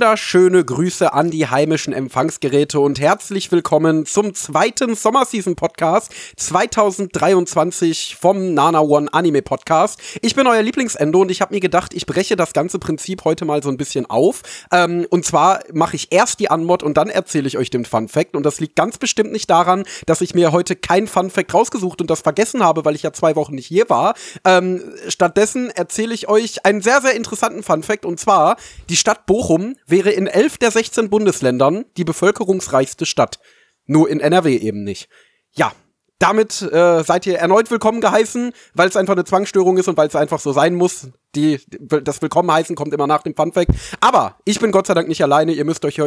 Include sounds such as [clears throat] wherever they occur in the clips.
Wunderschöne Grüße an die heimischen Empfangsgeräte und herzlich willkommen zum zweiten Sommerseason Podcast 2023 vom Nana One Anime Podcast. Ich bin euer Lieblingsendo und ich habe mir gedacht, ich breche das ganze Prinzip heute mal so ein bisschen auf. Ähm, und zwar mache ich erst die Anmod und dann erzähle ich euch den Fun Fact. Und das liegt ganz bestimmt nicht daran, dass ich mir heute kein Fun Fact rausgesucht und das vergessen habe, weil ich ja zwei Wochen nicht hier war. Ähm, stattdessen erzähle ich euch einen sehr, sehr interessanten Fun Fact und zwar die Stadt Bochum Bochum wäre in elf der 16 Bundesländern die bevölkerungsreichste Stadt. Nur in NRW eben nicht. Ja, damit äh, seid ihr erneut willkommen geheißen, weil es einfach eine Zwangsstörung ist und weil es einfach so sein muss. Die, das Willkommen heißen kommt immer nach dem Funfact. Aber ich bin Gott sei Dank nicht alleine. Ihr müsst euch,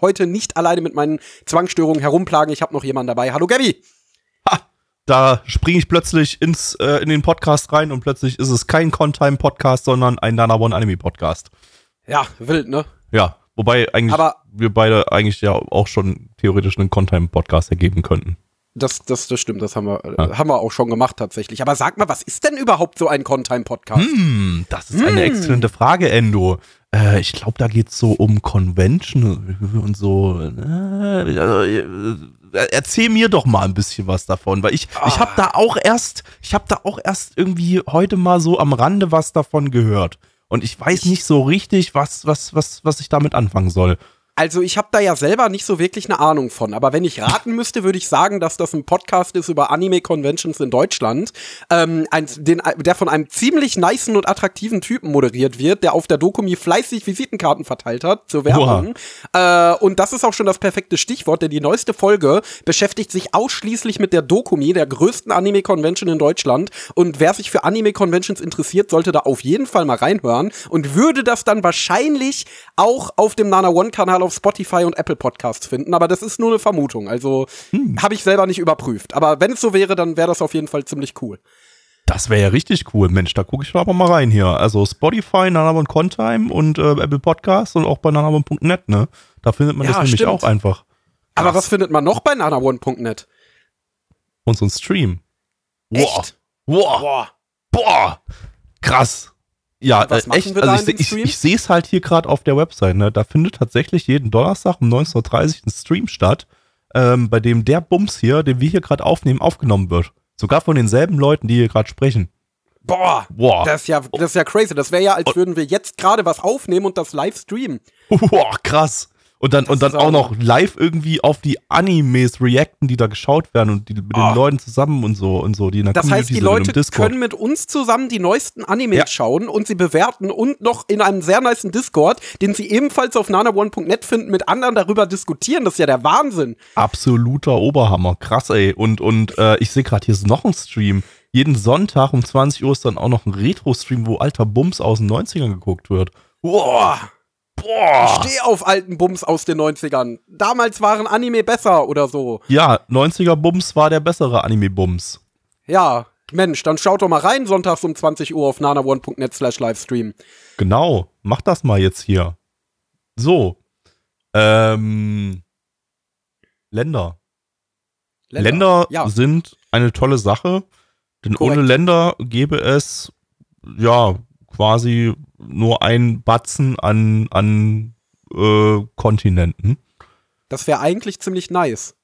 heute nicht alleine mit meinen Zwangsstörungen herumplagen. Ich habe noch jemanden dabei. Hallo Gabby. Ha, da springe ich plötzlich ins, äh, in den Podcast rein und plötzlich ist es kein Contime-Podcast, sondern ein Nana One Anime-Podcast. Ja, wild, ne? Ja, wobei eigentlich Aber wir beide eigentlich ja auch schon theoretisch einen Contime-Podcast ergeben könnten. das, das, das stimmt, das haben wir, äh, haben wir auch schon gemacht tatsächlich. Aber sag mal, was ist denn überhaupt so ein Contime-Podcast? Hm, das ist eine exzellente Frage, Endo. Äh, ich glaube, da geht's so um Convention und so. Äh, also, äh, erzähl mir doch mal ein bisschen was davon, weil ich, ich habe da auch erst, ich habe da auch erst irgendwie heute mal so am Rande was davon gehört. Und ich weiß nicht so richtig, was, was, was, was ich damit anfangen soll. Also ich habe da ja selber nicht so wirklich eine Ahnung von, aber wenn ich raten müsste, würde ich sagen, dass das ein Podcast ist über Anime-Conventions in Deutschland, ähm, ein, den, der von einem ziemlich nicen und attraktiven Typen moderiert wird, der auf der Dokumi fleißig Visitenkarten verteilt hat zur Werbung. Äh, und das ist auch schon das perfekte Stichwort, denn die neueste Folge beschäftigt sich ausschließlich mit der Dokumi, der größten Anime-Convention in Deutschland. Und wer sich für Anime-Conventions interessiert, sollte da auf jeden Fall mal reinhören und würde das dann wahrscheinlich auch auf dem Nana One-Kanal auf Spotify und Apple Podcasts finden, aber das ist nur eine Vermutung. Also Hm. habe ich selber nicht überprüft. Aber wenn es so wäre, dann wäre das auf jeden Fall ziemlich cool. Das wäre ja richtig cool. Mensch, da gucke ich aber mal rein hier. Also Spotify, Nanamon Contime und äh, Apple Podcasts und auch bei nanamon.net, ne? Da findet man Ja, das nämlich stimmt. auch einfach. Aber Krass. was findet man noch bei nanaone.net? Unseren Stream. Echt? Boah. Boah. Boah. Krass. Ja, äh, echt. Also ich, ich, ich sehe es halt hier gerade auf der Website, ne? Da findet tatsächlich jeden Donnerstag um 19.30 Uhr ein Stream statt, ähm, bei dem der Bums hier, den wir hier gerade aufnehmen, aufgenommen wird. Sogar von denselben Leuten, die hier gerade sprechen. Boah. Boah. Das ist ja, das ist ja crazy. Das wäre ja, als würden wir jetzt gerade was aufnehmen und das live streamen. Boah, krass. Und dann, und dann auch auch- noch live irgendwie auf die Animes reacten, die da geschaut werden und die mit den Ah. Leuten zusammen und so und so, die in der Das heißt, die Leute können mit uns zusammen die neuesten Animes Ja. schauen und sie bewerten und noch in einem sehr niceen Discord, den sie ebenfalls auf nanaone.net finden, mit anderen darüber diskutieren. Das ist ja der Wahnsinn. Absoluter Oberhammer. Krass, ey. Und, und äh, ich sehe gerade, hier ist noch ein Stream. Jeden Sonntag um 20 Uhr ist dann auch noch ein Retro-Stream, wo alter Bums aus den 90ern geguckt wird. Boah. Ich Boah. stehe auf alten Bums aus den 90ern. Damals waren Anime besser oder so. Ja, 90er Bums war der bessere Anime-Bums. Ja, Mensch, dann schaut doch mal rein, sonntags um 20 Uhr auf nanaone.net slash livestream. Genau. Mach das mal jetzt hier. So. Ähm. Länder. Länder, Ja. sind eine tolle Sache, denn Korrekt. ohne Länder gäbe es ja quasi nur ein Batzen an, an äh, Kontinenten. Das wäre eigentlich ziemlich nice.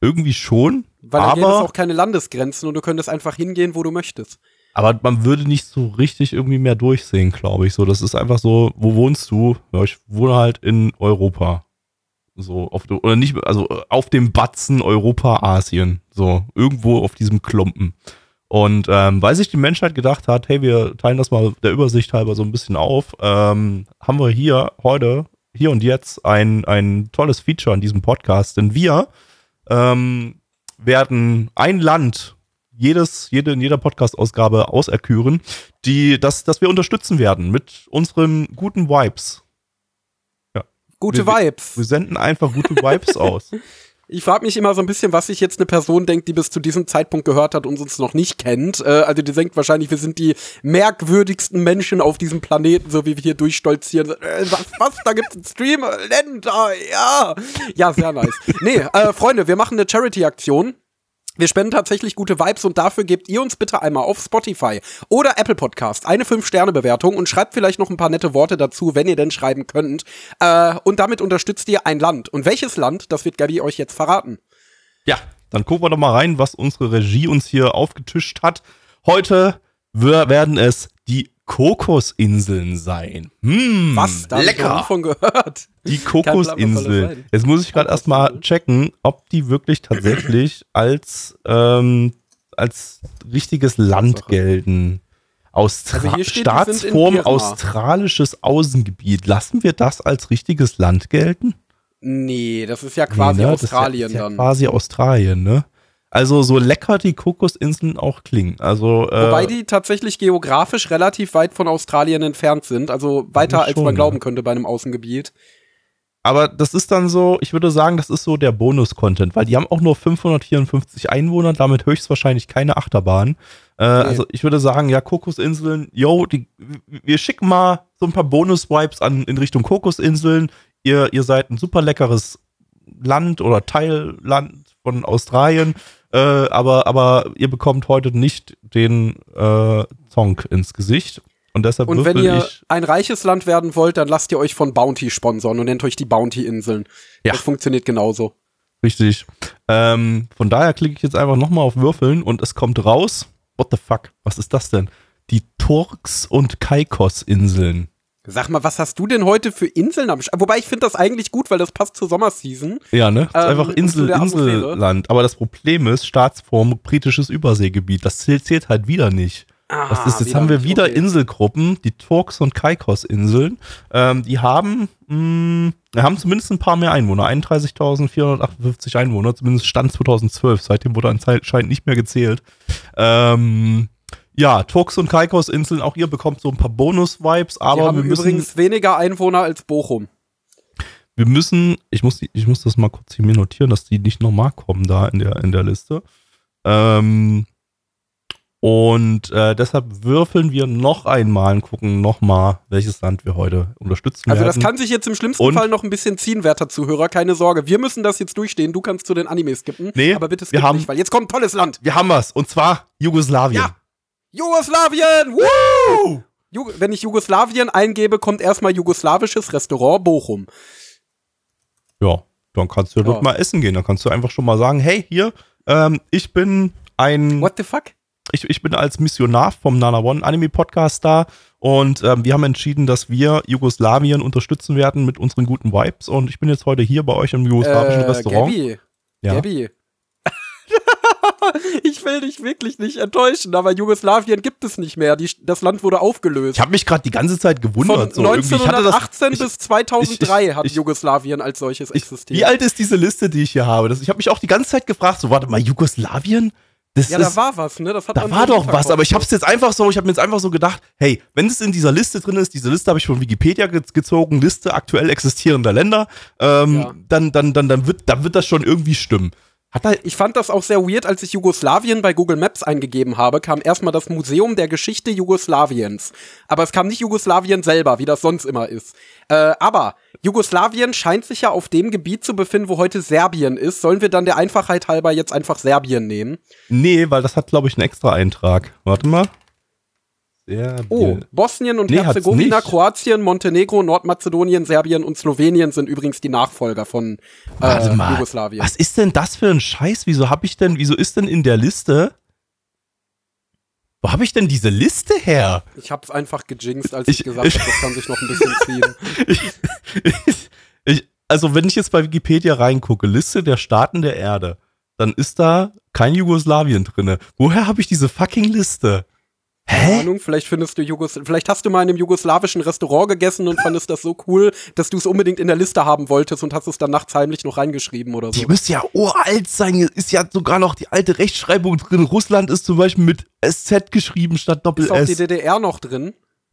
Irgendwie schon, Weil da gäbe es auch keine Landesgrenzen und du könntest einfach hingehen, wo du möchtest. aber man würde nicht so richtig irgendwie mehr durchsehen, glaube ich. So, das ist einfach so, wo wohnst du? Ja, ich wohne halt in Europa. So, auf, der- oder nicht, also auf dem Batzen Europa, Asien. So, irgendwo auf diesem Klumpen. Und ähm, weil sich die Menschheit gedacht hat, hey, wir teilen das mal der Übersicht halber so ein bisschen auf, ähm, haben wir hier heute, hier und jetzt ein, ein tolles Feature an diesem Podcast, denn wir ähm, werden ein Land jedes, jede, in jeder Podcast-Ausgabe auserküren, die, dass, dass wir unterstützen werden mit unseren guten Vibes. Gute wir, Vibes. Wir senden einfach gute Vibes aus. [laughs] Ich frage mich immer so ein bisschen, was sich jetzt eine Person denkt, die bis zu diesem Zeitpunkt gehört hat und uns noch nicht kennt. Äh, also die denkt wahrscheinlich, wir sind die merkwürdigsten Menschen auf diesem Planeten, so wie wir hier durchstolzieren. Äh, was, was, da gibt's einen Stream? Länder, ja. Ja, sehr nice. Nee, äh, Freunde, wir machen eine Charity-Aktion. Wir spenden tatsächlich gute Vibes und dafür gebt ihr uns bitte einmal auf Spotify oder Apple Podcast eine 5-Sterne-Bewertung und schreibt vielleicht noch ein paar nette Worte dazu, wenn ihr denn schreiben könnt. Äh, und damit unterstützt ihr ein Land. Und welches Land, das wird Gabi euch jetzt verraten. Ja, dann gucken wir doch mal rein, was unsere Regie uns hier aufgetischt hat. Heute werden es die Kokosinseln sein. Hm, Was? Da ich lecker. nie von gehört. Die das Kokosinseln. Jetzt muss ich gerade erstmal checken, ob die wirklich tatsächlich [clears throat] als, ähm, als richtiges Land gelten. Austra Also steht, Staatsform australisches Außengebiet. Lassen wir das als richtiges Land gelten? Nee, das ist ja quasi Nee, ne? Das Australien ist ja, ist ja dann. quasi Australien, ne? Also so lecker die Kokosinseln auch klingen. Also äh, Wobei die tatsächlich geografisch relativ weit von Australien entfernt sind. Also weiter, als schon, man glauben könnte bei einem Außengebiet. Aber das ist dann so, ich würde sagen, das ist so der Bonus-Content, weil die haben auch nur 554 Einwohner, damit höchstwahrscheinlich keine Achterbahn. Äh, Also ich würde sagen, ja, Kokosinseln, yo, die, wir schicken mal so ein paar Bonus-Vibes an in Richtung Kokosinseln. Ihr, ihr seid ein super leckeres Land oder Teilland von Australien, äh, aber, aber ihr bekommt heute nicht den äh, Zonk ins Gesicht. Und deshalb Und wenn ihr ein reiches Land werden wollt, dann lasst ihr euch von Bounty sponsern und nennt euch die Bounty-Inseln. Ja. Das funktioniert genauso. Richtig. Ähm, von daher klicke ich jetzt einfach nochmal auf Würfeln und es kommt raus. What the fuck? Was ist das denn? Die Turks- und Kaikos-Inseln. Sag mal, was hast du denn heute für Inseln am Sch Wobei ich finde das eigentlich gut, weil das passt zur Sommerseason. Ja, ne? Ist Ähm, einfach und Insel. Inselland. Aber das Problem ist, Staatsform britisches Überseegebiet. Das zählt, zählt halt wieder nicht. Ah, Das ist, jetzt haben wir wieder okay. Inselgruppen, die Turks- und Kaikos-Inseln. Ähm, die haben, mh, haben zumindest ein paar mehr Einwohner. 31.458 Einwohner, zumindest Stand 2012. Seitdem wurde anscheinend nicht mehr gezählt. Ähm, ja, Turks- und Kaikos-Inseln, auch ihr bekommt so ein paar Bonus-Vibes, Die aber haben wir müssen, übrigens weniger Einwohner als Bochum. wir müssen, ich muss, die- ich muss das mal kurz hier mir notieren, dass die nicht nochmal kommen da in der, in der Liste. Ähm, und äh, deshalb würfeln wir noch einmal und gucken nochmal, welches Land wir heute unterstützen Also werden. das kann sich jetzt im schlimmsten Und- Fall noch ein bisschen ziehen, werter Zuhörer, keine Sorge. Wir müssen das jetzt durchstehen. Du kannst zu den Animes skippen. Nee, aber bitte wir skipp haben- nicht, weil jetzt kommt ein tolles Land. wir haben was, und zwar Jugoslawien. Ja. Jugoslawien! Woo! Wenn ich Jugoslawien eingebe, kommt erstmal jugoslawisches Restaurant Bochum. Ja, dann kannst du ja dort mal essen gehen. Dann kannst du einfach schon mal sagen, hey, hier, ähm, ich bin ein, What the fuck? ich, ich bin als Missionar vom Nana One Anime Podcast da und ähm, wir haben entschieden, dass wir Jugoslawien unterstützen werden mit unseren guten Vibes und ich bin jetzt heute hier bei euch im jugoslawischen Restaurant. Gabby. Ja. Gabby. [laughs] ich will dich wirklich nicht enttäuschen, aber Jugoslawien gibt es nicht mehr. Die, das Land wurde aufgelöst. Ich habe mich gerade die ganze Zeit Von gewundert. so hatte das, 1918 ich, bis 2003 ich- ich- hat ich- Jugoslawien als solches existiert. wie alt ist diese Liste, die ich hier habe? Das, ich habe mich auch die ganze Zeit gefragt, so warte mal, Jugoslawien? Das ja, ist, da war was, ne? Das hat Da war so doch was, aber ich habe es jetzt einfach so, ich habe mir jetzt einfach so gedacht, hey, wenn es in dieser Liste drin ist, diese Liste habe ich von Wikipedia ge gezogen, Liste aktuell existierender Länder, ähm, Ja. dann, dann, dann, dann, wird, dann wird das schon irgendwie stimmen. Hat da, Ich fand das auch sehr weird, als ich Jugoslawien bei Google Maps eingegeben habe, kam erstmal das Museum der Geschichte Jugoslawiens. Aber es kam nicht Jugoslawien selber, wie das sonst immer ist. Äh, aber Jugoslawien scheint sich ja auf dem Gebiet zu befinden, wo heute Serbien ist. Sollen wir dann der Einfachheit halber jetzt einfach Serbien nehmen? nee, weil das hat, glaube ich, einen extra Eintrag. Warte mal. Serbien. Oh, Bosnien und Nee, Herzegowina. Kroatien, Montenegro, Nordmazedonien, Serbien und Slowenien sind übrigens die Nachfolger von Warte äh, mal. Jugoslawien. Was ist denn das für ein Scheiß? Wieso habe ich denn, wieso ist denn in der Liste? Wo habe ich denn diese Liste her? Ich hab's einfach gejinxt, als ich, Ich- gesagt habe, das kann sich noch ein bisschen [laughs] ziehen. ich, ich, also wenn ich jetzt bei Wikipedia reingucke, Liste der Staaten der Erde, dann ist da kein Jugoslawien drinne. Woher habe ich diese fucking Liste? Keine Ahnung, vielleicht findest du Jugos vielleicht hast du mal in einem jugoslawischen Restaurant gegessen und fandest das so cool, dass du es unbedingt in der Liste haben wolltest und hast es dann nachts heimlich noch reingeschrieben oder so. Die müsste ja uralt sein. Hier ist ja sogar noch die alte Rechtschreibung drin. Russland ist zum Beispiel mit SZ geschrieben statt Doppel ist auch die. DDR noch drin? [laughs]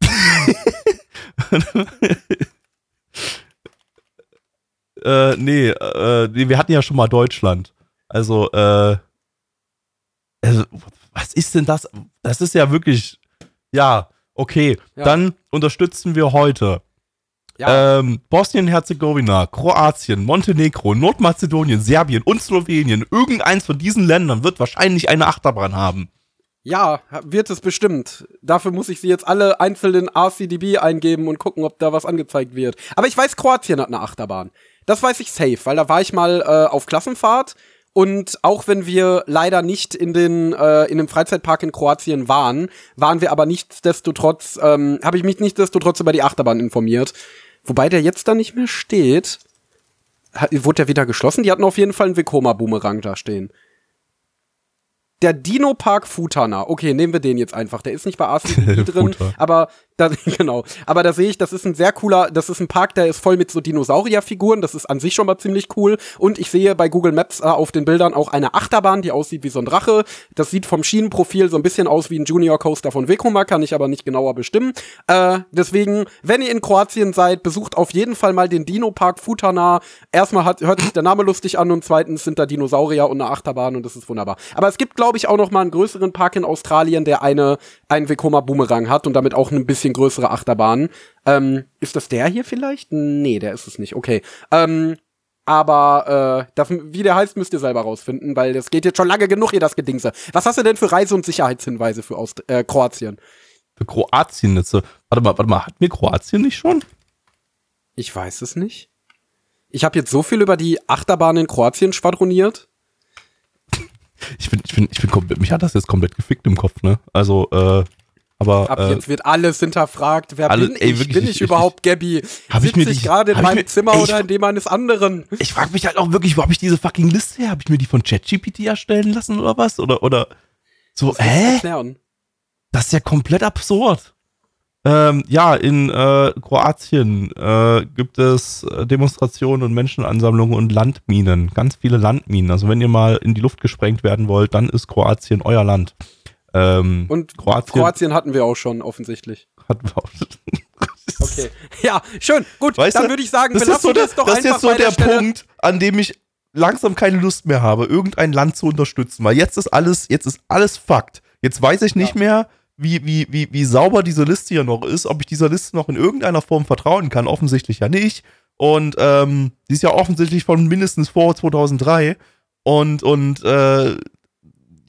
äh, nee, äh, nee, wir hatten ja schon mal Deutschland. Also, äh, also, was ist denn das? Das ist ja wirklich, ja, okay. Ja. Dann unterstützen wir heute Ja. ähm, Bosnien-Herzegowina, Kroatien, Montenegro, Nordmazedonien, Serbien und Slowenien. Irgendeins von diesen Ländern wird wahrscheinlich eine Achterbahn haben. Ja, wird es bestimmt. Dafür muss ich sie jetzt alle einzeln in RCDB eingeben und gucken, ob da was angezeigt wird. Aber ich weiß, Kroatien hat eine Achterbahn. Das weiß ich safe, weil da war ich mal äh, auf Klassenfahrt. Und auch wenn wir leider nicht in den äh, in dem Freizeitpark in Kroatien waren, waren wir aber nichtsdestotrotz, ähm, habe ich mich nichtsdestotrotz über die Achterbahn informiert. Wobei der jetzt da nicht mehr steht. Hat, wurde der wieder geschlossen? Die hatten auf jeden Fall einen Vekoma-Boomerang da stehen. Der Dino Park Futana. Okay, nehmen wir den jetzt einfach. Der ist nicht bei RCDB [laughs] drin, aber da, [laughs] genau. Aber da sehe ich, das ist ein sehr cooler, das ist ein Park, der ist voll mit so Dinosaurierfiguren. Das ist an sich schon mal ziemlich cool. Und ich sehe bei Google Maps äh, auf den Bildern auch eine Achterbahn, die aussieht wie so ein Drache. Das sieht vom Schienenprofil so ein bisschen aus wie ein Junior Coaster von Vekoma, kann ich aber nicht genauer bestimmen. Äh, deswegen, wenn ihr in Kroatien seid, besucht auf jeden Fall mal den Dino Park Futana. Erstmal hat, hört sich der Name lustig an und zweitens sind da Dinosaurier und eine Achterbahn und das ist wunderbar. Aber es gibt, glaube ich, auch noch mal einen größeren Park in Australien, der eine, einen Vekoma Boomerang hat und damit auch ein bisschen größere Achterbahn. Ähm, ist das der hier vielleicht? Nee, der ist es nicht. Okay. Ähm, aber äh, das, wie der heißt, müsst ihr selber rausfinden, weil das geht jetzt schon lange genug hier, das Gedingse. Was hast du denn für Reise- und Sicherheitshinweise für Aust äh, Kroatien? Für Kroatien jetzt. so- Warte mal, warte mal, hatten wir Kroatien nicht schon? Ich weiß es nicht. Ich habe jetzt so viel über die Achterbahn in Kroatien schwadroniert. Ich bin, ich bin, ich bin komplett, mich hat das jetzt komplett gefickt im Kopf, ne? Also, äh, aber. Ab äh, jetzt wird alles hinterfragt. Wer alle- bin ey, ich? wirklich, bin ich, ich- überhaupt Gabby? Hab ich mir ich die- gerade in ich meinem mir- Zimmer ey, ich- oder in dem eines anderen? Ich frage mich halt auch wirklich, wo habe ich diese fucking Liste her? Habe ich mir die von ChatGPT erstellen lassen oder was? Oder, oder so, Das hä? erklären. Das ist ja komplett absurd. Ähm, ja, in äh, Kroatien äh, gibt es äh, Demonstrationen und Menschenansammlungen und Landminen. Ganz viele Landminen. Also wenn ihr mal in die Luft gesprengt werden wollt, dann ist Kroatien euer Land. Ähm, Und Kroatien, Kroatien hatten wir auch schon, offensichtlich. hat [laughs] Okay. Ja, schön. Gut, Weißt dann würde ich sagen, das ist so wir der, es doch das ist jetzt so der Stelle. Punkt, an dem ich langsam keine Lust mehr habe, irgendein Land zu unterstützen, weil jetzt ist alles, jetzt ist alles Fakt. Jetzt weiß ich nicht mehr, wie, wie, wie, wie sauber diese Liste hier noch ist, ob ich dieser Liste noch in irgendeiner Form vertrauen kann. Offensichtlich ja nicht. Und ähm, die ist ja offensichtlich von mindestens vor 2003. Und, und äh,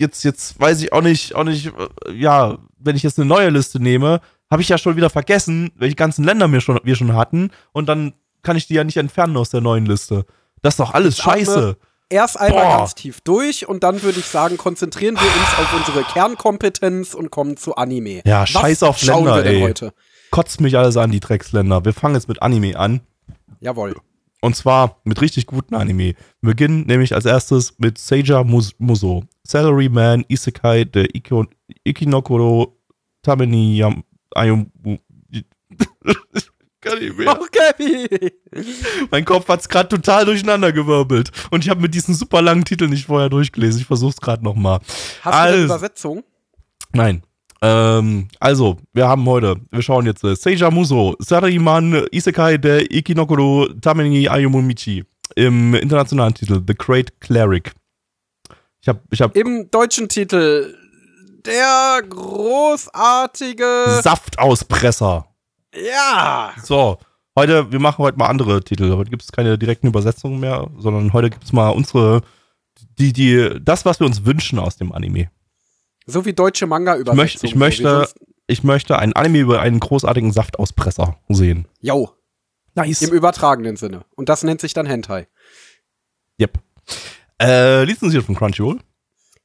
jetzt, jetzt weiß ich auch nicht, auch nicht, äh, ja, wenn ich jetzt eine neue Liste nehme, habe ich ja schon wieder vergessen, welche ganzen Länder wir schon, wir schon hatten. Und dann kann ich die ja nicht entfernen aus der neuen Liste. Das ist doch alles Ich scheiße. Erst einmal Boah. ganz tief durch und dann würde ich sagen, konzentrieren wir uns auf unsere Kernkompetenz und kommen zu Anime. Ja, Was scheiß auf schauen Länder, wir denn ey. heute? Kotzt mich alles an, die Drecksländer. Wir fangen jetzt mit Anime an. Jawohl. Und zwar mit richtig guten Anime. Wir beginnen nämlich als erstes mit Seija Mus Muso. Salaryman, Isekai, der Iko Ikinokoro, Tameni Yam Ayum. Kann nicht mehr. Okay. Mein Kopf hat's gerade total durcheinander gewirbelt. Und ich habe mir diesen super langen Titel nicht vorher durchgelesen. Ich versuch's gerade nochmal. Hast du eine Also. Übersetzung? Nein. Ähm, also, wir haben heute, wir schauen jetzt äh, Seija Muso, Sariman Isekai der Ikinokoro Tameni Ayumumichi im internationalen Titel The Great Cleric. Ich habe ich hab Im deutschen Titel der großartige. Saftauspresser. ja. So, heute, wir machen heute mal andere Titel. Heute gibt es keine direkten Übersetzungen mehr, sondern heute gibt es mal unsere, die, die, das, was wir uns wünschen aus dem Anime. So wie deutsche Manga-Übersetzung. möchte- ich möchte- Ich möchte ein Anime über einen großartigen Saftauspresser sehen. Jo, Nice. im übertragenen Sinne. Und das nennt sich dann Hentai. Yep. Äh, lizenziert von Crunchyroll.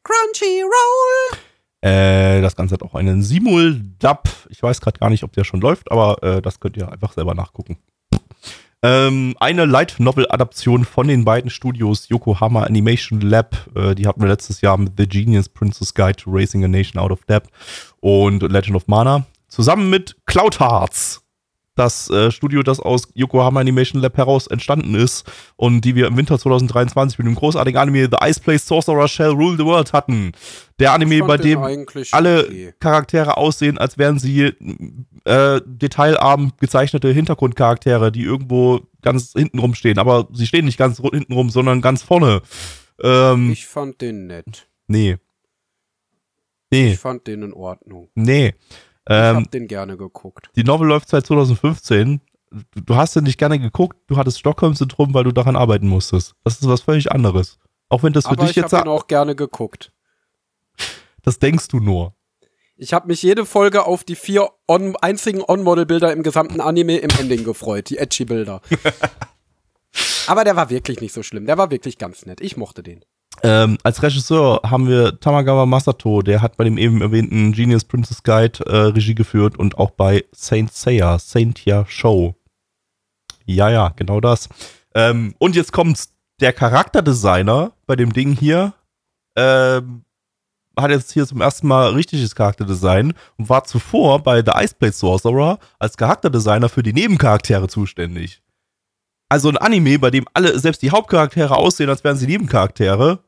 Crunchyroll. Äh, das Ganze hat auch einen Simul-Dub. Ich weiß gerade gar nicht, ob der schon läuft, aber äh, das könnt ihr einfach selber nachgucken. Ähm, eine Light Novel Adaption von den beiden Studios Yokohama Animation Lab. Äh, die hatten wir letztes Jahr mit The Genius Princess Guide to Racing a Nation Out of Depth und Legend of Mana. Zusammen mit Cloud Hearts das äh, Studio, das aus Yokohama Animation Lab heraus entstanden ist und die wir im Winter 2023 mit dem großartigen Anime The Ice Place Sorcerer Shall Rule the World hatten. Der Anime, bei dem alle okay. Charaktere aussehen, als wären sie äh, detailarm gezeichnete Hintergrundcharaktere, die irgendwo ganz hinten rumstehen. Aber sie stehen nicht ganz hinten rum, sondern ganz vorne. Ähm, ich fand den nett. Nee. Nee. Ich fand den in Ordnung. Nee. Ähm, ich hab den gerne geguckt. Die Novel läuft seit 2015. Du, hast den nicht gerne geguckt, du hattest Stockholm-Syndrom, weil du daran arbeiten musstest. Das ist was völlig anderes. Auch wenn das für Aber dich jetzt. Ich habe ihn auch gerne geguckt. Das denkst du nur. Ich habe mich jede Folge auf die vier on, einzigen On-Model-Bilder im gesamten Anime im Ending gefreut, die Edgy-Bilder. [laughs] Aber der war wirklich nicht so schlimm. Der war wirklich ganz nett. Ich mochte den. Ähm, als Regisseur haben wir Tamagawa Masato, der hat bei dem eben erwähnten Genius Princess Guide äh, Regie geführt und auch bei Saint Seiya, Saintia Show. Ja, ja, genau das. Ähm, und jetzt kommt der Charakterdesigner bei dem Ding hier, ähm, hat jetzt hier zum ersten Mal richtiges Charakterdesign und war zuvor bei The Iceblade Sorcerer als Charakterdesigner für die Nebencharaktere zuständig. Also ein Anime, bei dem alle, selbst die Hauptcharaktere aussehen, als wären sie Nebencharaktere,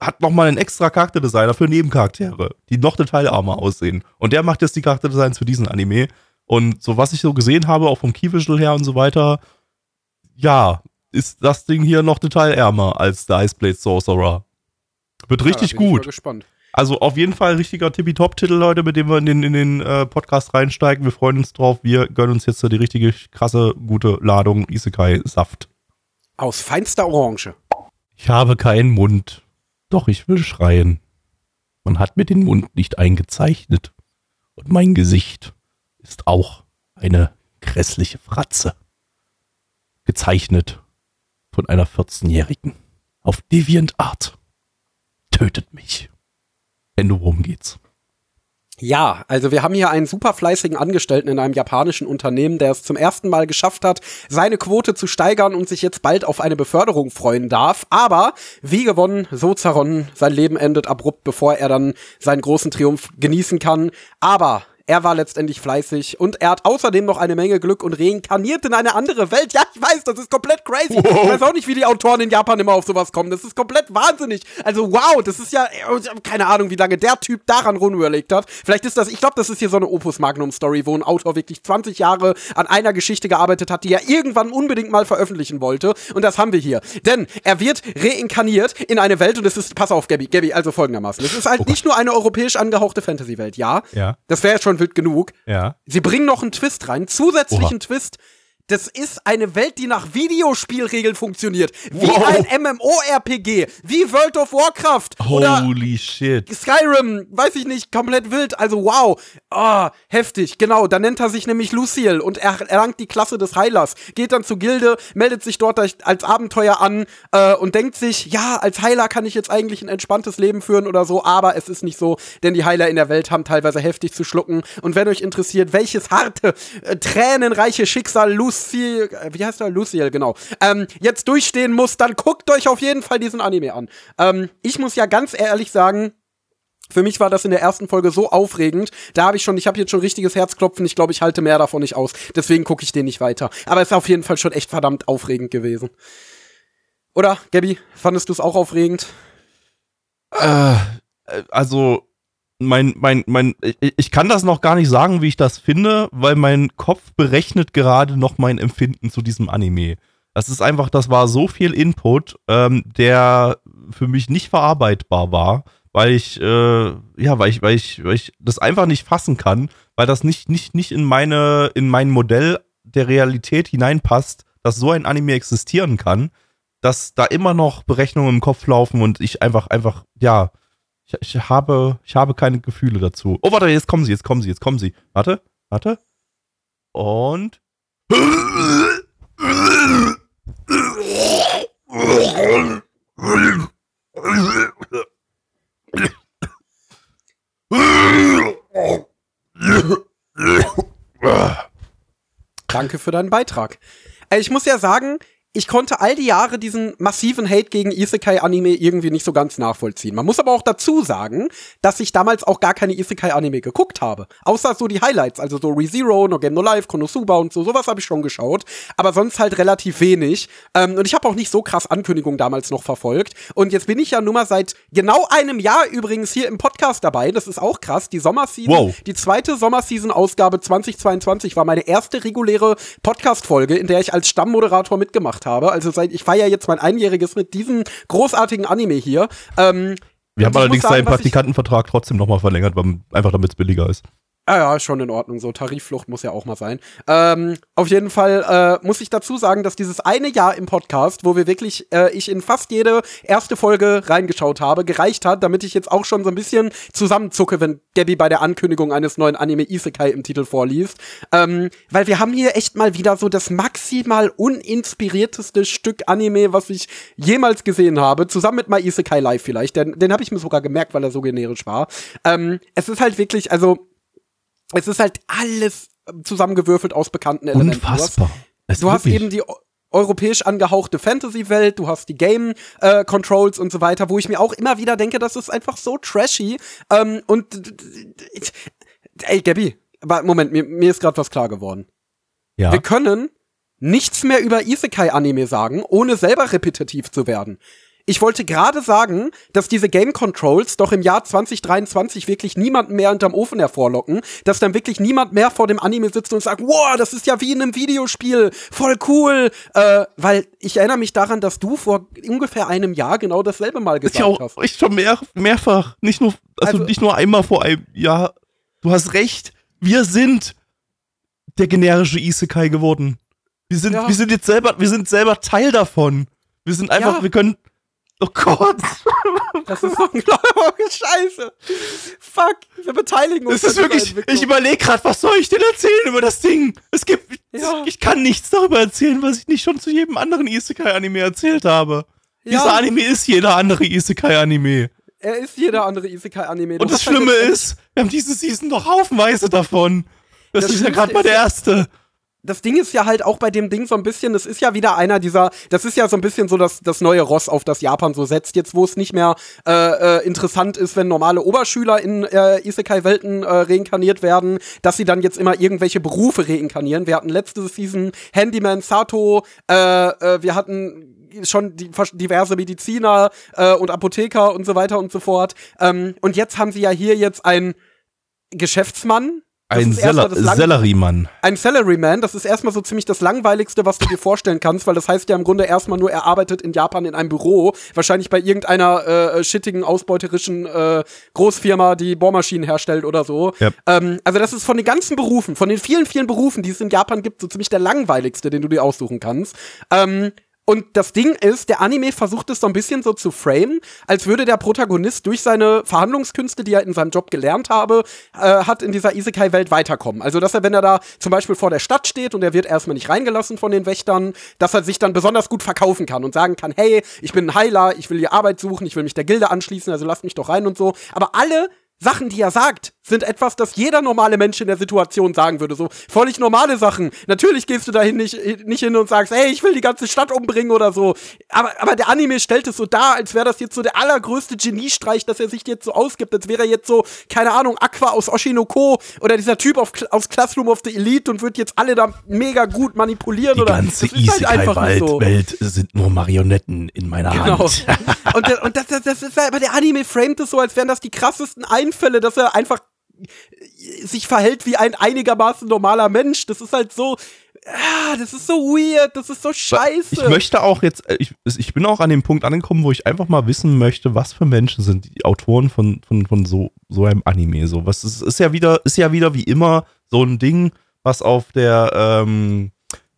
hat nochmal einen extra Charakterdesigner für Nebencharaktere, die noch detailarmer aussehen. Und der macht jetzt die Charakterdesigns für diesen Anime. Und so was ich so gesehen habe, auch vom Key-Visual her und so weiter, ja, ist das Ding hier noch detailärmer als der Iceblade Sorcerer. Wird ja, richtig gut. Ich gespannt. Also auf jeden Fall richtiger Tippy-Top-Titel, Leute, mit dem wir in den, in den äh, Podcast reinsteigen. Wir freuen uns drauf. Wir gönnen uns jetzt die richtige, krasse, gute Ladung Isekai-Saft. Aus feinster Orange. Ich habe keinen Mund. Doch, ich will schreien. Man hat mir den Mund nicht eingezeichnet. Und mein Gesicht ist auch eine grässliche Fratze. Gezeichnet von einer 14-Jährigen. Auf deviant Art. Tötet mich. Ende, worum geht's? Ja, also wir haben hier einen super fleißigen Angestellten in einem japanischen Unternehmen, der es zum ersten Mal geschafft hat, seine Quote zu steigern und sich jetzt bald auf eine Beförderung freuen darf. Aber wie gewonnen, so zerronnen, sein Leben endet abrupt, bevor er dann seinen großen Triumph genießen kann. Aber er war letztendlich fleißig und er hat außerdem noch eine Menge Glück und reinkarniert in eine andere Welt. Ja, ich weiß, das ist komplett crazy. Wow. Ich weiß auch nicht, wie die Autoren in Japan immer auf sowas kommen. Das ist komplett wahnsinnig. Also wow, das ist ja keine Ahnung, wie lange der Typ daran rumüberlegt hat. Vielleicht ist das, ich glaube, das ist hier so eine Opus Magnum Story, wo ein Autor wirklich 20 Jahre an einer Geschichte gearbeitet hat, die er irgendwann unbedingt mal veröffentlichen wollte. Und das haben wir hier. Denn er wird reinkarniert in eine Welt und es ist, pass auf, Gabby, Gabby, also folgendermaßen. Es ist halt oh nicht nur eine europäisch angehauchte Fantasy-Welt, ja. Ja. Das wäre schon wild genug. Ja. Sie bringen noch einen Twist rein, zusätzlichen Oha. Twist, das ist eine Welt, die nach Videospielregeln funktioniert. Wie wow. ein MMORPG. Wie World of Warcraft. Holy shit. Skyrim. Weiß ich nicht. Komplett wild. Also wow. Oh, heftig. Genau. Da nennt er sich nämlich Luciel und er erlangt die Klasse des Heilers. Geht dann zur Gilde, meldet sich dort als Abenteuer an äh, und denkt sich, ja, als Heiler kann ich jetzt eigentlich ein entspanntes Leben führen oder so. Aber es ist nicht so, denn die Heiler in der Welt haben teilweise heftig zu schlucken. Und wenn euch interessiert, welches harte, äh, tränenreiche Schicksal Luciel Lucy, wie heißt er? Luciel, genau. Ähm, jetzt durchstehen muss, dann guckt euch auf jeden Fall diesen Anime an. Ähm, ich muss ja ganz ehrlich sagen, für mich war das in der ersten Folge so aufregend. Da habe ich schon, ich habe jetzt schon richtiges Herzklopfen. Ich glaube, ich halte mehr davon nicht aus. Deswegen gucke ich den nicht weiter. Aber es ist auf jeden Fall schon echt verdammt aufregend gewesen. Oder, Gabby, fandest du es auch aufregend? Äh, also, mein, mein, mein, ich kann das noch gar nicht sagen, wie ich das finde, weil mein Kopf berechnet gerade noch mein Empfinden zu diesem Anime. Das ist einfach, das war so viel Input, ähm, der für mich nicht verarbeitbar war, weil ich, äh, ja, weil ich, weil ich, weil ich das einfach nicht fassen kann, weil das nicht, nicht, nicht in meine, in mein Modell der Realität hineinpasst, dass so ein Anime existieren kann, dass da immer noch Berechnungen im Kopf laufen und ich einfach, einfach, ja, ich, ich, habe, ich habe keine Gefühle dazu. Oh, warte, jetzt kommen sie, jetzt kommen sie, jetzt kommen sie. Warte, warte. Und. Danke für deinen Beitrag. Äh, ich muss ja sagen, ich konnte all die Jahre diesen massiven Hate gegen Isekai-Anime irgendwie nicht so ganz nachvollziehen. Man muss aber auch dazu sagen, dass ich damals auch gar keine Isekai-Anime geguckt habe. Außer so die Highlights, also so ReZero, No Game No Life, Konosuba und so, sowas habe ich schon geschaut. Aber sonst halt relativ wenig. Ähm, und ich habe auch nicht so krass Ankündigungen damals noch verfolgt. Und jetzt bin ich ja nun mal seit genau einem Jahr übrigens hier im Podcast dabei. Das ist auch krass. Die Sommerseason, wow. die zweite Sommerseason-Ausgabe 2022 war meine erste reguläre Podcast-Folge, in der ich als Stammmoderator mitgemacht habe. Also seit, ich feiere jetzt mein Einjähriges mit diesem großartigen Anime hier. Ähm, wir haben allerdings seinen Praktikantenvertrag trotzdem nochmal verlängert, einfach damit es billiger ist. Ah ja, schon in Ordnung. So Tarifflucht muss ja auch mal sein. Ähm, auf jeden Fall äh, muss ich dazu sagen, dass dieses eine Jahr im Podcast, wo wir wirklich, äh, ich in fast jede erste Folge reingeschaut habe, gereicht hat, damit ich jetzt auch schon so ein bisschen zusammenzucke, wenn Debbie bei der Ankündigung eines neuen Anime Isekai im Titel vorliest. Ähm, weil wir haben hier echt mal wieder so das maximal uninspirierteste Stück Anime, was ich jemals gesehen habe, zusammen mit My Isekai Live vielleicht. Den, den habe ich mir sogar gemerkt, weil er so generisch war. Ähm, es ist halt wirklich, also es ist halt alles zusammengewürfelt aus bekannten Elementen. Unfassbar. Du hast, du hast eben die europäisch angehauchte Fantasy-Welt, du hast die Game-Controls äh, und so weiter, wo ich mir auch immer wieder denke, das ist einfach so trashy. Ähm, und ey, Gabby, Moment, mir, mir ist gerade was klar geworden. Ja. Wir können nichts mehr über Isekai-Anime sagen, ohne selber repetitiv zu werden. Ich wollte gerade sagen, dass diese Game Controls doch im Jahr 2023 wirklich niemanden mehr unterm Ofen hervorlocken, dass dann wirklich niemand mehr vor dem Anime sitzt und sagt, wow, das ist ja wie in einem Videospiel, voll cool, äh, weil ich erinnere mich daran, dass du vor ungefähr einem Jahr genau dasselbe mal gesagt ich auch, hast. Ich schon mehr, mehrfach, nicht nur, also, also nicht nur einmal vor einem Jahr. Du hast recht, wir sind der generische Isekai geworden. Wir sind, ja. wir sind jetzt selber, wir sind selber Teil davon. Wir sind einfach, ja. wir können Oh Gott. [laughs] Das ist so unglaublich scheiße. Fuck, wir beteiligen uns. Das ist wirklich, ich überlege gerade, was soll ich denn erzählen über das Ding? Es gibt, ja. ich kann nichts darüber erzählen, was ich nicht schon zu jedem anderen Isekai-Anime erzählt habe. Ja. Dieser Anime ist jeder andere Isekai-Anime. Er ist jeder andere Isekai-Anime. Und das halt Schlimme ist, wir haben diese Season doch haufenweise davon. Das, das ist ja gerade mal der erste das Ding ist ja halt auch bei dem Ding so ein bisschen, das ist ja wieder einer dieser, das ist ja so ein bisschen so das, das neue Ross, auf das Japan so setzt, jetzt wo es nicht mehr äh, äh, interessant ist, wenn normale Oberschüler in äh, Isekai-Welten äh, reinkarniert werden, dass sie dann jetzt immer irgendwelche Berufe reinkarnieren. Wir hatten letzte Season Handyman Sato, äh, äh, wir hatten schon die, diverse Mediziner äh, und Apotheker und so weiter und so fort. Ähm, und jetzt haben sie ja hier jetzt einen Geschäftsmann, ein Salaryman. Ein Salaryman, das ist erstmal so ziemlich das langweiligste, was du dir vorstellen kannst, weil das heißt ja im Grunde erstmal nur, er arbeitet in Japan in einem Büro, wahrscheinlich bei irgendeiner äh, shittigen, ausbeuterischen äh, Großfirma, die Bohrmaschinen herstellt oder so. Yep. Ähm, also das ist von den ganzen Berufen, von den vielen, vielen Berufen, die es in Japan gibt, so ziemlich der langweiligste, den du dir aussuchen kannst. Ähm, und das Ding ist, der Anime versucht es so ein bisschen so zu framen, als würde der Protagonist durch seine Verhandlungskünste, die er in seinem Job gelernt habe, äh, hat in dieser Isekai-Welt weiterkommen. Also, dass er, wenn er da zum Beispiel vor der Stadt steht und er wird erstmal nicht reingelassen von den Wächtern, dass er sich dann besonders gut verkaufen kann und sagen kann, hey, ich bin ein Heiler, ich will hier Arbeit suchen, ich will mich der Gilde anschließen, also lasst mich doch rein und so. Aber alle Sachen, die er sagt, sind etwas, das jeder normale Mensch in der Situation sagen würde. So völlig normale Sachen. Natürlich gehst du dahin nicht, nicht hin und sagst, hey, ich will die ganze Stadt umbringen oder so. Aber, aber der Anime stellt es so dar, als wäre das jetzt so der allergrößte Geniestreich, dass er sich jetzt so ausgibt, als wäre er jetzt so, keine Ahnung, Aqua aus Oshinoko oder dieser Typ auf, aus Classroom of the Elite und wird jetzt alle da mega gut manipulieren. Die oder, ganze halt Isekai-Welt so. sind nur Marionetten in meiner genau. Hand. und, und das, das, das ist aber der Anime framet es so, als wären das die krassesten Einfälle, dass er einfach sich verhält wie ein einigermaßen normaler Mensch. Das ist halt so, ah, das ist so weird, das ist so scheiße. Ich möchte auch jetzt, äh, ich, ich bin auch an dem Punkt angekommen, wo ich einfach mal wissen möchte, was für Menschen sind die Autoren von, von, von so, so einem Anime. So, was ist, ist ja wieder, ist ja wieder wie immer so ein Ding, was auf der, ähm,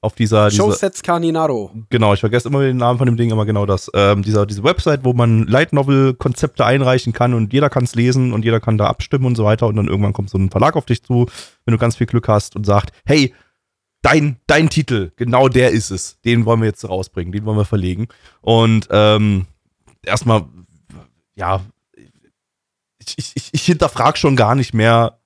auf dieser. Showsets Caninaro. Genau, ich vergesse immer den Namen von dem Ding, aber genau das. Ähm, dieser, diese Website, wo man Light Novel-Konzepte einreichen kann und jeder kann es lesen und jeder kann da abstimmen und so weiter. Und dann irgendwann kommt so ein Verlag auf dich zu, wenn du ganz viel Glück hast und sagt, hey, dein, dein Titel, genau der ist es. Den wollen wir jetzt rausbringen, den wollen wir verlegen. Und ähm, erstmal, ja, ich, ich, ich hinterfrage schon gar nicht mehr,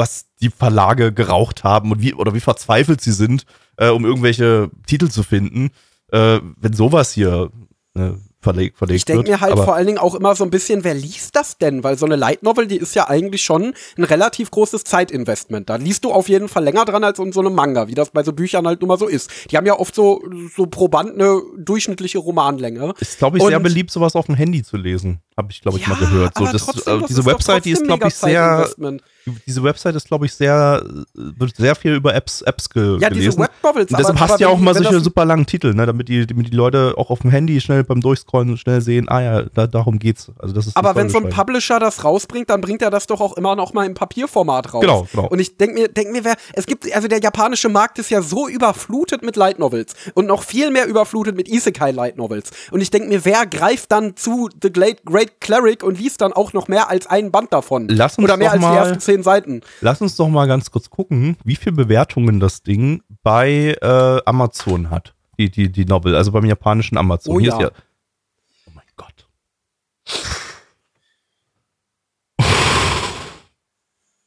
was die Verlage geraucht haben und wie, oder wie verzweifelt sie sind, äh, um irgendwelche Titel zu finden, äh, wenn sowas hier äh, verlegt, verlegt Ich denke wird. mir halt Aber vor allen Dingen auch immer so ein bisschen, wer liest das denn? Weil so eine Light Novel, die ist ja eigentlich schon ein relativ großes Zeitinvestment. Da liest du auf jeden Fall länger dran als in so einem Manga, wie das bei so Büchern halt nun mal so ist. Die haben ja oft so, so proband eine durchschnittliche Romanlänge. ist, glaube ich, sehr Und- beliebt, sowas auf dem Handy zu lesen. Habe ich, glaube ich, mal Ja, gehört. So, das, trotzdem, äh, das diese Website, die ist, glaube ich, sehr. Diese Website ist, glaube ich, sehr, wird sehr viel über Apps, Apps ge Ja, diese gelesen. Webnovels. Und deshalb aber- hast ja auch die- mal solche super langen Titel, ne, damit die, damit die Leute auch auf dem Handy schnell beim Durchscrollen schnell sehen, ah ja, da, darum geht's. Also das ist die Aber wenn so ein. Publisher das rausbringt, dann bringt er das doch auch immer noch mal im Papierformat raus. Genau, genau. Und ich denke mir, denk mir, wer, es gibt, also der japanische Markt ist ja so überflutet mit Light Novels und noch viel mehr überflutet mit Isekai Light Novels. Und ich denke mir, wer greift dann zu The Great, Great Cleric und liest dann auch noch mehr als einen Band davon? Lass uns Oder mehr doch als die mal- ersten zehn Seiten. Lass uns doch mal ganz kurz gucken, wie viele Bewertungen das Ding bei äh, Amazon hat. Die, die, die Novel, also beim japanischen Amazon. Oh Hier ja. ist ja. Oh mein Gott.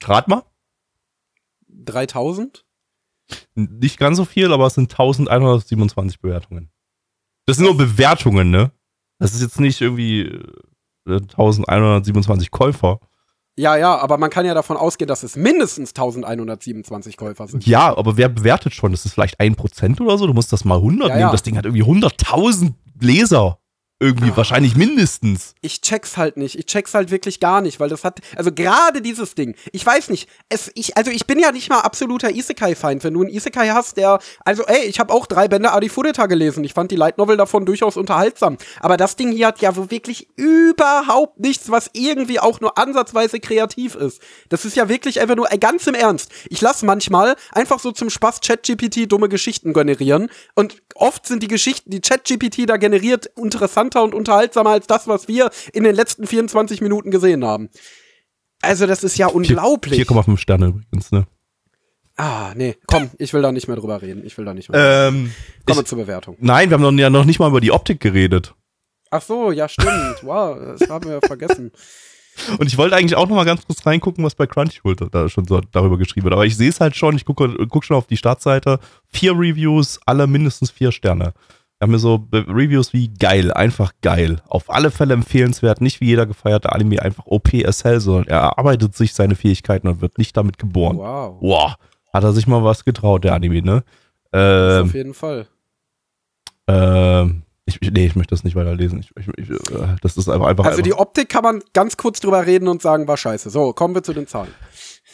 Rat mal. 3000? Nicht ganz so viel, aber es sind 1127 Bewertungen. Das sind nur Bewertungen, ne? Das ist jetzt nicht irgendwie äh, 1127 Käufer. Ja, ja, aber man kann ja davon ausgehen, dass es mindestens 1127 Käufer sind. Ja, aber wer bewertet schon? Das ist vielleicht 1% oder so. Du musst das mal 100 Ja, nehmen. ja. Das Ding hat irgendwie 100.000 Leser. Irgendwie Ah. wahrscheinlich mindestens. ich check's halt nicht. Ich check's halt wirklich gar nicht, weil das hat, also gerade dieses Ding, ich weiß nicht, es, ich, also ich bin ja nicht mal absoluter Isekai-Feind. Wenn du einen Isekai hast, der, also ey, ich habe auch drei Bände Adi Fudeta gelesen. Ich fand die Light Novel davon durchaus unterhaltsam. Aber das Ding hier hat ja so wirklich überhaupt nichts, was irgendwie auch nur ansatzweise kreativ ist. Das ist ja wirklich einfach nur, ey, ganz im Ernst. Ich lass manchmal einfach so zum Spaß ChatGPT dumme Geschichten generieren und oft sind die Geschichten, die ChatGPT da generiert, interessanter und unterhaltsamer als das, was wir in den letzten 24 Minuten gesehen haben. Also, das ist ja unglaublich. 4,5 Sterne übrigens, ne? ah, nee, komm, ich will da nicht mehr drüber reden. Ich will da nicht mehr. Ähm, Kommen wir zur Bewertung. nein, wir haben ja noch nicht mal über die Optik geredet. Ach so, ja, stimmt. Wow, das haben wir vergessen. [laughs] Und ich wollte eigentlich auch noch mal ganz kurz reingucken, was bei Crunchyroll da- da schon so darüber geschrieben wird. Aber ich sehe es halt schon, ich gucke guck schon auf die Startseite. Vier Reviews, alle mindestens vier Sterne. Wir haben mir so Reviews wie geil, einfach geil. Auf alle Fälle empfehlenswert, nicht wie jeder gefeierte Anime einfach OP as hell, sondern er erarbeitet sich seine Fähigkeiten und wird nicht damit geboren. Wow. Wow, hat er sich mal was getraut, der Anime, ne? Ähm, auf jeden Fall. ähm, ich, nee, ich möchte das nicht weiterlesen. Ich, ich, ich, äh, das ist einfach, einfach Also die Optik kann man ganz kurz drüber reden und sagen, war scheiße. So, kommen wir zu den Zahlen.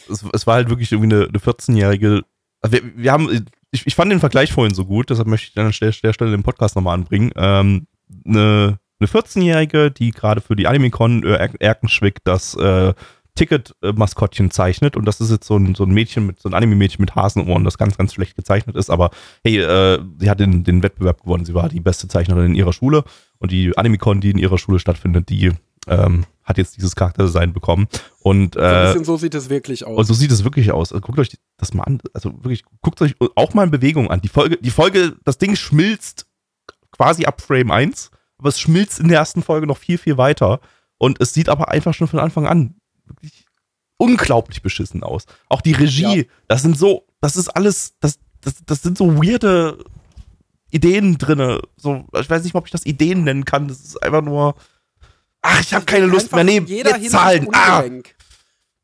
es, es war halt wirklich irgendwie eine, eine 14-jährige. Also wir, wir haben, ich, ich fand den Vergleich vorhin so gut, deshalb möchte ich an der, der Stelle den Podcast nochmal anbringen. Ähm, eine, eine 14-jährige, die gerade für die Anime-Con äh, Er- Erkenschwick das äh, Ticket-Maskottchen zeichnet und das ist jetzt so ein, so ein Mädchen mit, so ein Anime-Mädchen mit Hasenohren, das ganz, ganz schlecht gezeichnet ist, aber hey, äh, sie hat den, den Wettbewerb gewonnen, sie war die beste Zeichnerin in ihrer Schule und die Anime-Con, die in ihrer Schule stattfindet, die ähm, hat jetzt dieses Charakterdesign bekommen und So ein äh, bisschen so sieht es wirklich aus. und so sieht es wirklich aus. Also guckt euch das mal an. Also wirklich, guckt euch auch mal in Bewegung an. Die Folge, die Folge, das Ding schmilzt quasi ab Frame 1, aber es schmilzt in der ersten Folge noch viel, viel weiter. Und es sieht aber einfach schon von Anfang an wirklich unglaublich beschissen aus. Auch die Regie, Ja. das sind so, das ist alles, das, das, das sind so weirde Ideen drinne. So, ich weiß nicht ob ich das Ideen nennen kann. Das ist einfach nur. Ach, ich habe keine Lust mehr. Nee, Zahlen. Ah.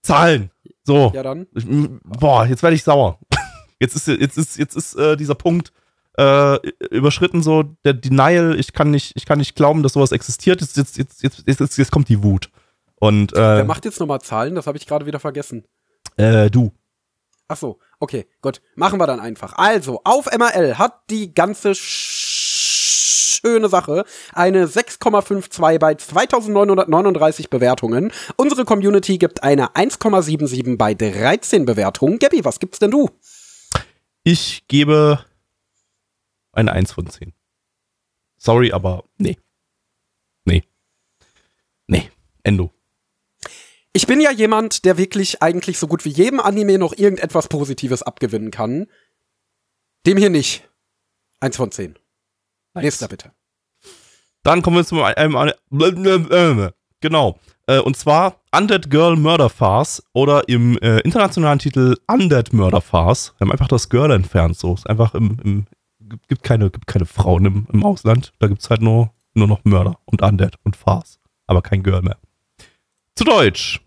Zahlen. So. Ja, dann. Ich, boah, jetzt werde ich sauer. [laughs] Jetzt ist, jetzt ist, jetzt ist äh, dieser Punkt äh, überschritten, so der Denial. Ich kann nicht, ich kann nicht glauben, dass sowas existiert. Jetzt, jetzt, jetzt, jetzt, jetzt, jetzt, kommt die Wut. Und Wer äh, macht jetzt nochmal Zahlen? Das habe ich gerade wieder vergessen. äh, du. Ach so, okay, gut. Machen wir dann einfach. Also, auf MRL hat die ganze sch schöne Sache eine 6,52 bei 2939 Bewertungen. Unsere Community gibt eine 1,77 bei 13 Bewertungen. Gabby, was gibt's denn du? Ich gebe eine 1 von 10. Sorry, aber nee. Nee. Nee. Endo. Ich bin ja jemand, der wirklich eigentlich so gut wie jedem Anime noch irgendetwas Positives abgewinnen kann. Dem hier nicht. Eins von zehn. Nächster bitte. Dann kommen wir zu einem. einem genau. Äh, und zwar Undead Girl Murder Farce oder im äh, internationalen Titel Undead Murder Farce. Wir haben einfach das Girl entfernt. So ist einfach im, im gibt keine, gibt keine Frauen im, im Ausland. Da gibt es halt nur, nur noch Mörder und Undead und Farce. Aber kein Girl mehr. Zu Deutsch.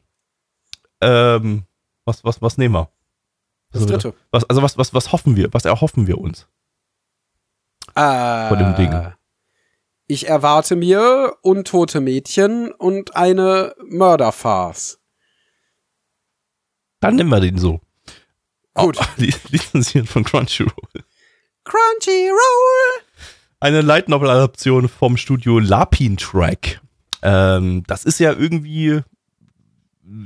Ähm, was, was, was nehmen wir? Das dritte. Was, also was, was, was hoffen wir? Was erhoffen wir uns? Äh, Von dem Ding. Ich erwarte mir untote Mädchen und eine Mörderfarce. Dann nehmen wir den so. Gut. Li- [laughs] lizenziert von Crunchyroll. Crunchyroll! Eine Light Novel Adaption vom Studio Lapin Track. Ähm, das ist ja irgendwie,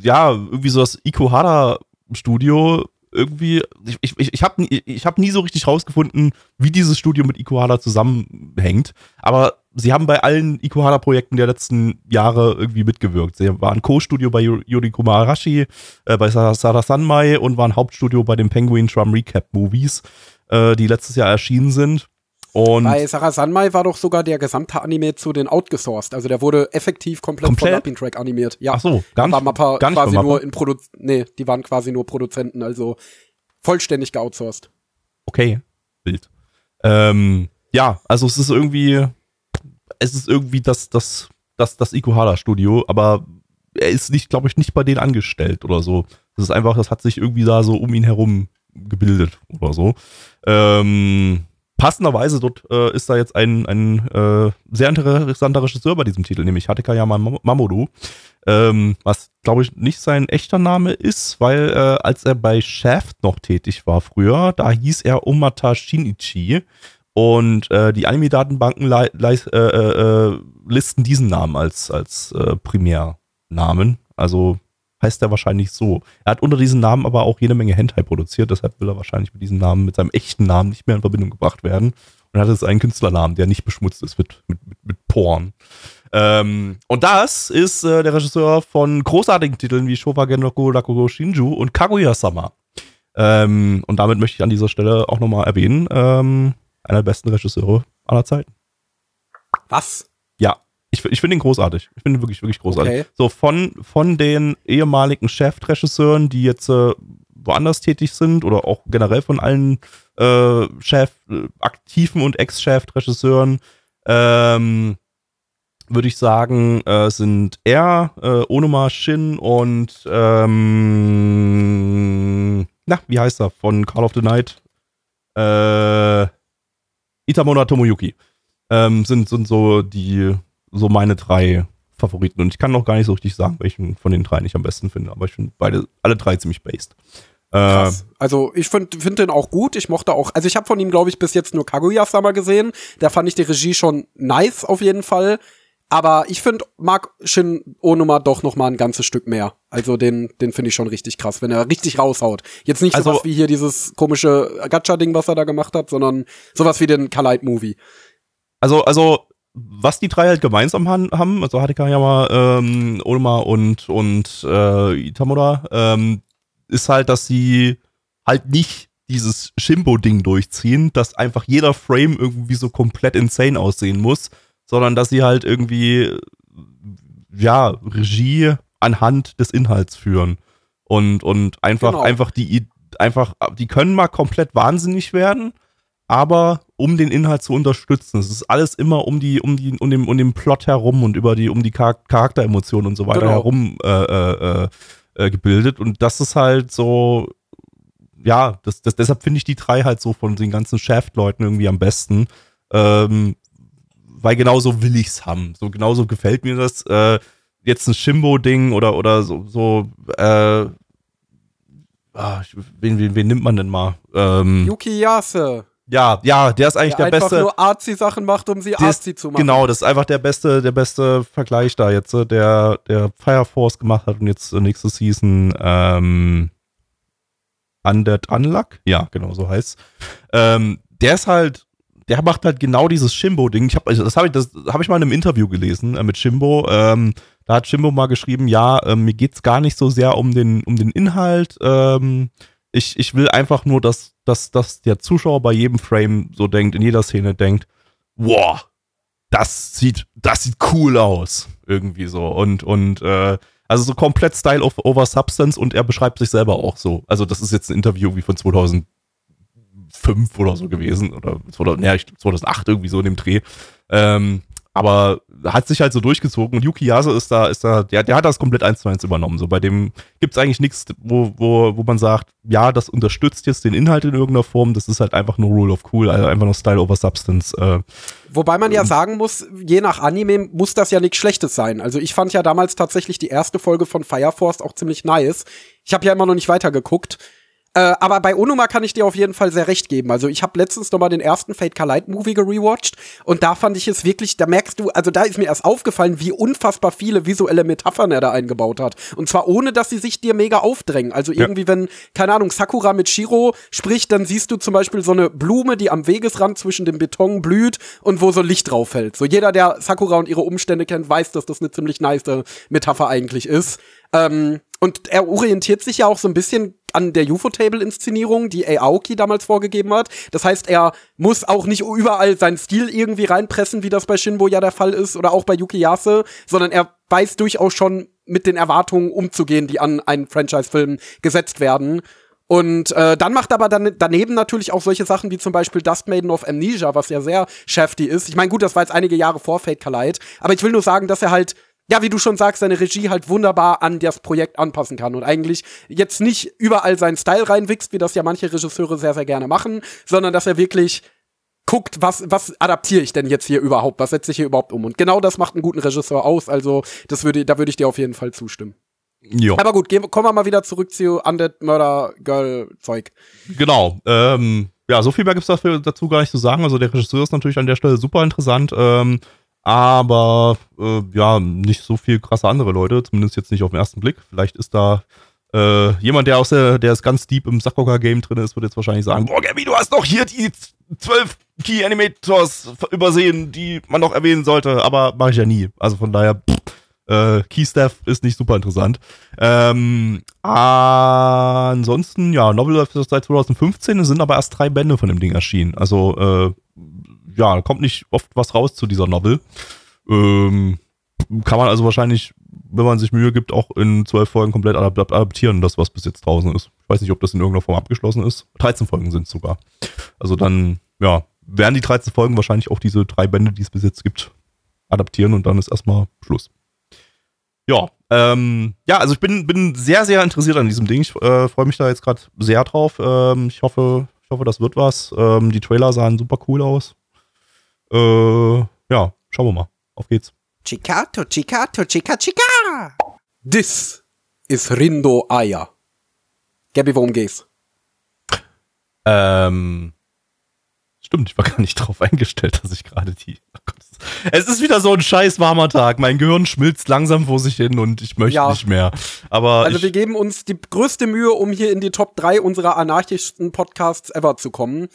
ja, irgendwie so das Ikuhara Studio. Irgendwie, ich, ich, ich, habe ich hab nie so richtig rausgefunden, wie dieses Studio mit Ikuhara zusammenhängt. Aber sie haben bei allen Ikuhara-Projekten der letzten Jahre irgendwie mitgewirkt. Sie waren Co-Studio bei Yu- Yuri Kumarashi, äh, bei Sa- Sada Sanmai und waren Hauptstudio bei den Penguin Drum Recap Movies, äh, die letztes Jahr erschienen sind. Und Bei Sarah Sanmai war doch sogar der gesamte Anime zu den outgesourced. Also der wurde effektiv komplett, Komplett? von Lapin Track animiert. Ja. ach so, gar nicht, war Mappa gar nicht quasi von nur Mappa? in Produ nee, die waren quasi nur Produzenten, also vollständig geoutsourced. Okay, wild. Ähm, ja, also es ist irgendwie, es ist irgendwie das, das, das, das Ikuhara-Studio, aber er ist nicht, glaube ich, nicht bei denen angestellt oder so. Das ist einfach, das hat sich irgendwie da so um ihn herum gebildet oder so. Ähm, passenderweise dort äh, ist da jetzt ein, ein äh, sehr interessanter Regisseur bei diesem Titel, nämlich Hatekaya Mam- Mamoru. Ähm, was, glaube ich, nicht sein echter Name ist, weil äh, als er bei Shaft noch tätig war früher, da hieß er Omata Shinichi und äh, die Anime-Datenbanken äh, äh, listen diesen Namen als, als Primärnamen. Also heißt er wahrscheinlich so. Er hat unter diesem Namen aber auch jede Menge Hentai produziert, deshalb will er wahrscheinlich mit diesem Namen, mit seinem echten Namen nicht mehr in Verbindung gebracht werden. Und hat jetzt einen Künstlernamen, der nicht beschmutzt ist mit, mit, mit, mit Porn. Ähm, und das ist äh, der Regisseur von großartigen Titeln wie Showa Genroku Rakugo Shinju und Kaguya-sama. Ähm, und damit möchte ich an dieser Stelle auch nochmal erwähnen, ähm, einer der besten Regisseure aller Zeiten. Was? Ich, ich finde ihn großartig. Ich finde ihn wirklich, wirklich großartig. Okay. So von, von den ehemaligen Chefregisseuren, die jetzt äh, woanders tätig sind oder auch generell von allen äh, Chef, äh, aktiven und Ex-Chef-Regisseuren, ähm, würde ich sagen, äh, sind er, äh, Onoma Shin und ähm, na, wie heißt er? Von Call of the Night. Äh, Itamona Tomoyuki. Ähm, sind, sind so die, so meine drei Favoriten. Und ich kann noch gar nicht so richtig sagen, welchen von den dreien ich am besten finde. Aber ich finde beide, alle drei ziemlich based. Äh, Krass. Also ich finde find den auch gut. Ich mochte auch, also ich habe von ihm, glaube ich, bis jetzt nur Kaguya-sama gesehen. Da fand ich die Regie schon nice auf jeden Fall. Aber ich finde, mag Shin Onuma doch noch mal ein ganzes Stück mehr. Also den, den finde ich schon richtig krass, wenn er richtig raushaut. Jetzt nicht Also- sowas wie hier dieses komische Gacha-Ding, was er da gemacht hat, sondern sowas wie den Kalight-Movie. Also, also, was die drei halt gemeinsam han- haben, also Hatekayama, ähm, Onuma und, und äh, Itamura, ähm, ist halt, dass sie halt nicht dieses Shimbo-Ding durchziehen, dass einfach jeder Frame irgendwie so komplett insane aussehen muss, sondern dass sie halt irgendwie, ja, Regie anhand des Inhalts führen. Und, und einfach, Genau. einfach die, einfach, die können mal komplett wahnsinnig werden, aber um den Inhalt zu unterstützen. Es ist alles immer um die, um die, um den, um den Plot herum und über die, um die Char Charakteremotionen und so weiter Genau. herum äh, äh, äh, gebildet. Und das ist halt so, ja, das, das, deshalb finde ich die drei halt so von den ganzen Shaft-Leuten irgendwie am besten. Ähm, weil genauso will ich's haben. So genauso gefällt mir das. Äh, jetzt ein Shimbo-Ding oder, oder so, so äh, ah, wen, wen, wen nimmt man denn mal? Ähm, Yuki Yase, ja, ja, der ist eigentlich der der, einfach beste. nur Artsy-Sachen macht, um sie Artsy zu machen. Genau, das ist einfach der beste, der beste Vergleich da jetzt, äh, der, der Fire Force gemacht hat und jetzt äh, nächste Season ähm, Undead Unluck. Ja, genau, so heißt ähm, Der ist halt, der macht halt genau dieses Shimbo-Ding. Ich hab, also das habe ich, das habe ich mal in einem Interview gelesen äh, mit Shimbo. Ähm, da hat Shimbo mal geschrieben, ja, ähm, mir geht's gar nicht so sehr um den, um den Inhalt. Ähm, ich, ich will einfach nur, dass, dass, dass der Zuschauer bei jedem Frame so denkt, in jeder Szene denkt, wow, das sieht, das sieht cool aus. Irgendwie so. Und, und, äh, also so komplett Style of over Substance und er beschreibt sich selber auch so. Also das ist jetzt ein Interview wie von 2005 oder so gewesen oder 2008 irgendwie so in dem Dreh. Ähm, aber hat sich halt so durchgezogen und Yuki Yase ist da, ist da, der, der hat das komplett eins zu eins übernommen. So bei dem gibt's eigentlich nichts, wo, wo, wo man sagt, ja, das unterstützt jetzt den Inhalt in irgendeiner Form. Das ist halt einfach nur Rule of Cool, also einfach nur Style over Substance. Äh, Wobei man ja sagen muss, je nach Anime muss das ja nichts Schlechtes sein. Also ich fand ja damals tatsächlich die erste Folge von Fire Force auch ziemlich nice. Ich habe ja immer noch nicht weitergeguckt. Äh, aber bei Onuma kann ich dir auf jeden Fall sehr recht geben. Also ich habe letztens noch mal den ersten Fate Light Movie gerewatcht und da fand ich es wirklich, da merkst du, also da ist mir erst aufgefallen, wie unfassbar viele visuelle Metaphern er da eingebaut hat. Und zwar ohne, dass sie sich dir mega aufdrängen. Also irgendwie, ja. wenn, keine Ahnung, Sakura mit Shiro spricht, dann siehst du zum Beispiel so eine Blume, die am Wegesrand zwischen dem Beton blüht und wo so Licht drauf fällt. So jeder, der Sakura und ihre Umstände kennt, weiß, dass das eine ziemlich nice Metapher eigentlich ist. Ähm, und er orientiert sich ja auch so ein bisschen an der UFO-Table-Inszenierung, die Aoki damals vorgegeben hat. Das heißt, er muss auch nicht überall seinen Stil irgendwie reinpressen, wie das bei Shinbo ja der Fall ist oder auch bei Yukiyase, sondern er weiß durchaus schon mit den Erwartungen umzugehen, die an einen Franchise-Film gesetzt werden. Und äh, dann macht aber dann daneben natürlich auch solche Sachen wie zum Beispiel Dust Maiden of Amnesia, was ja sehr shafty ist. Ich meine, gut, das war jetzt einige Jahre vor Fate Collide, aber ich will nur sagen, dass er halt ja, wie du schon sagst, seine Regie halt wunderbar an das Projekt anpassen kann und eigentlich jetzt nicht überall seinen Style reinwichst, wie das ja manche Regisseure sehr, sehr gerne machen, sondern dass er wirklich guckt, was, was adaptiere ich denn jetzt hier überhaupt, was setze ich hier überhaupt um. Und genau das macht einen guten Regisseur aus, also das würde, da würde ich dir auf jeden Fall zustimmen. Jo. Aber gut, gehen, kommen wir mal wieder zurück zu Undead Murder Girl Zeug. Genau. Ähm, ja, so viel mehr gibt's dafür, dazu gar nicht zu sagen. Also der Regisseur ist natürlich an der Stelle super interessant. Ähm, aber äh, ja, nicht so viel krasse andere Leute, zumindest jetzt nicht auf den ersten Blick. Vielleicht ist da äh, jemand, der aus der, der ist ganz deep im Sakoka-Game drin ist, wird jetzt wahrscheinlich sagen, boah, Gabby, du hast doch hier die zwölf Key Animators übersehen, die man noch erwähnen sollte, aber mache ich ja nie. Also von daher, pff, äh, Key Staff ist nicht super interessant. Ähm, ansonsten, ja, Novel seit 2015, sind aber erst drei Bände von dem Ding erschienen. Also äh, ja, kommt nicht oft was raus zu dieser Novel. Ähm, kann man also wahrscheinlich, wenn man sich Mühe gibt, auch in zwölf Folgen komplett adaptieren, das, was bis jetzt draußen ist. Ich weiß nicht, ob das in irgendeiner Form abgeschlossen ist. 13 Folgen sind es sogar. Also dann, ja, werden die 13 Folgen wahrscheinlich auch diese drei Bände, die es bis jetzt gibt, adaptieren und dann ist erstmal Schluss. Ja, ähm, ja, also ich bin, bin sehr, sehr interessiert an diesem Ding. Ich äh, freue mich da jetzt gerade sehr drauf. Ähm, ich hoffe, ich hoffe, das wird was. Ähm, die Trailer sahen super cool aus. Äh, ja, schauen wir mal. Auf geht's. Chicato, Chicato, Chica, Chica. This is Rindo Aya. Gabby, worum geht's? Ähm, stimmt, ich war gar nicht drauf eingestellt, dass ich gerade die. Oh es ist wieder so ein scheiß warmer Tag. Mein Gehirn schmilzt langsam vor sich hin und ich möchte ja. nicht mehr. Aber also wir geben uns die größte Mühe, um hier in die Top 3 unserer anarchischsten Podcasts ever zu kommen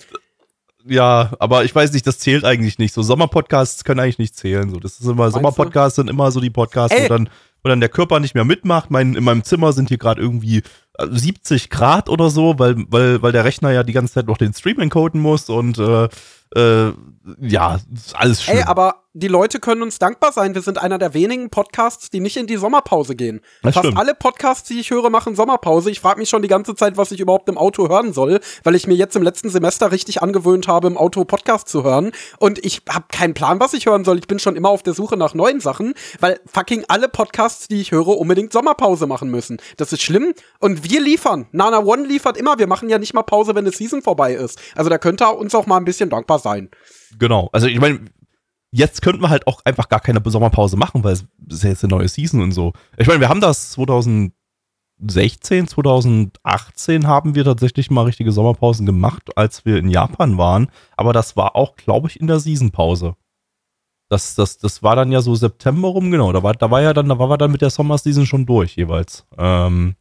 ja, aber ich weiß nicht, das zählt eigentlich nicht. So Sommerpodcasts können eigentlich nicht zählen. So, das ist immer, Sommerpodcasts sind immer so die Podcasts, wo dann, wo dann der Körper nicht mehr mitmacht. Mein, in meinem Zimmer sind hier gerade irgendwie 70 äh, Grad oder so, weil, weil, weil der Rechner ja die ganze Zeit noch den Stream encoden muss und äh, äh, ja, alles schön. Ey, aber die Leute können uns dankbar sein. Wir sind einer der wenigen Podcasts, die nicht in die Sommerpause gehen. Das Fast stimmt. alle Podcasts, die ich höre, machen Sommerpause. Ich frage mich schon die ganze Zeit, was ich überhaupt im Auto hören soll, weil ich mir jetzt im letzten Semester richtig angewöhnt habe, im Auto Podcast zu hören. Und ich habe keinen Plan, was ich hören soll. Ich bin schon immer auf der Suche nach neuen Sachen, weil fucking alle Podcasts, die ich höre, unbedingt Sommerpause machen müssen. Das ist schlimm. Und wir liefern. Nana One liefert immer. Wir machen ja nicht mal Pause, wenn die Season vorbei ist. Also da könnte uns auch mal ein bisschen dankbar sein. Genau. Also ich meine, jetzt könnten wir halt auch einfach gar keine Sommerpause machen, weil es ist ja jetzt eine neue Season und so. Ich meine, wir haben das 2016, 2018 haben wir tatsächlich mal richtige Sommerpausen gemacht, als wir in Japan waren. Aber das war auch, glaube ich, in der Seasonpause. Das, das, das war dann ja so September rum, genau. Da war, da war ja dann, da war wir dann mit der Sommerseason schon durch jeweils. Ähm,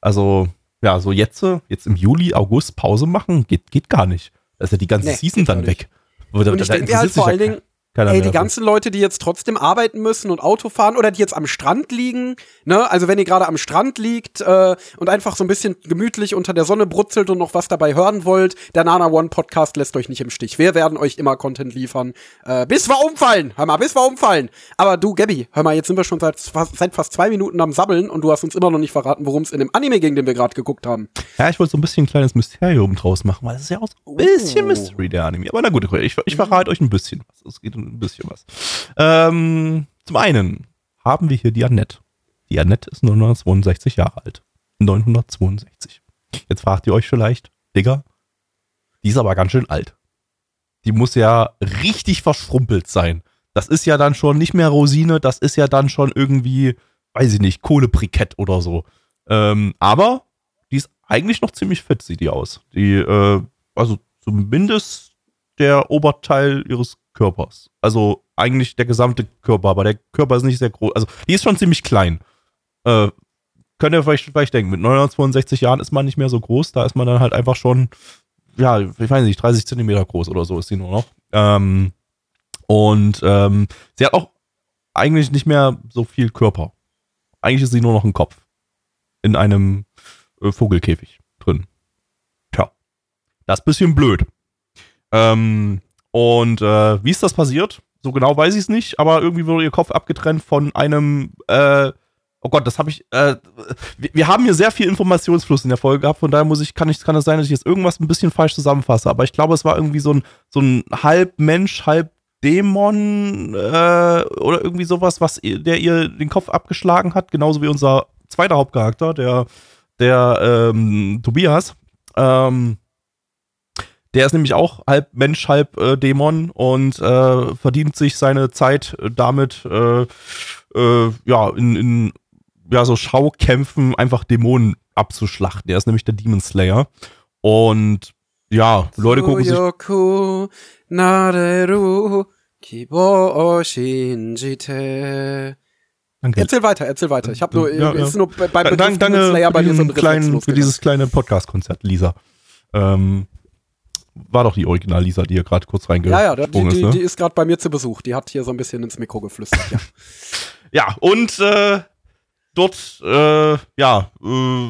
also, ja, so jetzt, jetzt im Juli, August Pause machen, geht, geht gar nicht. Da ist ja die ganze nee, Season dann weg. Und ich denke halt vor allen Dingen, keiner Ey, die ganzen Leute, die jetzt trotzdem arbeiten müssen und Auto fahren oder die jetzt am Strand liegen, ne? Also wenn ihr gerade am Strand liegt äh, und einfach so ein bisschen gemütlich unter der Sonne brutzelt und noch was dabei hören wollt, der Nana One Podcast lässt euch nicht im Stich. Wir werden euch immer Content liefern, äh, bis wir umfallen. Hör mal, bis wir umfallen. Aber du, Gabby, hör mal, jetzt sind wir schon seit, fast- seit fast zwei Minuten am Sabbeln und du hast uns immer noch nicht verraten, worum es in dem Anime ging, den wir gerade geguckt haben. Ja, ich wollte so ein bisschen ein kleines Mysterium draus machen, weil es ist ja auch so ein bisschen Oh. Mystery, der Anime. Aber na gut, ich, ich verrate euch ein bisschen was. Es geht um ein bisschen was. Ähm, zum einen haben wir hier die Annette. Die Annette ist 962 Jahre alt. 962. Jetzt fragt ihr euch vielleicht, Digga, die ist aber ganz schön alt. Die muss ja richtig verschrumpelt sein. Das ist ja dann schon nicht mehr Rosine, das ist ja dann schon irgendwie, weiß ich nicht, Kohlebrikett oder so. Ähm, aber die ist eigentlich noch ziemlich fit, sieht die aus. Die, äh, also zumindest der Oberteil ihres Körpers. Also eigentlich der gesamte Körper, aber der Körper ist nicht sehr groß. Also die ist schon ziemlich klein. Äh, könnt ihr vielleicht, vielleicht denken, mit 962 Jahren ist man nicht mehr so groß, da ist man dann halt einfach schon, ja, ich weiß nicht, 30 Zentimeter groß oder so ist sie nur noch. Ähm, und ähm, sie hat auch eigentlich nicht mehr so viel Körper. Eigentlich ist sie nur noch ein Kopf. In einem äh, Vogelkäfig drin. Tja. Das ist ein bisschen blöd. Ähm, und äh, wie ist das passiert? So genau weiß ich es nicht, aber irgendwie wurde ihr Kopf abgetrennt von einem, äh, oh Gott, das habe ich, äh, wir, wir haben hier sehr viel Informationsfluss in der Folge gehabt, von daher muss ich, kann ich, kann es sein, dass ich jetzt irgendwas ein bisschen falsch zusammenfasse, aber ich glaube, es war irgendwie so ein, so ein halb Mensch, halb Dämon, äh, oder irgendwie sowas, was der ihr den Kopf abgeschlagen hat, genauso wie unser zweiter Hauptcharakter, der, der, ähm, Tobias, ähm, der ist nämlich auch halb Mensch, halb äh, Dämon und äh, verdient sich seine Zeit äh, damit, äh, äh, ja, in, in ja, so Schaukämpfen einfach Dämonen abzuschlachten. Der ist nämlich der Demon Slayer. Und ja, Leute gucken sich. Tsuyoku nareru kibo shinjite. Danke. Erzähl weiter, erzähl weiter. Ich habe nur, Ja, es ja. ist nur bei bei Dank- Begriff danke Demon Slayer bei für, mir so ein kleinen, Reflex für dieses kleine Podcast-Konzert, Lisa. Ähm, war doch die Original-Lisa, die hier gerade kurz Ja, ja, die, ist. Ne? die ist gerade bei mir zu Besuch. Die hat hier so ein bisschen ins Mikro geflüstert. Ja. [laughs] Ja, und äh, dort, äh, ja, äh,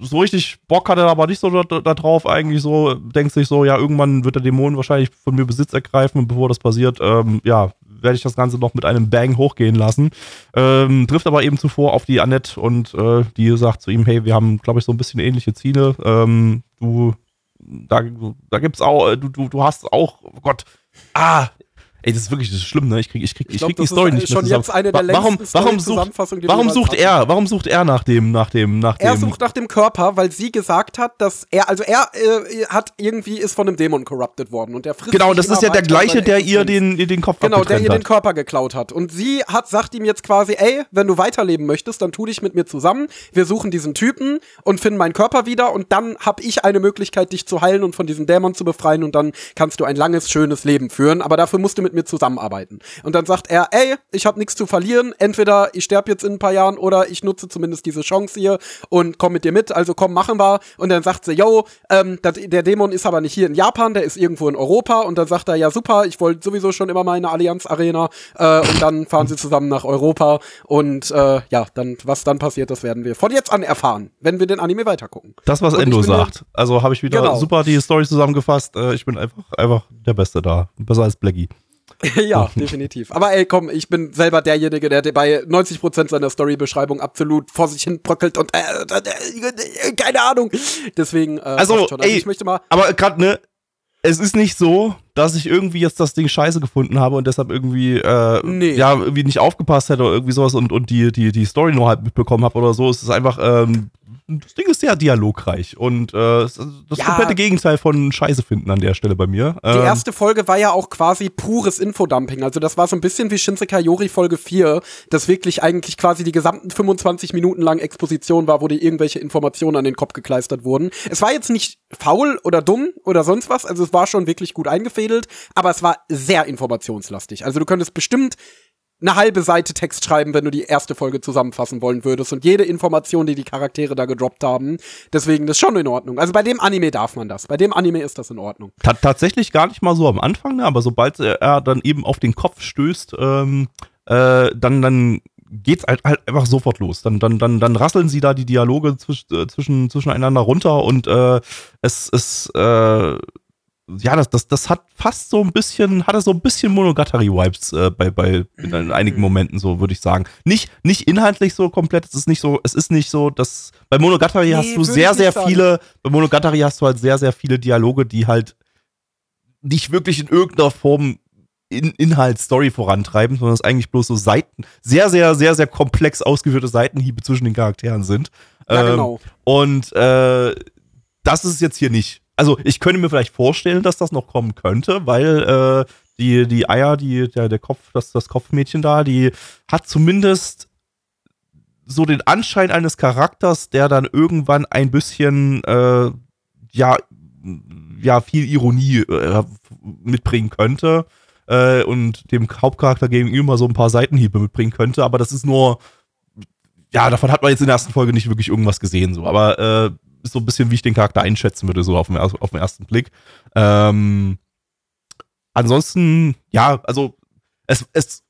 so richtig Bock hat er aber nicht so da, da drauf eigentlich so, denkt sich so, ja, irgendwann wird der Dämon wahrscheinlich von mir Besitz ergreifen und bevor das passiert, ähm, ja, werde ich das Ganze noch mit einem Bang hochgehen lassen. Ähm, trifft aber eben zuvor auf die Annette und äh, die sagt zu ihm, hey, wir haben, glaube ich, so ein bisschen ähnliche Ziele. Ähm, du, da, da gibt's auch, äh, du, du, du hast auch, oh Gott, ah, ey, das ist wirklich, das ist schlimm, ne? Ich krieg, ich krieg, ich, glaub, krieg die Story ist nicht mehr zusammen. warum, warum sucht, warum sucht hatten. er, warum sucht er nach dem, nach dem, nach Er dem, sucht nach dem Körper, weil sie gesagt hat, dass er, also er äh, hat irgendwie ist von einem Dämon corrupted worden und der frisst genau, das ist ja der gleiche, der ihr den, ihr den Kopf Genau, der ihr den. Körper geklaut hat. Und sie hat, sagt ihm jetzt quasi, ey, wenn du weiterleben möchtest, dann tu dich mit mir zusammen. Wir suchen diesen Typen und finden meinen Körper wieder und dann habe ich eine Möglichkeit, dich zu heilen und von diesem Dämon zu befreien und dann kannst du ein langes, schönes Leben führen. Aber dafür musst du mit mir zusammenarbeiten. Und dann sagt er, ey, ich habe nichts zu verlieren. Entweder ich sterbe jetzt in ein paar Jahren oder ich nutze zumindest diese Chance hier und komm mit dir mit. Also komm, machen wir. Und dann sagt sie, yo, ähm, der Dämon ist aber nicht hier in Japan, der ist irgendwo in Europa. Und dann sagt er, ja super, ich wollte sowieso schon immer mal in eine Allianz Arena. Äh, und dann fahren sie zusammen nach Europa. Und äh, ja, dann was dann passiert, das werden wir von jetzt an erfahren, wenn wir den Anime weitergucken. Das, was Und Endo sagt. Also habe ich wieder Genau. super die Story zusammengefasst. Äh, ich bin einfach, einfach der Beste da. Besser als Blackie. [laughs] ja, definitiv. Aber ey, komm, ich bin selber derjenige, der bei 90% seiner Storybeschreibung absolut vor sich hin bröckelt und äh, äh, keine Ahnung. Deswegen, äh, Also, schon. ey, ich möchte mal. Aber gerade, ne, es ist nicht so, dass ich irgendwie jetzt das Ding scheiße gefunden habe und deshalb irgendwie, äh, Nee. ja, irgendwie nicht aufgepasst hätte oder irgendwie sowas und, und die, die, die Story nur halt mitbekommen habe oder so. Es ist einfach, ähm, das Ding ist sehr dialogreich und äh, das Ja. komplette Gegenteil von Scheiße finden an der Stelle bei mir. Die Ähm, erste Folge war ja auch quasi pures Infodumping. Also das war so ein bisschen wie Shinsekai Yori Folge 4, das wirklich eigentlich quasi die gesamten 25 Minuten lang Exposition war, wo dir irgendwelche Informationen an den Kopf gekleistert wurden. Es war jetzt nicht faul oder dumm oder sonst was, also es war schon wirklich gut eingefädelt, aber es war sehr informationslastig. Also du könntest bestimmt eine halbe Seite Text schreiben, wenn du die erste Folge zusammenfassen wollen würdest und jede Information, die die Charaktere da gedroppt haben. Deswegen das ist schon in Ordnung. Also bei dem Anime darf man das. Bei dem Anime ist das in Ordnung. Ta tatsächlich gar nicht mal so am Anfang, ne? aber sobald er dann eben auf den Kopf stößt, ähm, äh, dann, dann geht's halt, halt einfach sofort los. Dann, dann, dann, dann rasseln sie da die Dialoge zwisch, äh, zwischen, zwischeneinander runter und äh, es, es äh, ja, das, das, das hat fast so ein bisschen, hatte so ein bisschen Monogatari-Vibes äh, bei, bei in, in einigen Momenten, so würde ich sagen. Nicht, nicht inhaltlich so komplett, es ist nicht so, es ist nicht so, dass bei Monogatari nee, hast du sehr, sehr sagen. viele, bei Monogatari hast du halt sehr, sehr viele Dialoge, die halt nicht wirklich in irgendeiner Form in Inhalt, Story vorantreiben, sondern es eigentlich bloß so Seiten, sehr, sehr, sehr, sehr komplex ausgeführte Seitenhiebe zwischen den Charakteren sind. Ja, ähm, genau. Und äh, das ist es jetzt hier nicht also ich könnte mir vielleicht vorstellen, dass das noch kommen könnte, weil äh, die, die Eier, die, der, der Kopf, das, das Kopfmädchen da, die hat zumindest so den Anschein eines Charakters, der dann irgendwann ein bisschen, äh, ja, ja, viel Ironie äh, mitbringen könnte äh, und dem Hauptcharakter gegenüber so ein paar Seitenhiebe mitbringen könnte, aber das ist nur, ja, davon hat man jetzt in der ersten Folge nicht wirklich irgendwas gesehen, so, aber äh, so ein bisschen, wie ich den Charakter einschätzen würde, so auf den, auf den ersten Blick. Ähm, ansonsten, ja, also es, es,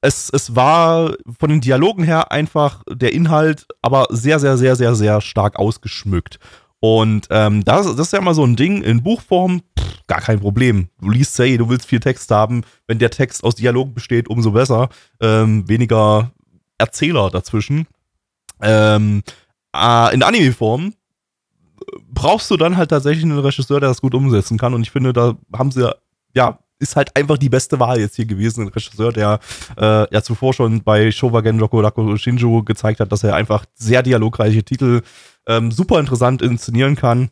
es, es war von den Dialogen her einfach der Inhalt, aber sehr, sehr, sehr, sehr, sehr stark ausgeschmückt. Und ähm, das, das ist ja immer so ein Ding in Buchform, pff, gar kein Problem. Du liest Say, du willst viel Text haben. Wenn der Text aus Dialogen besteht, umso besser. Ähm, weniger Erzähler dazwischen. Ähm, äh, in Anime-Form brauchst du dann halt tatsächlich einen Regisseur, der das gut umsetzen kann. Und ich finde, da haben sie ja, ist halt einfach die beste Wahl jetzt hier gewesen. Ein Regisseur, der äh, ja zuvor schon bei Showagen Rokodaku Shinju gezeigt hat, dass er einfach sehr dialogreiche Titel ähm, super interessant inszenieren kann.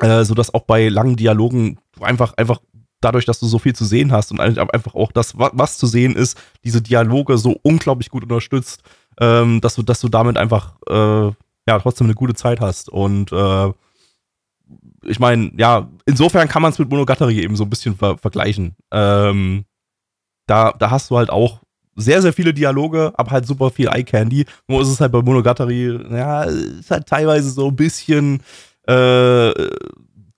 Äh, sodass auch bei langen Dialogen einfach, einfach dadurch, dass du so viel zu sehen hast und einfach auch das, was zu sehen ist, diese Dialoge so unglaublich gut unterstützt, ähm, dass du, dass du damit einfach äh, ja trotzdem eine gute Zeit hast. Und äh, ich meine, ja, insofern kann man es mit Monogatari eben so ein bisschen ver vergleichen. Ähm, da, da hast du halt auch sehr, sehr viele Dialoge, aber halt super viel Eye Candy. Nur ist es halt bei Monogatari, ja, ist halt teilweise so ein bisschen äh,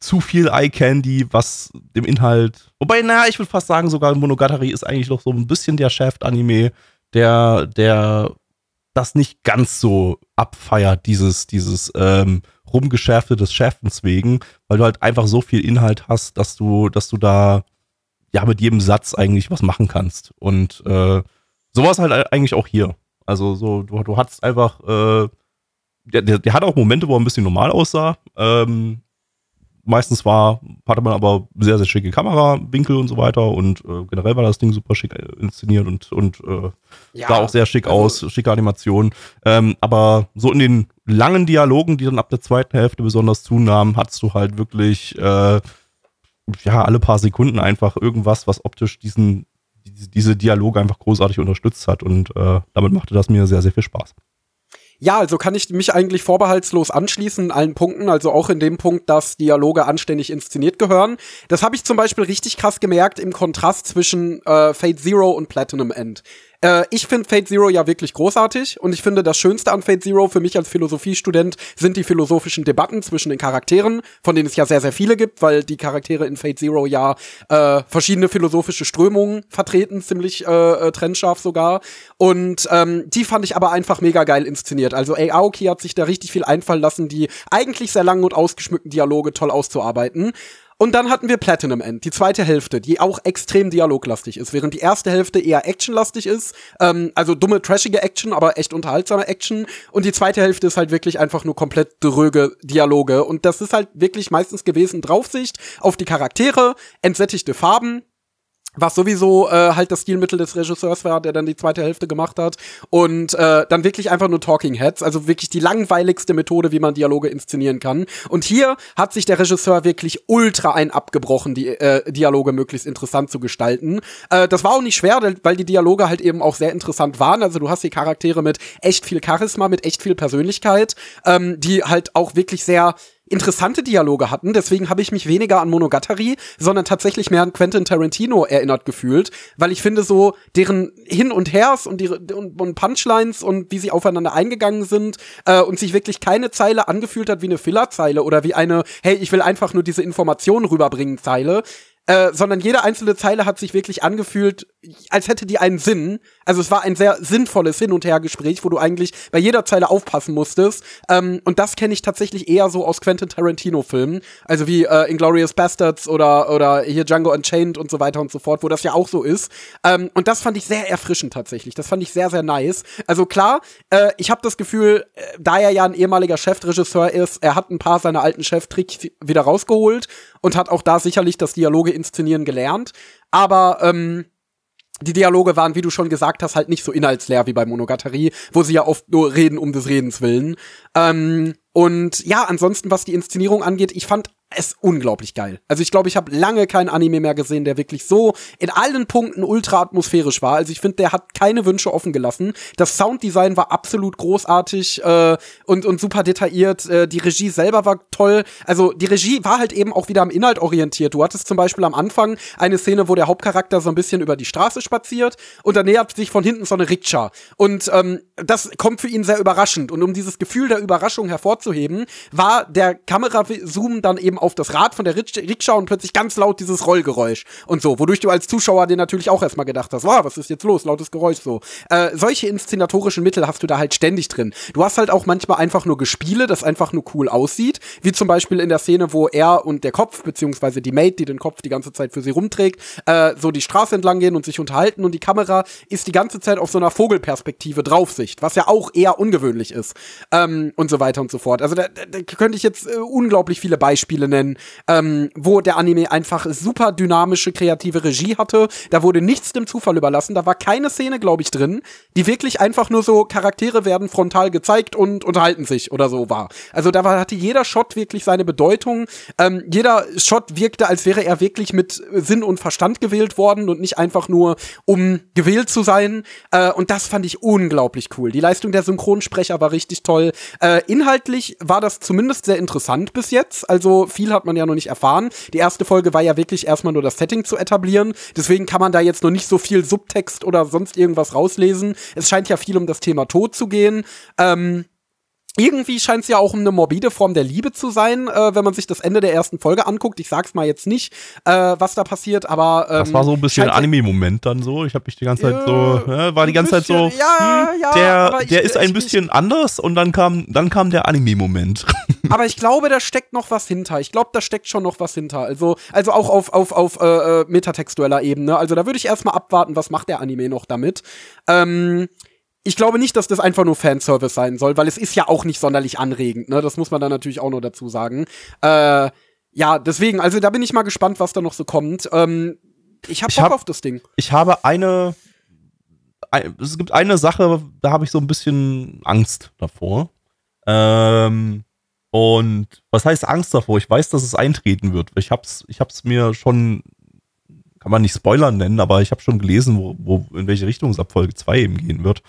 zu viel Eye Candy, was dem Inhalt. Wobei, naja, ich würde fast sagen, sogar Monogatari ist eigentlich noch so ein bisschen der Shaft-Anime, der, der das nicht ganz so abfeiert, dieses, dieses ähm, Rumgeschärfte des Schärfens wegen, weil du halt einfach so viel Inhalt hast, dass du, dass du da ja mit jedem Satz eigentlich was machen kannst. Und äh, sowas halt eigentlich auch hier. Also so, du, du hattest einfach, äh, der, der, der hat auch Momente, wo er ein bisschen normal aussah. Ähm, meistens war, hatte man aber sehr, sehr schicke Kamerawinkel und so weiter und äh, generell war das Ding super schick äh, inszeniert und, und äh, ja, sah auch sehr schick also, aus, schicke Animation. Ähm, aber so in den langen Dialogen, die dann ab der zweiten Hälfte besonders zunahmen, hattest du halt wirklich äh, ja alle paar Sekunden einfach irgendwas, was optisch diesen diese Dialoge einfach großartig unterstützt hat und äh, damit machte das mir sehr, sehr viel Spaß. Ja, also kann ich mich eigentlich vorbehaltslos anschließen in allen Punkten, also auch in dem Punkt, dass Dialoge anständig inszeniert gehören. Das habe ich zum Beispiel richtig krass gemerkt im Kontrast zwischen äh, Fate Zero und Platinum End. Äh, ich finde Fate Zero ja wirklich großartig und ich finde, das Schönste an Fate Zero für mich als Philosophiestudent sind die philosophischen Debatten zwischen den Charakteren, von denen es ja sehr, sehr viele gibt, weil die Charaktere in Fate Zero ja äh, verschiedene philosophische Strömungen vertreten, ziemlich äh, äh, trennscharf sogar. Und ähm, die fand ich aber einfach mega geil inszeniert. Also Aoki hat sich da richtig viel einfallen lassen, die eigentlich sehr langen und ausgeschmückten Dialoge toll auszuarbeiten. Und dann hatten wir Platinum End, die zweite Hälfte, die auch extrem dialoglastig ist, während die erste Hälfte eher actionlastig ist, ähm, also dumme, trashige Action, aber echt unterhaltsame Action. Und die zweite Hälfte ist halt wirklich einfach nur komplett dröge Dialoge. Und das ist halt wirklich meistens gewesen Draufsicht auf die Charaktere, entsättigte Farben, was sowieso äh, halt das Stilmittel des Regisseurs war, der dann die zweite Hälfte gemacht hat. Und äh, dann wirklich einfach nur Talking Heads, also wirklich die langweiligste Methode, wie man Dialoge inszenieren kann. Und hier hat sich der Regisseur wirklich ultra ein abgebrochen, die äh, Dialoge möglichst interessant zu gestalten. Äh, das war auch nicht schwer, weil die Dialoge halt eben auch sehr interessant waren. Also du hast die Charaktere mit echt viel Charisma, mit echt viel Persönlichkeit, ähm, die halt auch wirklich sehr interessante Dialoge hatten. Deswegen habe ich mich weniger an Monogatari, sondern tatsächlich mehr an Quentin Tarantino erinnert gefühlt, weil ich finde so deren Hin und Hers und und, und Punchlines und wie sie aufeinander eingegangen sind äh, und sich wirklich keine Zeile angefühlt hat wie eine Fillerzeile oder wie eine Hey, ich will einfach nur diese Informationen rüberbringen Zeile, äh, sondern jede einzelne Zeile hat sich wirklich angefühlt, als hätte die einen Sinn. Also es war ein sehr sinnvolles Hin- und Hergespräch, wo du eigentlich bei jeder Zeile aufpassen musstest. Ähm, und das kenne ich tatsächlich eher so aus Quentin Tarantino-Filmen. Also wie äh, Inglorious Bastards oder, oder hier Django Unchained und so weiter und so fort, wo das ja auch so ist. Ähm, und das fand ich sehr erfrischend tatsächlich. Das fand ich sehr, sehr nice. Also klar, äh, ich habe das Gefühl, äh, da er ja ein ehemaliger Chefregisseur ist, er hat ein paar seiner alten Cheftricks wieder rausgeholt und hat auch da sicherlich das Dialoge inszenieren gelernt. Aber ähm, die Dialoge waren, wie du schon gesagt hast, halt nicht so inhaltsleer wie bei Monogatari, wo sie ja oft nur reden um des Redens willen. Ähm, und ja, ansonsten, was die Inszenierung angeht, ich fand ist unglaublich geil. Also ich glaube, ich habe lange keinen Anime mehr gesehen, der wirklich so in allen Punkten ultra atmosphärisch war. Also ich finde, der hat keine Wünsche offen gelassen. Das Sounddesign war absolut großartig äh, und, und super detailliert. Äh, die Regie selber war toll. Also die Regie war halt eben auch wieder am Inhalt orientiert. Du hattest zum Beispiel am Anfang eine Szene, wo der Hauptcharakter so ein bisschen über die Straße spaziert und da nähert sich von hinten so eine Rikscha. Und ähm, das kommt für ihn sehr überraschend. Und um dieses Gefühl der Überraschung hervorzuheben, war der Kamerazoom dann eben auf das Rad von der Rikscha und plötzlich ganz laut dieses Rollgeräusch und so, wodurch du als Zuschauer dir natürlich auch erstmal gedacht hast, wow, was ist jetzt los, lautes Geräusch so. Äh, solche inszenatorischen Mittel hast du da halt ständig drin. Du hast halt auch manchmal einfach nur Gespiele, das einfach nur cool aussieht, wie zum Beispiel in der Szene, wo er und der Kopf, beziehungsweise die Mate, die den Kopf die ganze Zeit für sie rumträgt, äh, so die Straße entlang gehen und sich unterhalten und die Kamera ist die ganze Zeit auf so einer Vogelperspektive Draufsicht, was ja auch eher ungewöhnlich ist ähm, und so weiter und so fort. Also da, da könnte ich jetzt äh, unglaublich viele Beispiele nennen, ähm, wo der Anime einfach super dynamische, kreative Regie hatte. Da wurde nichts dem Zufall überlassen. Da war keine Szene, glaube ich, drin, die wirklich einfach nur so Charaktere werden frontal gezeigt und unterhalten sich oder so war. Also da war, hatte jeder Shot wirklich seine Bedeutung. Ähm, jeder Shot wirkte, als wäre er wirklich mit Sinn und Verstand gewählt worden und nicht einfach nur, um gewählt zu sein. Äh, und das fand ich unglaublich cool. Die Leistung der Synchronsprecher war richtig toll. Äh, inhaltlich war das zumindest sehr interessant bis jetzt. Also viel hat man ja noch nicht erfahren. Die erste Folge war ja wirklich erstmal nur das Setting zu etablieren. Deswegen kann man da jetzt noch nicht so viel Subtext oder sonst irgendwas rauslesen. Es scheint ja viel um das Thema Tod zu gehen. Ähm, irgendwie scheint es ja auch eine morbide Form der Liebe zu sein, äh, wenn man sich das Ende der ersten Folge anguckt. Ich sag's mal jetzt nicht, äh, was da passiert, aber ähm, das war so ein bisschen ein Anime-Moment dann so. Ich habe mich die ganze Zeit so, äh, war die ganze bisschen, Zeit so, ja, hm, ja, der, der ist ein bisschen ich, anders und dann kam, dann kam der Anime-Moment. [laughs] aber ich glaube, da steckt noch was hinter. Ich glaube, da steckt schon noch was hinter. Also, also auch auf auf auf äh, äh metatextueller Ebene. Also da würde ich erstmal abwarten, was macht der Anime noch damit. Ähm, ich glaube nicht, dass das einfach nur Fanservice sein soll, weil es ist ja auch nicht sonderlich anregend, ne? Das muss man dann natürlich auch noch dazu sagen. Äh, ja, deswegen, also da bin ich mal gespannt, was da noch so kommt. Ähm, ich hab Bock hab, auf das Ding. Ich habe eine, ein, es gibt eine Sache, da habe ich so ein bisschen Angst davor. Ähm, und was heißt Angst davor? Ich weiß, dass es eintreten wird. Ich hab's, ich hab's mir schon, kann man nicht Spoilern nennen, aber ich habe schon gelesen, wo, wo, in welche Richtung es ab Folge 2 eben gehen wird.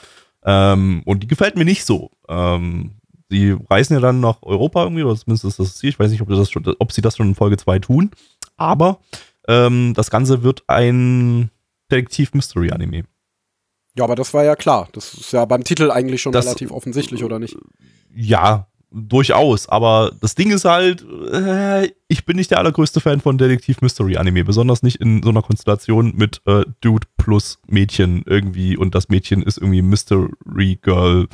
Ähm, und die gefällt mir nicht so. Ähm, sie reisen ja dann nach Europa irgendwie, oder zumindest ist das Ziel. Ich weiß nicht, ob, das schon, ob sie das schon in Folge 2 tun. Aber ähm, das Ganze wird ein Detektiv-Mystery-Anime. Ja, aber das war ja klar. Das ist ja beim Titel eigentlich schon das, relativ offensichtlich, oder nicht? Ja, durchaus. Aber das Ding ist halt, äh, ich bin nicht der allergrößte Fan von Detektiv-Mystery-Anime, besonders nicht in so einer Konstellation mit äh, Dude plus Mädchen irgendwie und das Mädchen ist irgendwie Mystery Girl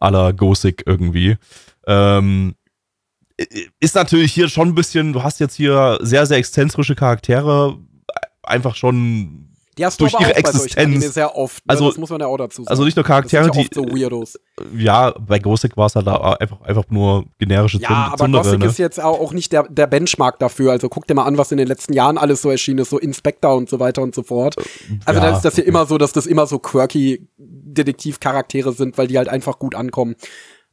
à la Gothic irgendwie. Ähm, ist natürlich hier schon ein bisschen, du hast jetzt hier sehr, sehr exzentrische Charaktere, einfach schon die hast durch ihre Existenz. sehr oft. Ne? Also, das muss man ja auch dazu sagen. Also nicht nur Charaktere, das sind ja die. So Weirdos. Ja, bei Gothic war es halt einfach, einfach nur generische Ja, Zund aber Zundere, Gothic ne? ist jetzt auch nicht der, der Benchmark dafür. Also guck dir mal an, was in den letzten Jahren alles so erschienen ist, so Inspector und so weiter und so fort. Also ja, dann ist das hier okay. immer so, dass das immer so quirky Detektivcharaktere sind, weil die halt einfach gut ankommen.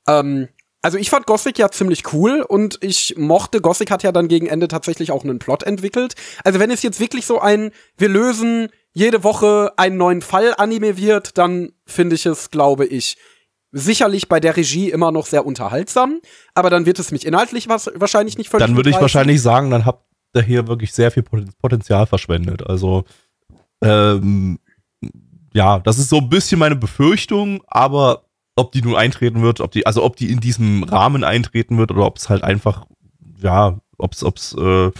Ähm, also ich fand Gothic ja ziemlich cool und ich mochte, Gothic hat ja dann gegen Ende tatsächlich auch einen Plot entwickelt. Also wenn es jetzt wirklich so ein, wir lösen jede Woche einen neuen Fall Anime wird, dann finde ich es, glaube ich, sicherlich bei der Regie immer noch sehr unterhaltsam, aber dann wird es mich inhaltlich was, wahrscheinlich nicht völlig Dann würde ich wahrscheinlich sagen, dann habt ihr hier wirklich sehr viel Poten- Potenzial verschwendet. Also, ähm, ja, das ist so ein bisschen meine Befürchtung, aber ob die nun eintreten wird, ob die, also ob die in diesem Rahmen eintreten wird oder ob es halt einfach, ja, ob es, ob es, äh,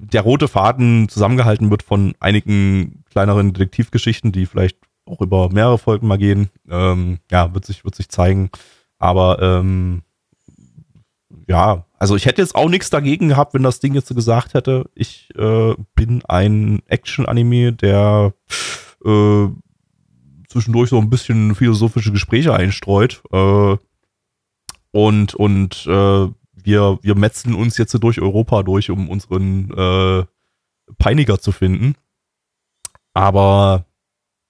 der rote Faden zusammengehalten wird von einigen kleineren Detektivgeschichten, die vielleicht auch über mehrere Folgen mal gehen. Ähm, ja, wird sich, wird sich zeigen. Aber ähm, ja, also ich hätte jetzt auch nichts dagegen gehabt, wenn das Ding jetzt so gesagt hätte, ich äh, bin ein Action-Anime, der äh, zwischendurch so ein bisschen philosophische Gespräche einstreut. Äh, und und äh, wir, wir metzeln uns jetzt so durch Europa durch, um unseren äh, Peiniger zu finden. Aber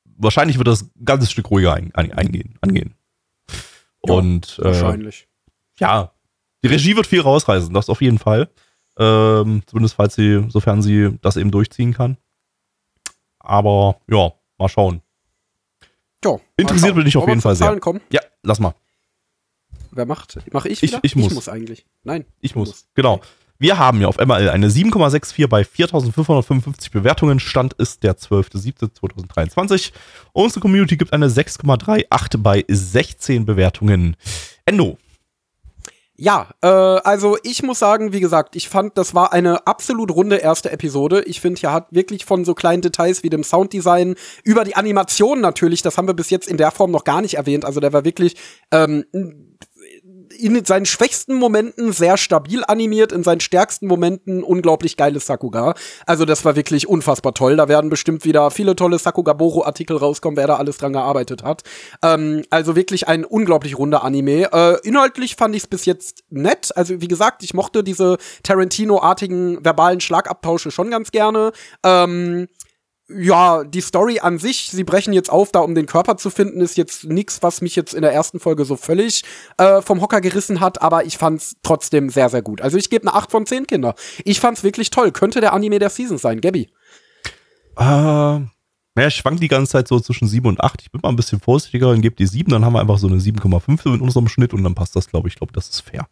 wahrscheinlich wird das ein ganzes Stück ruhiger ein, ein, eingehen, angehen. Ja, und äh, Wahrscheinlich. ja, die Regie wird viel rausreißen, das auf jeden Fall. Ähm, zumindest falls sie, sofern sie das eben durchziehen kann. Aber ja, mal schauen. Mal Interessiert ich auf jeden Fall sehr. Zahlen Kommen? Ja, lass mal. Wer macht? Mach ich Ich- wieder? ich muss. Ich muss eigentlich. Nein. Ich muss. musst. Genau. Wir haben ja auf MRL eine 7,64 bei 4.555 Bewertungen. Stand ist der 12.07.2023. Unsere Community gibt eine 6,38 bei 16 Bewertungen. Endo. Ja, äh, also ich muss sagen, wie gesagt, ich fand, das war eine absolut runde erste Episode. Ich finde, hier hat wirklich von so kleinen Details wie dem Sounddesign über die Animation natürlich, das haben wir bis jetzt in der Form noch gar nicht erwähnt. Also der war wirklich ähm, in seinen schwächsten Momenten sehr stabil animiert, in seinen stärksten Momenten unglaublich geiles Sakuga. Also das war wirklich unfassbar toll. Da werden bestimmt wieder viele tolle Sakugaboro-Artikel rauskommen, wer da alles dran gearbeitet hat. Ähm, also wirklich ein unglaublich runder Anime. Äh, inhaltlich fand ich es bis jetzt nett. Also wie gesagt, ich mochte diese Tarantino-artigen verbalen Schlagabtausche schon ganz gerne. Ähm, ja, die Story an sich, sie brechen jetzt auf, da um den Körper zu finden, ist jetzt nichts, was mich jetzt in der ersten Folge so völlig äh, vom Hocker gerissen hat, aber ich fand's trotzdem sehr, sehr gut. Also ich gebe eine 8 von 10 Kinder. Ich fand's wirklich toll. Könnte der Anime der Season sein, Gabby. Äh, naja, ich schwank die ganze Zeit so zwischen 7 und 8. Ich bin mal ein bisschen vorsichtiger und gebe die 7, dann haben wir einfach so eine 7,5 in unserem Schnitt und dann passt das, glaube ich. Ich glaube, das ist fair.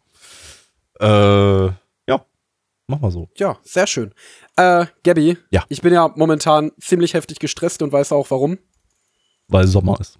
Äh, ja, mach mal so. Ja, sehr schön. Äh, Gabby, Ja. ich bin ja momentan ziemlich heftig gestresst und weiß auch warum. Weil Sommer ist.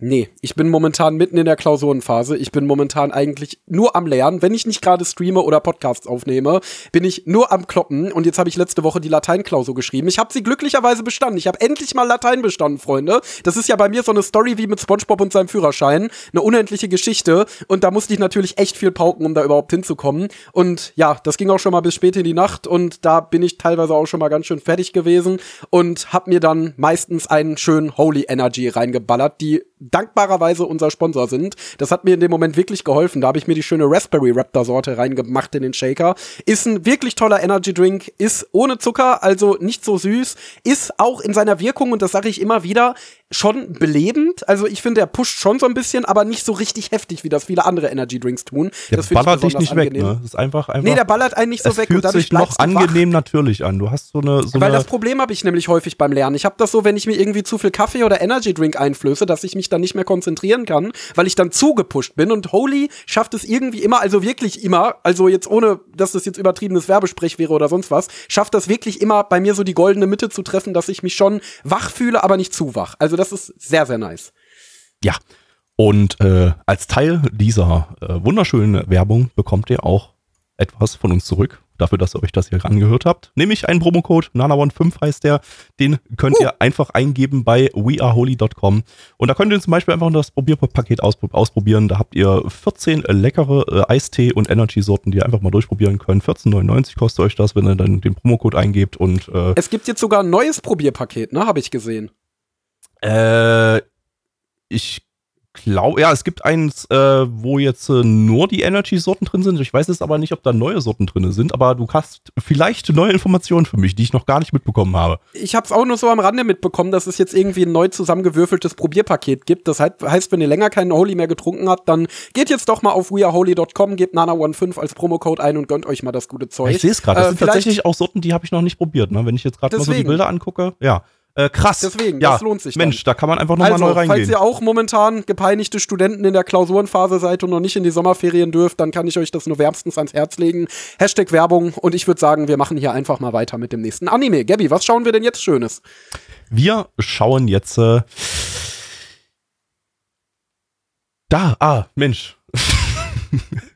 Nee, ich bin momentan mitten in der Klausurenphase. Ich bin momentan eigentlich nur am Lernen. Wenn ich nicht gerade streame oder Podcasts aufnehme, bin ich nur am Kloppen. Und jetzt habe ich letzte Woche die Lateinklausur geschrieben. Ich habe sie glücklicherweise bestanden. Ich habe endlich mal Latein bestanden, Freunde. Das ist ja bei mir so eine Story wie mit SpongeBob und seinem Führerschein. Eine unendliche Geschichte. Und da musste ich natürlich echt viel pauken, um da überhaupt hinzukommen. Und ja, das ging auch schon mal bis spät in die Nacht. Und da bin ich teilweise auch schon mal ganz schön fertig gewesen. Und habe mir dann meistens einen schönen Holy Energy reingeballert, die dankbarerweise unser Sponsor sind. Das hat mir in dem Moment wirklich geholfen. Da habe ich mir die schöne Raspberry Raptor Sorte reingemacht in den Shaker. Ist ein wirklich toller Energy Drink, ist ohne Zucker, also nicht so süß, ist auch in seiner Wirkung und das sage ich immer wieder schon belebend. Also ich finde, er pusht schon so ein bisschen, aber nicht so richtig heftig, wie das viele andere Energy Drinks tun. Der das ballert dich nicht weg, angenehm. ne? Das ist einfach, einfach. Nee, der ballert einen nicht so es weg fühlt und dadurch sich noch du wach. angenehm natürlich an. Du hast so eine, so Weil eine das Problem habe ich nämlich häufig beim Lernen. Ich habe das so, wenn ich mir irgendwie zu viel Kaffee oder Energy Drink einflöße, dass ich mich dann nicht mehr konzentrieren kann, weil ich dann zugepusht bin. Und Holy schafft es irgendwie immer, also wirklich immer, also jetzt ohne, dass das jetzt übertriebenes Werbesprech wäre oder sonst was, schafft das wirklich immer bei mir so die goldene Mitte zu treffen, dass ich mich schon wach fühle, aber nicht zu wach. Also das ist sehr, sehr nice. Ja. Und äh, als Teil dieser äh, wunderschönen Werbung bekommt ihr auch etwas von uns zurück. Dafür, dass ihr euch das hier angehört habt. Nämlich einen Promocode, Nana15 heißt der. Den könnt ihr einfach eingeben bei weareholy.com. Und da könnt ihr zum Beispiel einfach das Probierpaket auspro ausprobieren. Da habt ihr 14 leckere äh, Eistee- und Energy-Sorten, die ihr einfach mal durchprobieren könnt. 14,99 kostet euch das, wenn ihr dann den Promocode eingebt. Und äh, Es gibt jetzt sogar ein neues Probierpaket, ne, habe ich gesehen. Äh, ich glaube, ja, es gibt eins, äh, wo jetzt äh, nur die Energy-Sorten drin sind. Ich weiß jetzt aber nicht, ob da neue Sorten drin sind, aber du hast vielleicht neue Informationen für mich, die ich noch gar nicht mitbekommen habe. Ich habe es auch nur so am Rande mitbekommen, dass es jetzt irgendwie ein neu zusammengewürfeltes Probierpaket gibt. Das heißt, wenn ihr länger keinen Holy mehr getrunken habt, dann geht jetzt doch mal auf weareholy.com, gebt Nana15 als Promocode ein und gönnt euch mal das gute Zeug. Ich sehe es gerade. Das Äh, sind vielleicht- tatsächlich auch Sorten, die habe ich noch nicht probiert. Ne? Wenn ich jetzt gerade mal so die. Bilder angucke, ja. Äh, krass. Deswegen, ja, das lohnt sich. Mensch, dann. da kann man einfach nochmal also, neu reingehen. falls ihr auch momentan gepeinigte Studenten in der Klausurenphase seid und noch nicht in die Sommerferien dürft, dann kann ich euch das nur wärmstens ans Herz legen. Hashtag Werbung und ich würde sagen, wir machen hier einfach mal weiter mit dem nächsten Anime. Gabby, was schauen wir denn jetzt Schönes? Wir schauen jetzt äh, da, ah, Mensch. [laughs]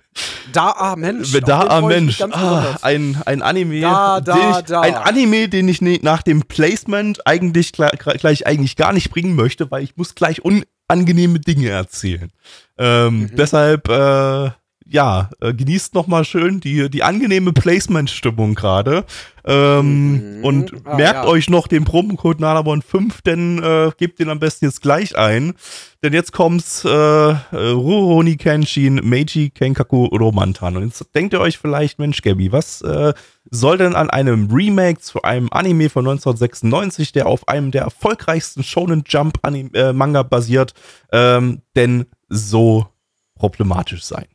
Da, ah, Mensch. Da, ah, Mensch. Ah, ein, ein Anime, Da, da, den ich, da. ein Anime, den ich ne, nach dem Placement eigentlich gleich, gleich eigentlich gar nicht bringen möchte, weil ich muss gleich unangenehme Dinge erzählen. Ähm, Mhm. Deshalb, äh, ja, äh, genießt noch mal schön die, die angenehme Placement-Stimmung gerade. Ähm, Mhm. Und Ah, merkt ja. euch noch den Promocode Nanabon5, denn äh, gebt den am besten jetzt gleich ein. Denn jetzt kommt's äh, äh, Rurouni Kenshin Meiji Kenkaku Romantan. Und jetzt denkt ihr euch vielleicht, Mensch, Gabby, was äh, soll denn an einem Remake zu einem Anime von 1996, der auf einem der erfolgreichsten Shonen Jump Anim äh, Manga basiert, ähm, denn so problematisch sein?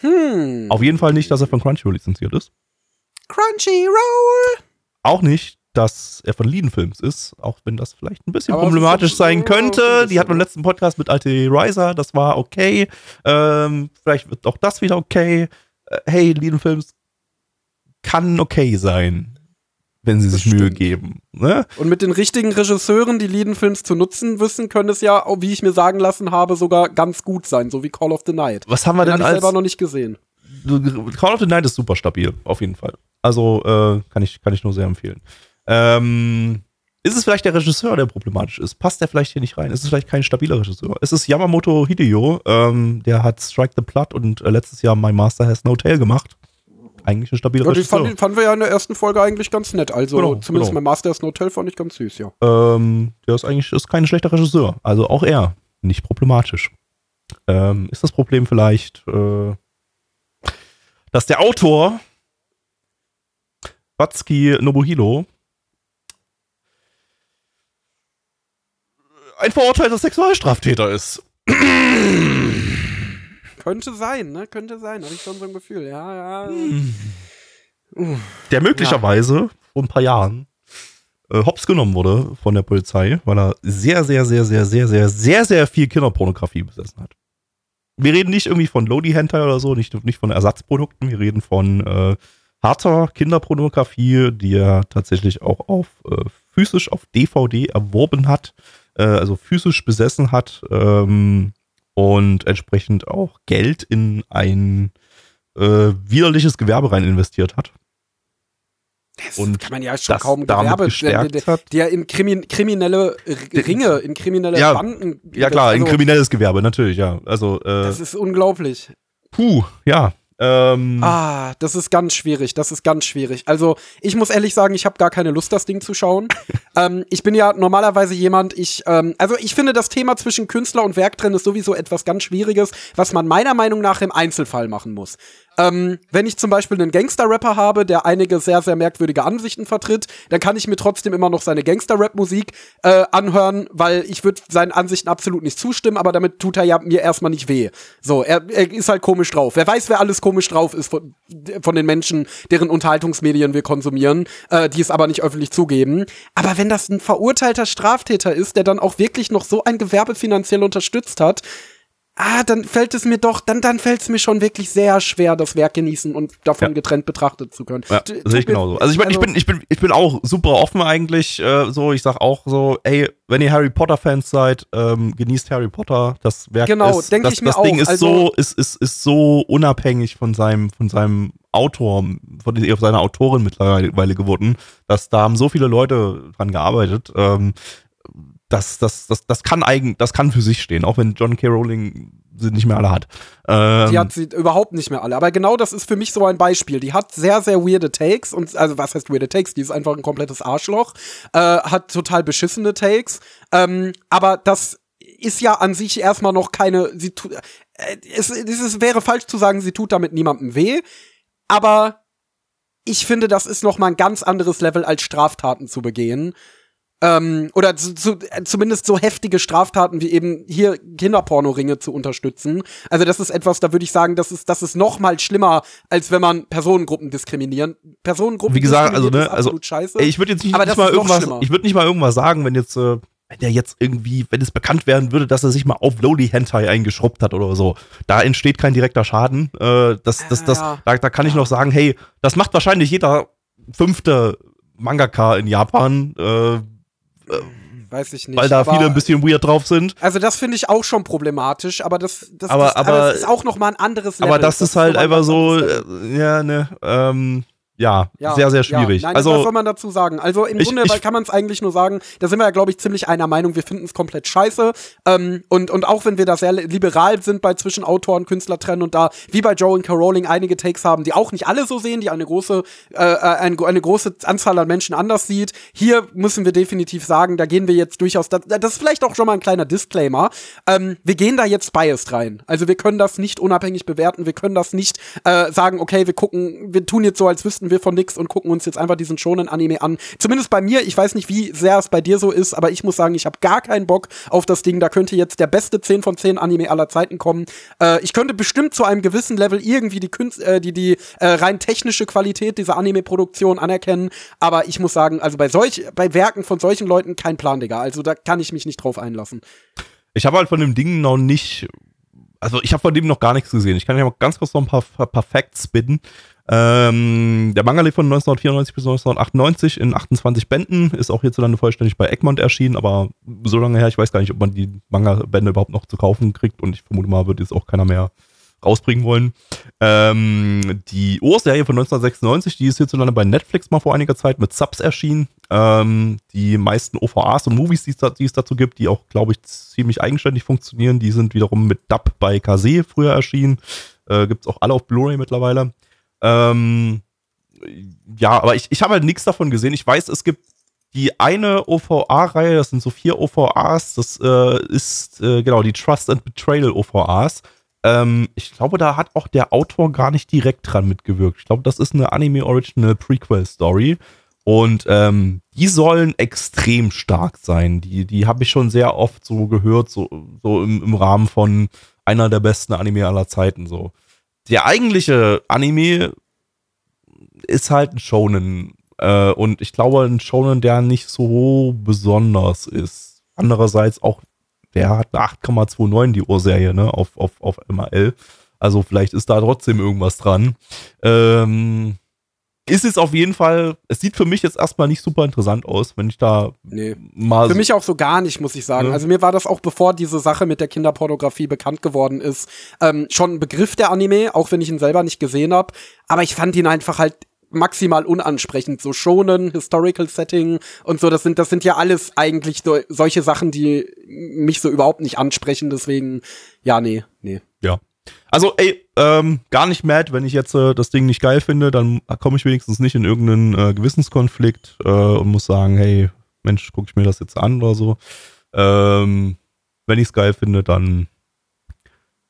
Hm. Auf jeden Fall nicht, dass er von Crunchyroll lizenziert ist. Crunchyroll. Auch nicht, dass er von Liden Films ist, auch wenn das vielleicht ein bisschen Aber problematisch sein könnte. Die hatten wir im letzten Podcast mit Alte Riser, das war okay. Ähm, vielleicht wird auch das wieder okay. Äh, hey, Liden Films kann okay sein, wenn sie sich Mühe geben. Ne? Und mit den richtigen Regisseuren, die Lidenfilms zu nutzen wissen, können es ja, auch, wie ich mir sagen lassen habe, sogar ganz gut sein, so wie Call of the Night. Was haben wir Den denn ich als selber noch nicht gesehen. Call of the Night ist super stabil, auf jeden Fall. Also äh, kann, ich, kann ich nur sehr empfehlen. Ähm, ist es vielleicht der Regisseur, der problematisch ist? Passt der vielleicht hier nicht rein? Ist es vielleicht kein stabiler Regisseur? Ist es Yamamoto Hideo? Ähm, der hat Strike the Blood und äh, letztes Jahr My Master Has No Tail gemacht. Eigentlich ein stabiler Ja, die Regisseur. fand, die fanden wir ja in der ersten Folge eigentlich ganz nett. Also Genau, zumindest genau. mein Master ist Hotel fand ich ganz süß, ja. ähm, der ist eigentlich ist kein schlechter Regisseur. Also auch er nicht problematisch. Ähm, ist das Problem vielleicht, äh, dass der Autor Batsuki Nobuhiro ein verurteilter Sexualstraftäter ist. [clears throat] Könnte sein, ne? Könnte sein. Habe ich schon so ein Gefühl. Ja, ja. Der möglicherweise vor ein paar Jahren äh, hops genommen wurde von der Polizei, weil er sehr, sehr, sehr, sehr, sehr, sehr, sehr, sehr viel Kinderpornografie besessen hat. Wir reden nicht irgendwie von Lodi Hentai oder so, nicht, nicht von Ersatzprodukten, wir reden von äh, harter Kinderpornografie, die er tatsächlich auch auf äh, physisch auf DVD erworben hat, äh, also physisch besessen hat ähm, und entsprechend auch Geld in ein äh, widerliches Gewerbe rein investiert hat. Das Und kann man ja schon kaum Gewerbe, gestärkt der, der, hat. der in Krimin kriminelle Ringe, in kriminelle Ja, Banden. Ja klar, also, ein kriminelles Gewerbe, natürlich, ja. Also, äh, Das ist unglaublich. puh, ja. Ähm, Ah, das ist ganz schwierig. Das ist ganz schwierig. Also, ich muss ehrlich sagen, ich habe gar keine Lust, das Ding zu schauen. [laughs] ähm, ich bin ja normalerweise jemand, ich, ähm, also ich finde, das Thema zwischen Künstler und Werk drin ist sowieso etwas ganz Schwieriges, was man meiner Meinung nach im Einzelfall machen muss. Ähm, wenn ich zum Beispiel einen Gangster-Rapper habe, der einige sehr, sehr merkwürdige Ansichten vertritt, dann kann ich mir trotzdem immer noch seine Gangster-Rap-Musik äh, anhören, weil ich würde seinen Ansichten absolut nicht zustimmen, aber damit tut er ja mir erstmal nicht weh. So, er, er ist halt komisch drauf. Wer weiß, wer alles komisch drauf ist von, von den Menschen, deren Unterhaltungsmedien wir konsumieren, äh, die es aber nicht öffentlich zugeben. Aber wenn das ein verurteilter Straftäter ist, der dann auch wirklich noch so ein Gewerbe finanziell unterstützt hat, ah, dann fällt es mir doch, dann, dann fällt es mir schon wirklich sehr schwer, das Werk genießen und davon Ja. getrennt betrachtet zu können. Ja, sehe ich mir- genauso. Also ich, mein, ich, bin, ich, bin, ich bin auch super offen eigentlich. Äh, so, ich sag auch so, ey, wenn ihr Harry Potter-Fans seid, ähm, genießt Harry Potter. Das Werk Genau, ist, denk das, ich mir das Ding auch. ist Also- so, ist, ist, ist so unabhängig von seinem, von seinem Autor, von seiner Autorin mittlerweile geworden, dass da haben so viele Leute dran gearbeitet. Ähm, das, das, das, das kann eigen, das kann für sich stehen, auch wenn John K. Rowling sie nicht mehr alle hat. Ähm, Die hat sie überhaupt nicht mehr alle. Aber genau das ist für mich so ein Beispiel. Die hat sehr, sehr weirde Takes und also was heißt weirde Takes? Die ist einfach ein komplettes Arschloch, äh, hat total beschissene Takes. Ähm, aber das ist ja an sich erstmal noch keine. Sie tu, äh, es, es wäre falsch zu sagen, sie tut damit niemandem weh. Aber ich finde, das ist noch mal ein ganz anderes Level als Straftaten zu begehen. Ähm, oder zu, zu, zumindest so heftige Straftaten wie eben hier Kinderpornoringe zu unterstützen. Also das ist etwas, da würde ich sagen, das ist, das ist noch mal schlimmer, als wenn man Personengruppen diskriminieren. Personengruppen Wie gesagt, also ne, also scheiße. ey, ich würde jetzt nicht, nicht mal irgendwas, schlimmer. ich würde nicht mal irgendwas sagen, wenn jetzt äh, wenn der jetzt irgendwie, wenn es bekannt werden würde, dass er sich mal auf Lowly Hentai eingeschrubbt hat oder so, da entsteht kein direkter Schaden. Äh, das, das, das, Ja. da, da kann ich noch sagen, hey, das macht wahrscheinlich jeder fünfte Mangaka in Japan, äh, Weiß ich nicht. weil da aber- viele ein bisschen weird drauf sind. Also das finde ich auch schon problematisch, aber das, das, Aber- das, aber- das ist auch noch mal ein anderes Level. Aber das, ist halt einfach so, Level. äh, ja, ne, ähm, ja, Ja, sehr, sehr schwierig. Ja. Nein, was also, soll man dazu sagen? Also im Ich- Grunde ich- kann man es eigentlich nur sagen, da sind wir ja, glaube ich, ziemlich einer Meinung, wir finden es komplett scheiße. Ähm, und, und auch wenn wir da sehr liberal sind bei zwischen Autor und Künstler trennen und da, wie bei Joe und. Rowling, einige Takes haben, die auch nicht alle so sehen, die eine große, äh, eine, eine große Anzahl an Menschen anders sieht. Hier müssen wir definitiv sagen, da gehen wir jetzt durchaus, das, das ist vielleicht auch schon mal ein kleiner Disclaimer. Ähm, wir gehen da jetzt biased rein. Also wir können das nicht unabhängig bewerten, wir können das nicht äh, sagen, okay, wir gucken, wir tun jetzt so, als wüssten wir von nix und gucken uns jetzt einfach diesen schonen Anime an. Zumindest bei mir, ich weiß nicht, wie sehr es bei dir so ist, aber ich muss sagen, ich habe gar keinen Bock auf das Ding. Da könnte jetzt der beste 10 von 10 Anime aller Zeiten kommen. Äh, ich könnte bestimmt zu einem gewissen Level irgendwie die Künst äh, die, die äh, rein technische Qualität dieser Anime-Produktion anerkennen, aber ich muss sagen, also bei solch, bei Werken von solchen Leuten kein Plan, Digga. Also da kann ich mich nicht drauf einlassen. ich habe halt von dem Ding noch nicht, also ich habe von dem noch gar nichts gesehen. Ich kann ja mal ganz kurz noch ein paar, paar Facts bitten. Ähm, der lebt von 1994 bis 1998 in 28 Bänden, ist auch hierzulande vollständig bei Egmont erschienen, aber so lange her, ich weiß gar nicht, ob man die Manga-Bände überhaupt noch zu kaufen kriegt und ich vermute mal, wird jetzt auch keiner mehr rausbringen wollen. Ähm, die Urserie von 1996, die ist hierzulande bei Netflix mal vor einiger Zeit mit Subs erschienen. Ähm, die meisten OVAs und Movies, die es, da, die es dazu gibt, die auch, glaube ich, ziemlich eigenständig funktionieren, die sind wiederum mit Dub bei Kase früher erschienen. Äh, Gibt es auch alle auf Blu-ray mittlerweile. Ähm, ja, aber ich, ich habe halt nichts davon gesehen. Ich weiß, es gibt die eine OVA-Reihe, das sind so vier OVAs, das äh, ist äh, genau die Trust and Betrayal OVAs. Ähm, ich glaube, da hat auch der Autor gar nicht direkt dran mitgewirkt. Ich glaube, das ist eine Anime-Original Prequel-Story. Und ähm, die sollen extrem stark sein. Die, die habe ich schon sehr oft so gehört, so, so im, im Rahmen von einer der besten Anime aller Zeiten. So. Der eigentliche Anime ist halt ein Shonen. Äh, und ich glaube, ein Shonen, der nicht so besonders ist. Andererseits auch, der hat eine 8,29 die Urserie, ne, auf, auf, auf MRL. Also vielleicht ist da trotzdem irgendwas dran. Ähm, ist es auf jeden Fall, es sieht für mich jetzt erstmal nicht super interessant aus, wenn ich da Nee. mal. Für mich auch so gar nicht, muss ich sagen. Ja. Also mir war das auch, bevor diese Sache mit der Kinderpornografie bekannt geworden ist, ähm, schon ein Begriff der Anime, auch wenn ich ihn selber nicht gesehen habe. Aber ich fand ihn einfach halt maximal unansprechend. So schonen, Historical Setting und so, das sind, das sind ja alles eigentlich so, solche Sachen, die mich so überhaupt nicht ansprechen. Deswegen, ja, nee, nee. Ja. Also, ey, ähm, gar nicht mad, wenn ich jetzt äh, das Ding nicht geil finde, dann komme ich wenigstens nicht in irgendeinen äh, Gewissenskonflikt äh, und muss sagen, hey, Mensch, gucke ich mir das jetzt an oder so. Ähm, wenn ich es geil finde, dann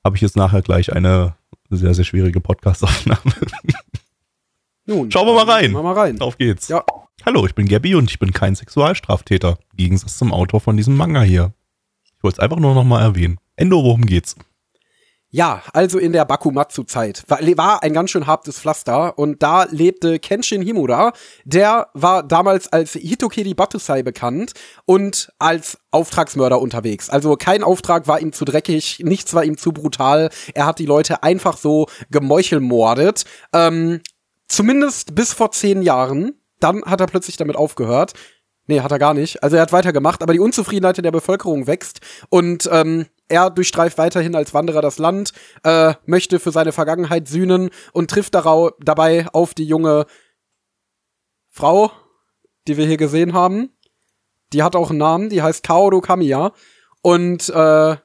habe ich jetzt nachher gleich eine sehr, sehr schwierige Podcast-Aufnahme. [laughs] Nun. Schauen wir mal rein. Schauen wir mal rein. Auf geht's. Ja. Hallo, ich bin Gabby und ich bin kein Sexualstraftäter. Im Gegensatz zum Autor von diesem Manga hier. Ich wollte es einfach nur noch mal erwähnen. Endo, worum geht's? Ja, also in der Bakumatsu-Zeit war, war ein ganz schön hartes Pflaster und da lebte Kenshin Himura. Der war damals als Hitokiri Batusai bekannt und als Auftragsmörder unterwegs. Also kein Auftrag war ihm zu dreckig, nichts war ihm zu brutal. Er hat die Leute einfach so gemeuchelmordet. Ähm, zumindest bis vor zehn Jahren. Dann hat er plötzlich damit aufgehört. Nee, hat er gar nicht. Also er hat weitergemacht, aber die Unzufriedenheit in der Bevölkerung wächst und ähm, er durchstreift weiterhin als Wanderer das Land, äh, möchte für seine Vergangenheit sühnen und trifft darau dabei auf die junge Frau, die wir hier gesehen haben. Die hat auch einen Namen, die heißt Kaoru Kamiya und äh,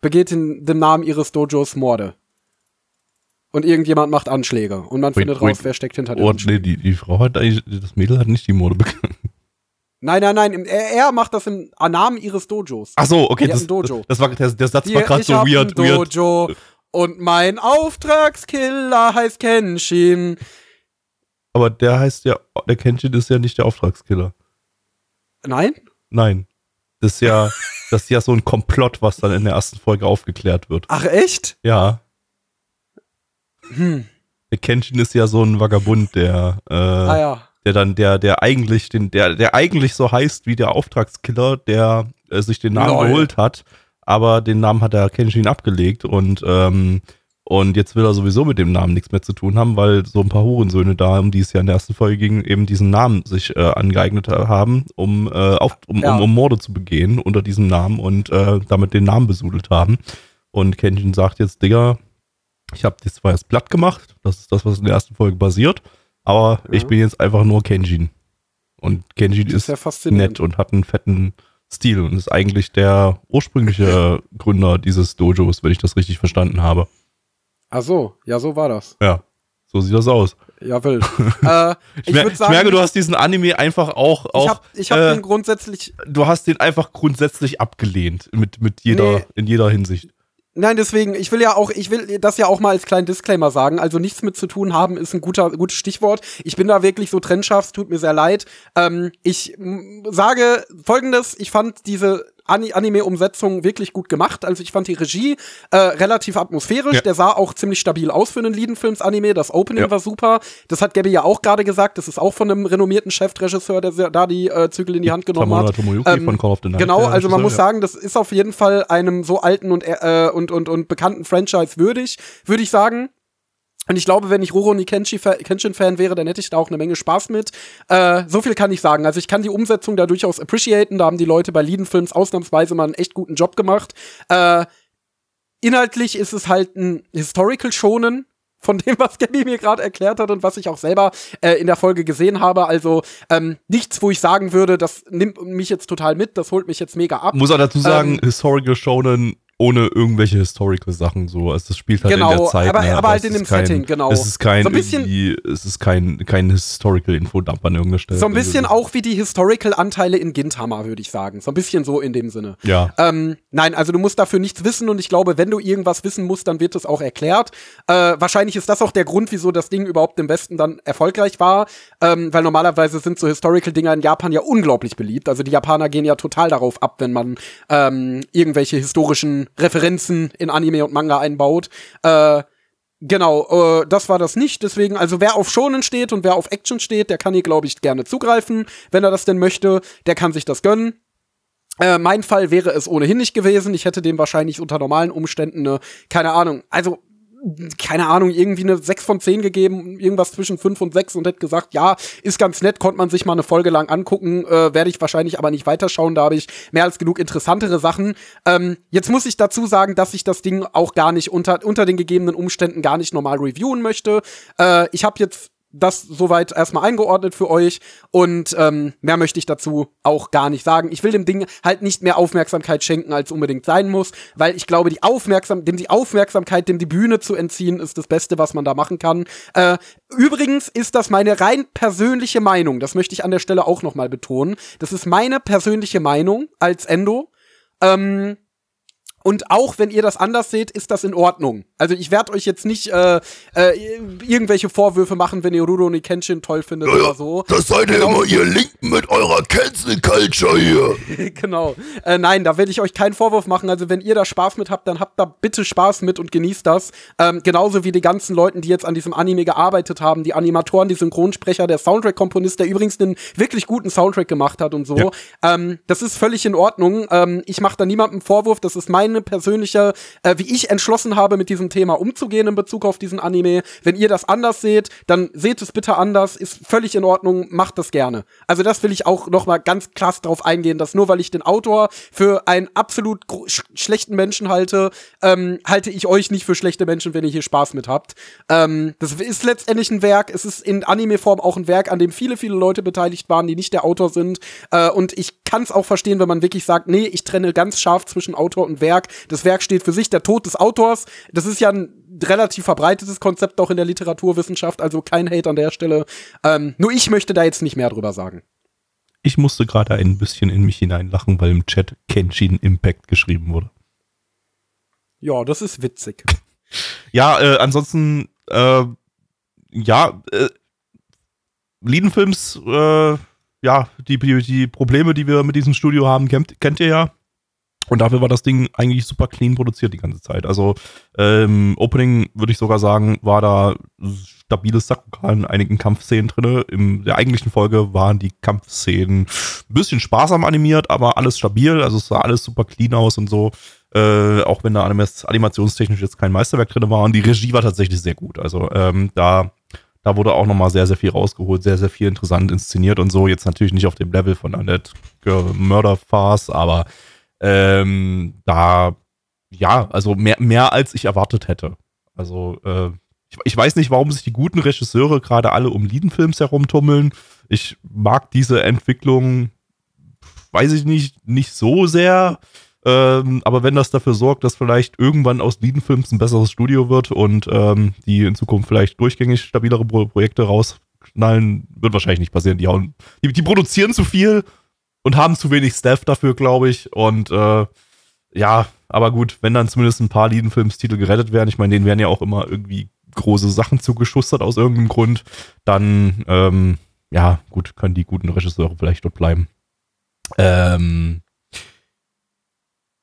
begeht in dem Namen ihres Dojos Morde. Und irgendjemand macht Anschläge und man Wait, findet wait. raus, wer steckt hinter den Oh, nee, die, die Frau hat eigentlich, das Mädel hat nicht die Mode bekannt. Nein, nein, nein, er, er macht das im Namen ihres Dojos. Ach so, okay, das, Dojo. das war, der, der Satz Die- war gerade so weird, ein weird. Dojo und mein Auftragskiller heißt Kenshin. Aber der heißt ja, der Kenshin ist ja nicht der Auftragskiller. Nein? Nein. Das ist ja, [laughs] das ist ja so ein Komplott, was dann in der ersten Folge aufgeklärt wird. Ach, echt? Ja. Hm. Der Kenshin ist ja so ein Vagabund, der, äh, Ah ja. Der dann, der, der eigentlich den, der, der eigentlich so heißt wie der Auftragskiller, der äh, sich den Namen Lol. geholt hat, aber den Namen hat der Kenshin abgelegt und, ähm, und jetzt will er sowieso mit dem Namen nichts mehr zu tun haben, weil so ein paar Hurensöhne da, um die es ja in der ersten Folge ging, eben diesen Namen sich äh, angeeignet haben, um, äh, auf, um, Ja. um, um Morde zu begehen unter diesem Namen und äh, damit den Namen besudelt haben. Und Kenshin sagt jetzt, Digga, ich habe das zwar erst platt gemacht, das ist das, was in der ersten Folge basiert, aber Ja. ich bin jetzt einfach nur Kenshin. Und Kenshin Das ist ist nett und hat einen fetten Stil und ist eigentlich der ursprüngliche Gründer dieses Dojos, wenn ich das richtig verstanden habe. Ach so, ja, so war das. Ja, so sieht das aus. Ja, wild. [laughs] äh, ich Ich, mer ich merke, du hast diesen Anime einfach auch, auch ich habe ich hab äh, den grundsätzlich du hast den einfach grundsätzlich abgelehnt mit, mit jeder, Nee. in jeder Hinsicht. Nein, deswegen, ich will ja auch, ich will das ja auch mal als kleinen Disclaimer sagen. Also nichts mit zu tun haben ist ein guter, gutes Stichwort. Ich bin da wirklich so trennscharf, es tut mir sehr leid. Ähm, ich sage folgendes, ich fand diese Anime-Umsetzung wirklich gut gemacht. Also ich fand die Regie äh, relativ atmosphärisch. Ja. Der sah auch ziemlich stabil aus für einen Liedenfilms-Anime. Das Opening Ja. war super. Das hat Gabby ja auch gerade gesagt. Das ist auch von einem renommierten Chefregisseur, der da die äh, Zügel in die Hand genommen Tamura hat. Tomoyuki Ähm, von Call of the Night. Genau, also man muss sagen, das ist auf jeden Fall einem so alten und, äh, und, und, und bekannten Franchise würdig, würde ich sagen. Und ich glaube, wenn ich Rurouni Kenshi- Kenshin-Fan wäre, dann hätte ich da auch eine Menge Spaß mit. Äh, so viel kann ich sagen. Also ich kann die Umsetzung da durchaus appreciaten. Da haben die Leute bei Leiden Films ausnahmsweise mal einen echt guten Job gemacht. Äh, inhaltlich ist es halt ein Historical Schonen von dem, was Gabby mir gerade erklärt hat und was ich auch selber äh, in der Folge gesehen habe. Also ähm, nichts, wo ich sagen würde, das nimmt mich jetzt total mit, das holt mich jetzt mega ab. Muss auch dazu sagen, Ähm, Historical Shonen ohne irgendwelche Historical Sachen so. Also das spielt halt in Genau, der Zeit. aber- ne, aber halt in dem kein, Setting, genau. Es ist kein So ein bisschen- es ist kein, kein Historical Infodump an irgendeiner Stelle. so ein bisschen Also, auch wie die Historical-Anteile in Gintama, würde ich sagen. So ein bisschen so in dem Sinne. Ja. Ähm, nein, also du musst dafür nichts wissen und ich glaube, wenn du irgendwas wissen musst, dann wird es auch erklärt. Äh, wahrscheinlich ist das auch der Grund, wieso das Ding überhaupt im Westen dann erfolgreich war, ähm, weil normalerweise sind so Historical-Dinger in Japan ja unglaublich beliebt. Also die Japaner gehen ja total darauf ab, wenn man ähm, irgendwelche historischen Referenzen in Anime und Manga einbaut. Äh, Genau, äh, das war das nicht. Deswegen, also wer auf Shonen steht und wer auf Action steht, der kann hier, glaube ich, gerne zugreifen, wenn er das denn möchte. Der kann sich das gönnen. Äh, mein Fall wäre es ohnehin nicht gewesen. Ich hätte dem wahrscheinlich unter normalen Umständen eine, keine Ahnung, also keine Ahnung, irgendwie eine 6 von 10 gegeben, irgendwas zwischen 5 und 6 und hätte gesagt, ja, ist ganz nett, konnte man sich mal eine Folge lang angucken, äh, werde ich wahrscheinlich aber nicht weiterschauen, da habe ich mehr als genug interessantere Sachen. Ähm, jetzt muss ich dazu sagen, dass ich das Ding auch gar nicht unter, unter den gegebenen Umständen gar nicht normal reviewen möchte. Äh, ich habe jetzt das soweit erstmal eingeordnet für euch und ähm, mehr möchte ich dazu auch gar nicht sagen. Ich will dem Ding halt nicht mehr Aufmerksamkeit schenken, als unbedingt sein muss, weil ich glaube, die Aufmerksam dem die Aufmerksamkeit, dem die Bühne zu entziehen, ist das Beste, was man da machen kann. Äh, übrigens ist das meine rein persönliche Meinung. Das möchte ich an der Stelle auch noch mal betonen. Das ist meine persönliche Meinung als Endo. Ähm, und auch wenn ihr das anders seht, ist das in Ordnung. Also ich werde euch jetzt nicht äh, äh, irgendwelche Vorwürfe machen, wenn ihr Rurouni Kenshin toll findet oder so. Das seid ihr Genau. immer, ihr Linken mit eurer Cancel Culture hier. [laughs] genau. Äh, nein, da werde ich euch keinen Vorwurf machen. Also wenn ihr da Spaß mit habt, dann habt da bitte Spaß mit und genießt das. Ähm, genauso wie die ganzen Leuten, die jetzt an diesem Anime gearbeitet haben, die Animatoren, die Synchronsprecher, der Soundtrack-Komponist, der übrigens einen wirklich guten Soundtrack gemacht hat und so. Ja. Ähm, das ist völlig in Ordnung. Ähm, ich mache da niemandem Vorwurf. Das ist meine persönliche, äh, wie ich entschlossen habe, mit diesem Thema umzugehen in Bezug auf diesen Anime. Wenn ihr das anders seht, dann seht es bitte anders. Ist völlig in Ordnung. Macht das gerne. Also das will ich auch noch mal ganz krass drauf eingehen, dass nur weil ich den Autor für einen absolut sch schlechten Menschen halte, ähm, halte ich euch nicht für schlechte Menschen, wenn ihr hier Spaß mit habt. Ähm, das ist letztendlich ein Werk. Es ist in Anime-Form auch ein Werk, an dem viele, viele Leute beteiligt waren, die nicht der Autor sind. Äh, und ich kann es auch verstehen, wenn man wirklich sagt, nee, ich trenne ganz scharf zwischen Autor und Werk. Das Werk steht für sich, der Tod des Autors. Das ist ja ein relativ verbreitetes Konzept auch in der Literaturwissenschaft, also kein Hate an der Stelle. Ähm, nur ich möchte da jetzt nicht mehr drüber sagen. Ich musste gerade ein bisschen in mich hineinlachen, weil im Chat Kenshin Impact geschrieben wurde. Ja, das ist witzig. [laughs] Ja, äh, ansonsten, äh, ja, äh, Liedenfilms, äh, ja, die, die, Probleme, die wir mit diesem Studio haben, kennt, kennt ihr ja. Und dafür war das Ding eigentlich super clean produziert die ganze Zeit. Also ähm, Opening würde ich sogar sagen, war da stabiles Sakral in einigen Kampfszenen drin. In der eigentlichen Folge waren die Kampfszenen ein bisschen sparsam animiert, aber alles stabil. Also es sah alles super clean aus und so. Äh, auch wenn da animationstechnisch jetzt kein Meisterwerk drin war. Und die Regie war tatsächlich sehr gut. Also ähm, da, da wurde auch nochmal sehr, sehr viel rausgeholt, sehr, sehr viel interessant inszeniert und so. Jetzt natürlich nicht auf dem Level von Annette Murder Farce, aber ähm, da, ja, also mehr, mehr als ich erwartet hätte. Also, äh, ich, ich, weiß nicht, warum sich die guten Regisseure gerade alle um Liedenfilms herumtummeln. Ich mag diese Entwicklung, weiß ich nicht, nicht so sehr. Ähm, aber wenn das dafür sorgt, dass vielleicht irgendwann aus Liedenfilms ein besseres Studio wird und ähm, die in Zukunft vielleicht durchgängig stabilere Pro Projekte rausknallen, wird wahrscheinlich nicht passieren. Die, hauen, die, die produzieren zu viel und haben zu wenig Staff dafür, glaube ich. Und äh, ja, aber gut, wenn dann zumindest ein paar Liedenfilmstitel gerettet werden, ich meine, denen werden ja auch immer irgendwie große Sachen zugeschustert aus irgendeinem Grund, dann, ähm, ja, gut, können die guten Regisseure vielleicht dort bleiben. Ähm,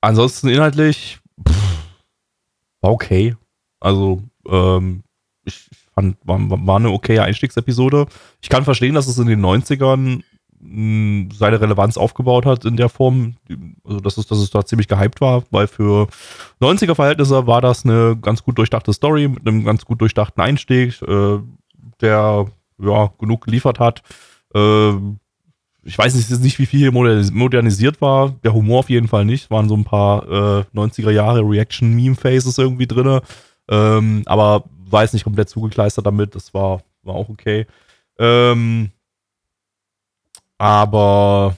ansonsten inhaltlich, pff, war okay. Also, ähm, ich fand, war, war eine okaye Einstiegsepisode. Ich kann verstehen, dass es in den 90ern seine Relevanz aufgebaut hat in der Form, also dass es, dass es da ziemlich gehypt war, weil für 90er Verhältnisse war das eine ganz gut durchdachte Story mit einem ganz gut durchdachten Einstieg, äh, der ja genug geliefert hat. Äh, ich weiß nicht, wie viel hier modernisiert war. Der Humor auf jeden Fall nicht. Waren so ein paar äh, 90er Jahre Reaction-Meme-Faces irgendwie drin. Ähm, aber war jetzt nicht komplett zugekleistert damit. Das war, war auch okay. Ähm, aber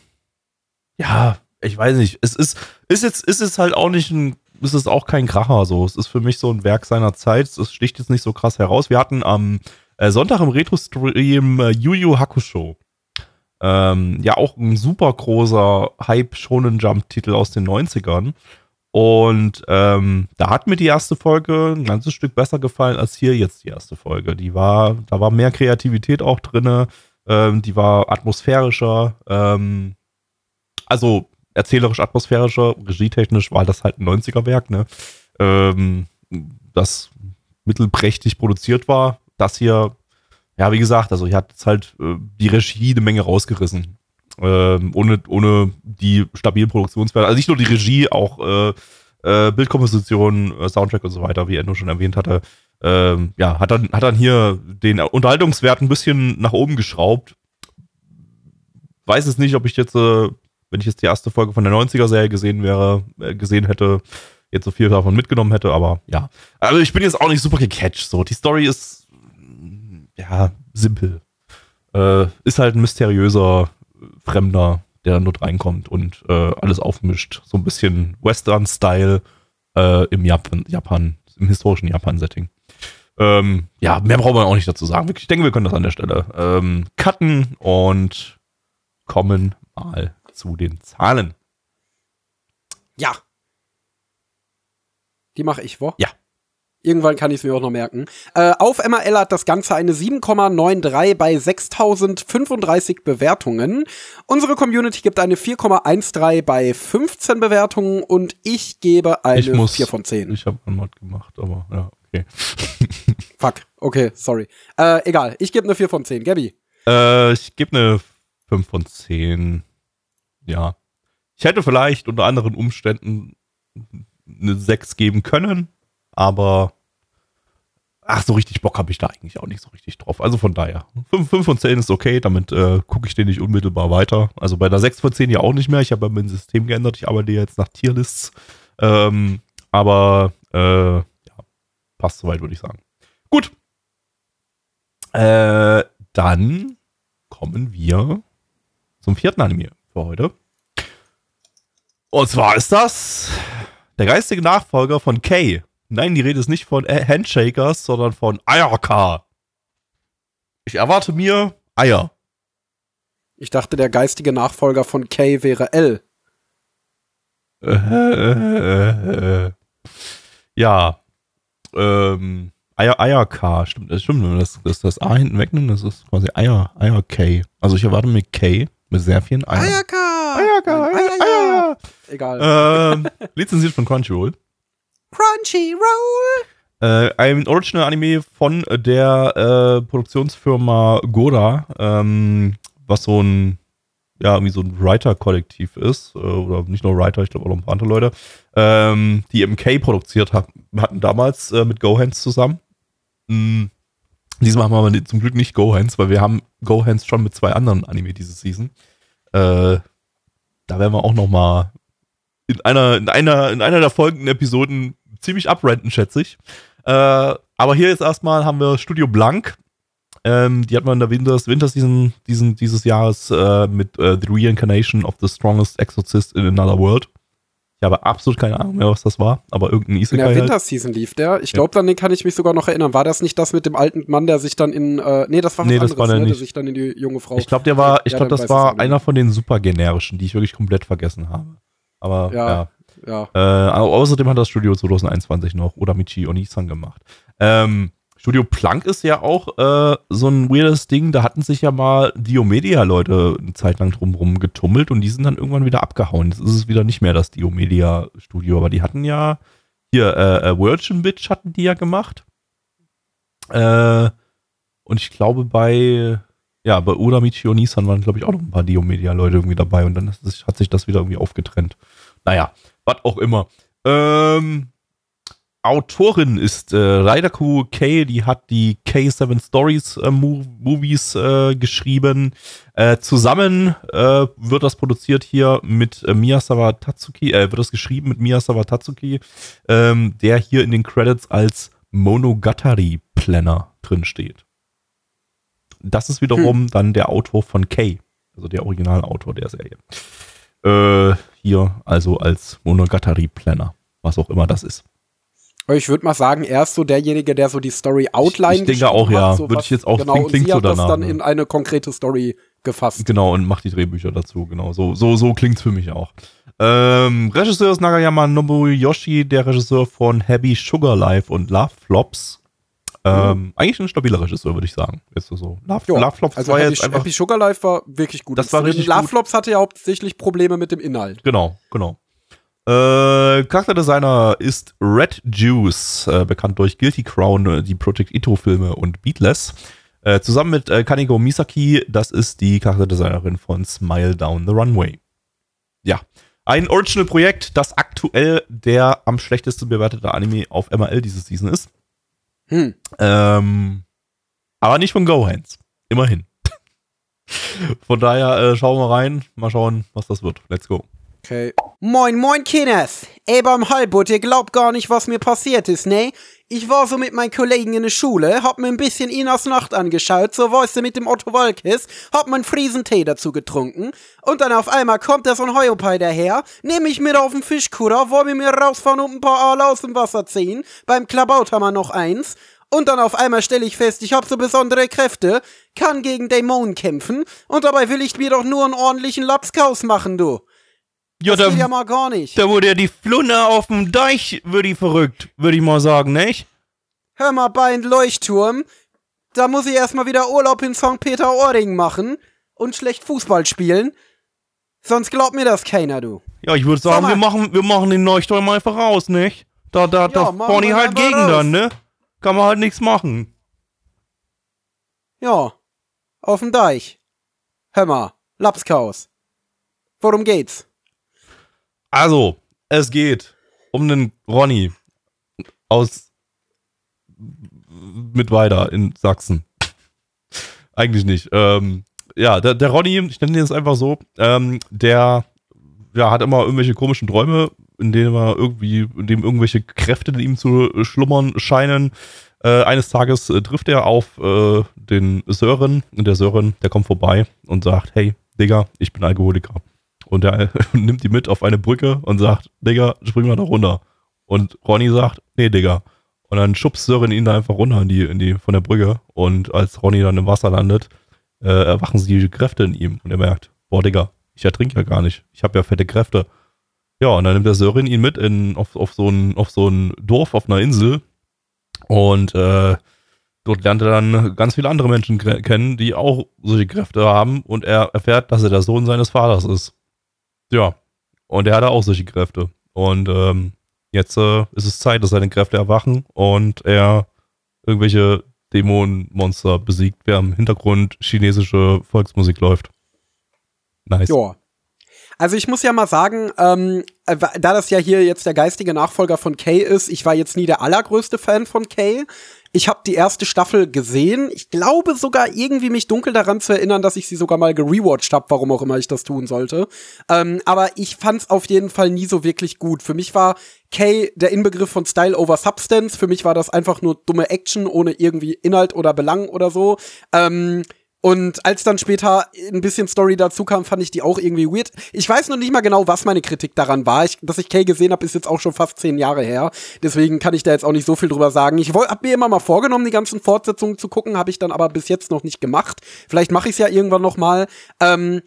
ja, ich weiß nicht. Es ist, ist jetzt, ist es halt auch nicht ein, ist es auch kein Kracher so. Es ist für mich so ein Werk seiner Zeit. Es sticht jetzt nicht so krass heraus. Wir hatten am äh, Sonntag im Retro-Stream äh, Yu Yu Hakusho. Ähm, ja, auch ein super großer Hype-Shonen-Jump-Titel aus den 90ern. Und ähm, da hat mir die erste Folge ein ganzes Stück besser gefallen als hier jetzt die erste Folge. Die war, da war mehr Kreativität auch drin. Ähm, die war atmosphärischer, ähm, also erzählerisch atmosphärischer, regietechnisch war das halt ein 90er-Werk, ne? Ähm, das mittelprächtig produziert war. Das hier, ja, wie gesagt, also hier hat jetzt halt äh, die Regie eine Menge rausgerissen. Ähm, ohne, ohne die stabilen Produktionswerte. Also nicht nur die Regie, auch äh, äh, Bildkomposition, äh, Soundtrack und so weiter, wie Endo schon erwähnt hatte ähm, ja, hat dann, hat dann hier den Unterhaltungswert ein bisschen nach oben geschraubt. Weiß es nicht, ob ich jetzt, äh, wenn ich jetzt die erste Folge von der 90er-Serie gesehen wäre, äh, gesehen hätte, jetzt so viel davon mitgenommen hätte, aber ja. Also ich bin jetzt auch nicht super gecatcht. So, die Story ist ja simpel. Äh, ist halt ein mysteriöser Fremder, der dann dort reinkommt und äh, alles aufmischt. So ein bisschen Western-Style äh, im Japan, Japan, im historischen Japan-Setting. Ähm, ja, mehr braucht man auch nicht dazu sagen. Ich denke, wir können das an der Stelle ähm, cutten und kommen mal zu den Zahlen. Ja. Die mache ich, wo? Ja. Irgendwann kann ich es mir auch noch merken. Äh, auf MRL hat das Ganze eine 7,93 bei 6035 Bewertungen. Unsere Community gibt eine 4,13 bei 15 Bewertungen und ich gebe eine ich muss, 4 von 10. Ich habe einen Mod gemacht, aber ja, okay. [laughs] Fuck, okay, sorry. Äh, egal, ich gebe eine 4 von 10. Gabby? Äh, ich gebe eine 5 von 10. Ja. Ich hätte vielleicht unter anderen Umständen eine 6 geben können, aber ach, so richtig Bock habe ich da eigentlich auch nicht so richtig drauf. Also von daher, 5, 5 von 10 ist okay, damit äh, gucke ich den nicht unmittelbar weiter. Also bei der 6 von 10 ja auch nicht mehr. Ich habe mein System geändert, ich arbeite jetzt nach Tierlists. Ähm, aber äh, ja, passt soweit, würde ich sagen. Gut. Äh, dann kommen wir zum vierten Anime für heute. Und zwar ist das der geistige Nachfolger von Kay. Nein, die Rede ist nicht von Handshakers, sondern von Ayaka. Ich erwarte mir Eier. Ich dachte, der geistige Nachfolger von K wäre L. Äh, äh, äh, ja. Ähm, Eier, Eierk, stimmt, das stimmt, wenn das, das, das A hinten wegnimmt, das ist quasi Eier, Eier K. Also ich erwarte mir K Mit sehr vielen Eiern. Ayaka! Ayaka, Nein, Ayaka, Ayaya. Egal. Ähm, lizenziert von Crunchyroll. Crunchyroll! Äh, ein Original-Anime von der äh, Produktionsfirma Gora, ähm, was so ein, ja, irgendwie so ein Writer-Kollektiv ist, äh, oder nicht nur Writer, ich glaube auch noch ein paar andere Leute, ähm, die MK produziert hat, hatten damals äh, mit Gohans zusammen. Mm, diesmal haben wir aber zum Glück nicht Gohans, weil wir haben Gohans schon mit zwei anderen Anime diese Season. Äh, da werden wir auch noch mal in einer, in einer, in einer der folgenden Episoden ziemlich abrenten, schätze ich. Äh, aber hier jetzt erstmal haben wir Studio Blank. Ähm, die hat man in der Winters, Winterseason diesen, dieses Jahres äh, mit äh, The Reincarnation of the Strongest Exorcist in Another World. Ich habe absolut keine Ahnung mehr, was das war, aber irgendein In Isekai der halt. Winterseason lief der. Ich glaube, an den kann ich mich sogar noch erinnern. War das nicht das mit dem alten Mann, der sich dann in, äh, nee, das war was Nee, das anderes, war der ne, der nicht. sich dann in die junge Frau. Ich glaube, der war, ich Ja, glaube, dann das war einer von den super generischen, die ich wirklich komplett vergessen habe. Aber Ja. ja. Ja. Äh, au- außerdem hat das Studio 2021 noch Odamichi Onisan gemacht. Ähm, Studio Plank ist ja auch äh, so ein weirdes Ding. Da hatten sich ja mal Diomedia-Leute eine Zeit lang drumherum getummelt und die sind dann irgendwann wieder abgehauen. Jetzt ist es wieder nicht mehr das Diomedia-Studio, aber die hatten ja hier äh, äh, Virgin Bitch hatten die ja gemacht. Äh, und ich glaube bei ja, bei Odamichi Onisan waren, glaube ich, auch noch ein paar Diomedia-Leute irgendwie dabei und dann es- hat sich das wieder irgendwie aufgetrennt. Naja, was auch immer. Ähm, Autorin ist äh, Raidaku K, die hat die K7 Stories äh, Mo Movies äh, geschrieben. Äh, zusammen äh, wird das produziert hier mit äh, Miyazawa Tatsuki, äh, wird das geschrieben mit Miyazawa Tatsuki, ähm, der hier in den Credits als Monogatari Planner drin steht. Das ist wiederum dann der Autor von K, also der Originalautor der Serie. Äh, hier also als Monogatari Planner, was auch immer das ist. Ich würde mal sagen, er ist so derjenige, der so die Story outline Ich- ich denke auch, ja. hat, so Würde ich jetzt auch- genau, klingt- und klingt sie so hat das danach, dann ne? in eine konkrete Story gefasst. Genau, und macht die Drehbücher dazu, genau. So, so, so klingt's für mich auch. Ähm, Regisseur ist Nagayama Nobuyoshi, der Regisseur von Happy Sugar Life und Love Flops. Ähm, Eigentlich ein stabiler Regisseur, würde ich sagen. Jetzt so. Love, Love Flops also war jetzt einfach. Happy Sugar Life war wirklich gut. Das war richtig Love gut. Flops hatte ja hauptsächlich Probleme mit dem Inhalt. Genau, genau. Äh, Charakterdesigner ist Red Juice, äh, bekannt durch Guilty Crown, die Project Ito-Filme und Beatless. Äh, zusammen mit äh, Kaneko Misaki, das ist die Charakterdesignerin von Smile Down the Runway. Ja, ein Original-Projekt, das aktuell der am schlechtesten bewertete Anime auf MRL diese Season ist. Hm. Ähm, aber nicht von Gohans. Immerhin. [laughs] Von daher äh, schauen wir rein. Mal schauen, was das wird. Let's go. Okay. Moin, moin, Kenneth. Ey, beim Halbut, ihr glaubt gar nicht, was mir passiert ist, ne? Ich war so mit meinen Kollegen in der Schule, hab mir ein bisschen Inas Nacht angeschaut, so weißt du, mit dem Otto Walkes, hab meinen Friesentee dazu getrunken, und dann auf einmal kommt da so ein Heuopei daher, nehm ich mit auf den Fischkutter, wollen wir mir rausfahren und ein paar Aale aus dem Wasser ziehen, beim Klabautermann noch eins, und dann auf einmal stelle ich fest, ich habe so besondere Kräfte, kann gegen Dämonen kämpfen, und dabei will ich mir doch nur einen ordentlichen Lapskaus machen, du. Ja, Das geht ja mal gar nicht. Da wurde ja die Flunne auf dem Deich, würde ich verrückt, würde ich mal sagen, nicht? Hör mal, Bein Leuchtturm. Da muss ich erstmal wieder Urlaub in St. Peter-Ording machen und schlecht Fußball spielen. Sonst glaubt mir das keiner, du. Ja, ich würde sagen, Sag wir machen, wir machen den Leuchtturm einfach raus, nicht? Da, da, da Ja, die wir halt gegen raus. dann, ne? Kann man halt nichts machen. Ja, auf dem Deich. Hör mal, Lapskaus. Worum geht's? Also, es geht um den Ronny aus Mittweida in Sachsen. Eigentlich nicht. Ähm, ja, der, der Ronny, ich nenne ihn jetzt einfach so, ähm, der ja, hat immer irgendwelche komischen Träume, in denen er irgendwie, in dem irgendwelche Kräfte in ihm zu schlummern scheinen. Äh, eines Tages äh, trifft er auf äh, den Sören und der Sören, der kommt vorbei und sagt, hey, Digga, ich bin Alkoholiker. Und er [laughs] nimmt die mit auf eine Brücke und sagt, Digga, spring mal da runter. Und Ronny sagt, nee, Digga. Und dann schubst Sören ihn da einfach runter in die, in die, von der Brücke. Und als Ronny dann im Wasser landet, äh, erwachen sie die Kräfte in ihm. Und er merkt, boah, Digga, ich ertrinke ja gar nicht. Ich habe ja fette Kräfte. Ja, und dann nimmt der Sören ihn mit in, auf, auf, so ein, auf so ein Dorf auf einer Insel. Und äh, dort lernt er dann ganz viele andere Menschen kennen, die auch solche Kräfte haben und er erfährt, dass er der Sohn seines Vaters ist. Ja, und er hat auch solche Kräfte. Und ähm, jetzt äh, ist es Zeit, dass seine Kräfte erwachen und er irgendwelche Dämonenmonster besiegt, während im Hintergrund chinesische Volksmusik läuft. Nice. Ja. Also ich muss ja mal sagen, ähm, äh, da das ja hier jetzt der geistige Nachfolger von Kay ist, ich war jetzt nie der allergrößte Fan von Kay. Ich habe die erste Staffel gesehen. Ich glaube sogar irgendwie mich dunkel daran zu erinnern, dass ich sie sogar mal gerewatcht habe, warum auch immer ich das tun sollte. Ähm, aber ich fand's auf jeden Fall nie so wirklich gut. Für mich war Kay der Inbegriff von Style over Substance. Für mich war das einfach nur dumme Action ohne irgendwie Inhalt oder Belang oder so. Ähm, und als dann später ein bisschen Story dazu kam, fand ich die auch irgendwie weird. Ich weiß noch nicht mal genau, was meine Kritik daran war. Ich, dass ich Kay gesehen habe, ist jetzt auch schon fast zehn Jahre her. Deswegen kann ich da jetzt auch nicht so viel drüber sagen. Ich habe mir immer mal vorgenommen, die ganzen Fortsetzungen zu gucken, habe ich dann aber bis jetzt noch nicht gemacht. Vielleicht mache ich es ja irgendwann noch mal. Ähm,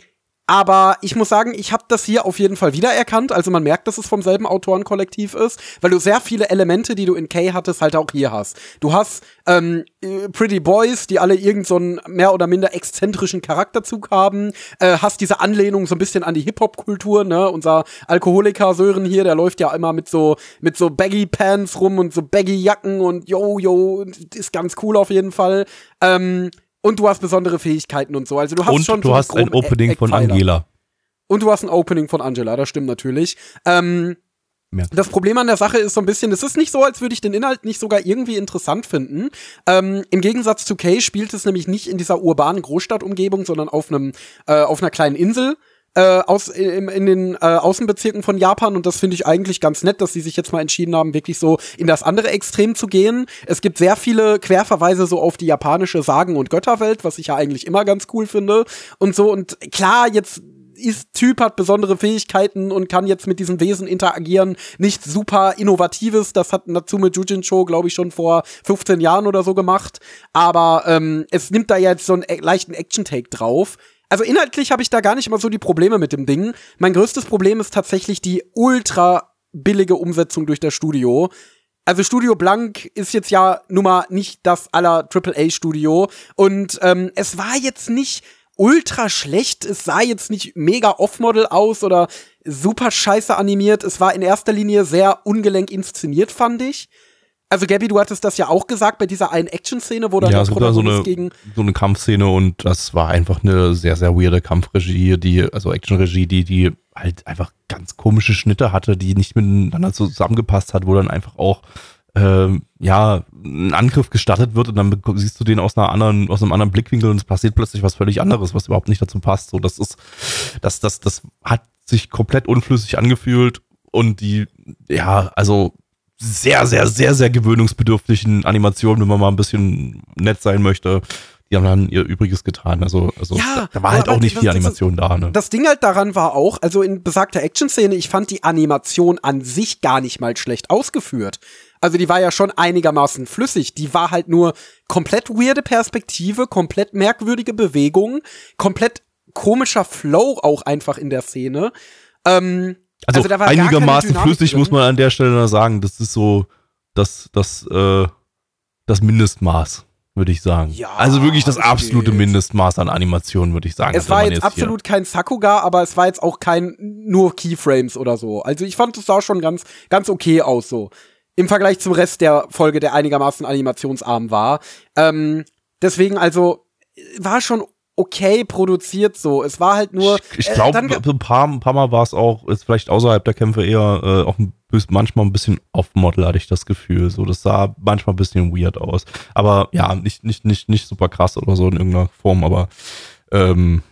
aber ich muss sagen, ich habe das hier auf jeden Fall wiedererkannt. Also man merkt, dass es vom selben Autorenkollektiv ist, weil du sehr viele Elemente, die du in K hattest, halt auch hier hast. Du hast ähm, äh, Pretty Boys, die alle irgendeinen so mehr oder minder exzentrischen Charakterzug haben. Äh, hast diese Anlehnung so ein bisschen an die Hip-Hop-Kultur, ne? Unser Alkoholiker Sören hier, der läuft ja immer mit so mit so Baggy Pants rum und so Baggy Jacken und yo yo, ist ganz cool auf jeden Fall. Ähm, und du hast besondere Fähigkeiten und so. Also du hast und schon du hast ein Opening e von Angela. Und du hast ein Opening von Angela, das stimmt natürlich. Ähm, das Problem an der Sache ist so ein bisschen, es ist nicht so, als würde ich den Inhalt nicht sogar irgendwie interessant finden. Ähm, Im Gegensatz zu Kay spielt es nämlich nicht in dieser urbanen Großstadtumgebung, sondern auf einem äh, auf einer kleinen Insel äh, aus, in, in den äh, Außenbezirken von Japan und das finde ich eigentlich ganz nett, dass sie sich jetzt mal entschieden haben, wirklich so in das andere Extrem zu gehen. Es gibt sehr viele Querverweise so auf die japanische Sagen- und Götterwelt, was ich ja eigentlich immer ganz cool finde und so und klar, jetzt ist Typ, hat besondere Fähigkeiten und kann jetzt mit diesen Wesen interagieren. Nichts super Innovatives, das hat Natsume Jujincho, glaube ich, schon vor 15 Jahren oder so gemacht. Aber ähm, es nimmt da jetzt so einen e leichten Action-Take drauf. Also inhaltlich habe ich da gar nicht immer so die Probleme mit dem Ding. Mein größtes Problem ist tatsächlich die ultra billige Umsetzung durch das Studio. Also Studio Blank ist jetzt ja nun mal nicht das aller AAA-Studio und ähm, es war jetzt nicht ultra schlecht, es sah jetzt nicht mega Off-Model aus oder super scheiße animiert, es war in erster Linie sehr ungelenk inszeniert, fand ich. Also Gabby, du hattest das ja auch gesagt bei dieser einen Action-Szene, wo dann ja, der Protagonist so eine, gegen so eine Kampfszene und das war einfach eine sehr sehr weirde Kampfregie, die also Action-Regie, die die halt einfach ganz komische Schnitte hatte, die nicht miteinander zusammengepasst hat, wo dann einfach auch ähm, ja ein Angriff gestartet wird und dann siehst du den aus einer anderen aus einem anderen Blickwinkel und es passiert plötzlich was völlig anderes, was überhaupt nicht dazu passt. So, das ist das das das hat sich komplett unflüssig angefühlt und die ja also sehr, sehr, sehr, sehr gewöhnungsbedürftigen Animationen, wenn man mal ein bisschen nett sein möchte. Die haben dann ihr Übriges getan. Also, also ja, da, war halt auch nicht viel Animation da. Ne? Das Ding halt daran war auch, also in besagter Action-Szene, ich fand die Animation an sich gar nicht mal schlecht ausgeführt. Also die war ja schon einigermaßen flüssig. Die war halt nur komplett weirde Perspektive, komplett merkwürdige Bewegungen, komplett komischer Flow auch einfach in der Szene. Ähm, also, also einigermaßen flüssig drin. muss man an der Stelle sagen. Das ist so das, das, äh, das Mindestmaß, würde ich sagen. Ja, also wirklich das absolute geht. Mindestmaß an Animation, würde ich sagen. Es war jetzt, jetzt absolut kein Sakuga, aber es war jetzt auch kein nur Keyframes oder so. Also ich fand es sah schon ganz, ganz okay aus so. Im Vergleich zum Rest der Folge, der einigermaßen animationsarm war. Ähm, deswegen also war schon okay produziert so. Es war halt nur. Ich, ich glaube, äh, ein, paar, ein paar Mal war es auch, ist vielleicht außerhalb der Kämpfe eher äh, auch ein, manchmal ein bisschen off-Model, hatte ich das Gefühl. So, das sah manchmal ein bisschen weird aus. Aber ja, nicht, nicht, nicht, nicht super krass oder so in irgendeiner Form, aber ähm,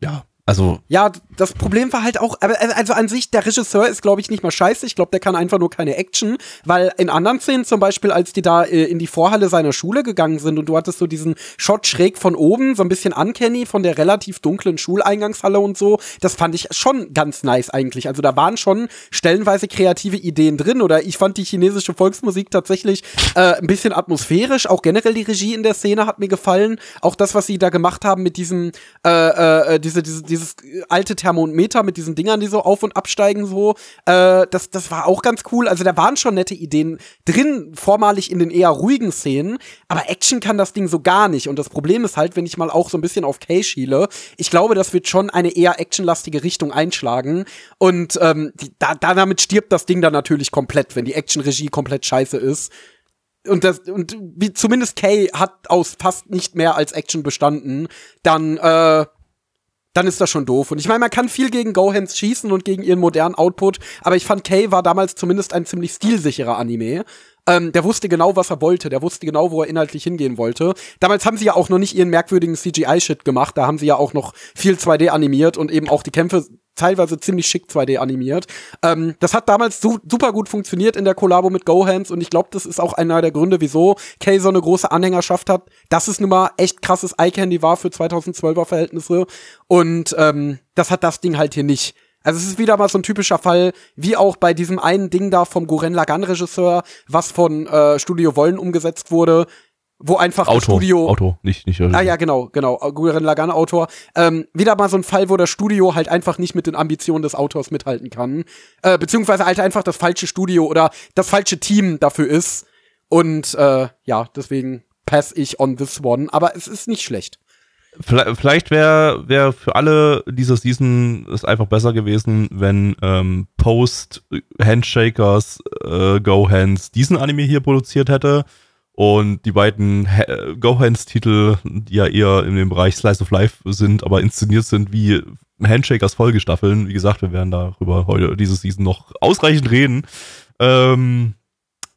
ja, also. Ja, das Problem war halt auch, also an sich, der Regisseur ist, glaube ich, nicht mal scheiße. Ich glaube, der kann einfach nur keine Action, weil in anderen Szenen zum Beispiel, als die da äh, in die Vorhalle seiner Schule gegangen sind und du hattest so diesen Shot schräg von oben, so ein bisschen uncanny von der relativ dunklen Schuleingangshalle und so, das fand ich schon ganz nice eigentlich. Also da waren schon stellenweise kreative Ideen drin oder ich fand die chinesische Volksmusik tatsächlich äh, ein bisschen atmosphärisch. Auch generell die Regie in der Szene hat mir gefallen. Auch das, was sie da gemacht haben mit diesem, äh, äh, diese, diese, diese dieses alte Thermometer mit diesen Dingern, die so auf und absteigen, so. Äh, das, das war auch ganz cool. Also da waren schon nette Ideen drin, vormalig in den eher ruhigen Szenen, aber Action kann das Ding so gar nicht. Und das Problem ist halt, wenn ich mal auch so ein bisschen auf Kay schiele, ich glaube, das wird schon eine eher actionlastige Richtung einschlagen. Und ähm, die, da, damit stirbt das Ding dann natürlich komplett, wenn die Action-Regie komplett scheiße ist und das und wie zumindest Kay hat aus fast nicht mehr als Action bestanden, dann äh, dann ist das schon doof. Und ich meine, man kann viel gegen Gohans schießen und gegen ihren modernen Output, aber ich fand Kay war damals zumindest ein ziemlich stilsicherer Anime. Ähm, der wusste genau, was er wollte. Der wusste genau, wo er inhaltlich hingehen wollte. Damals haben sie ja auch noch nicht ihren merkwürdigen CGI-Shit gemacht. Da haben sie ja auch noch viel 2D animiert und eben auch die Kämpfe teilweise ziemlich schick 2D animiert. Ähm, das hat damals su super gut funktioniert in der Kollabo mit GoHands und ich glaube, das ist auch einer der Gründe, wieso Kay so eine große Anhängerschaft hat. Das ist nun mal echt krasses Eye-Candy war für 2012er Verhältnisse und ähm, das hat das Ding halt hier nicht. Also es ist wieder mal so ein typischer Fall, wie auch bei diesem einen Ding da vom Goren Lagan-Regisseur, was von äh, Studio Wollen umgesetzt wurde wo einfach das Studio. Auto, nicht, nicht. Ah ja, genau, genau. Guren Lagan Autor. Ähm, wieder mal so ein Fall, wo das Studio halt einfach nicht mit den Ambitionen des Autors mithalten kann. Äh, beziehungsweise halt einfach das falsche Studio oder das falsche Team dafür ist. Und äh, ja, deswegen pass ich on this one. Aber es ist nicht schlecht. Vielleicht wäre wär für alle dieser Season es einfach besser gewesen, wenn ähm, Post Handshakers äh, Go Hands diesen Anime hier produziert hätte und die beiden Go-Hands-Titel, die ja eher in dem Bereich Slice of Life sind, aber inszeniert sind wie Handshakers Folgestaffeln. Wie gesagt, wir werden darüber heute diese Season noch ausreichend reden. Ähm,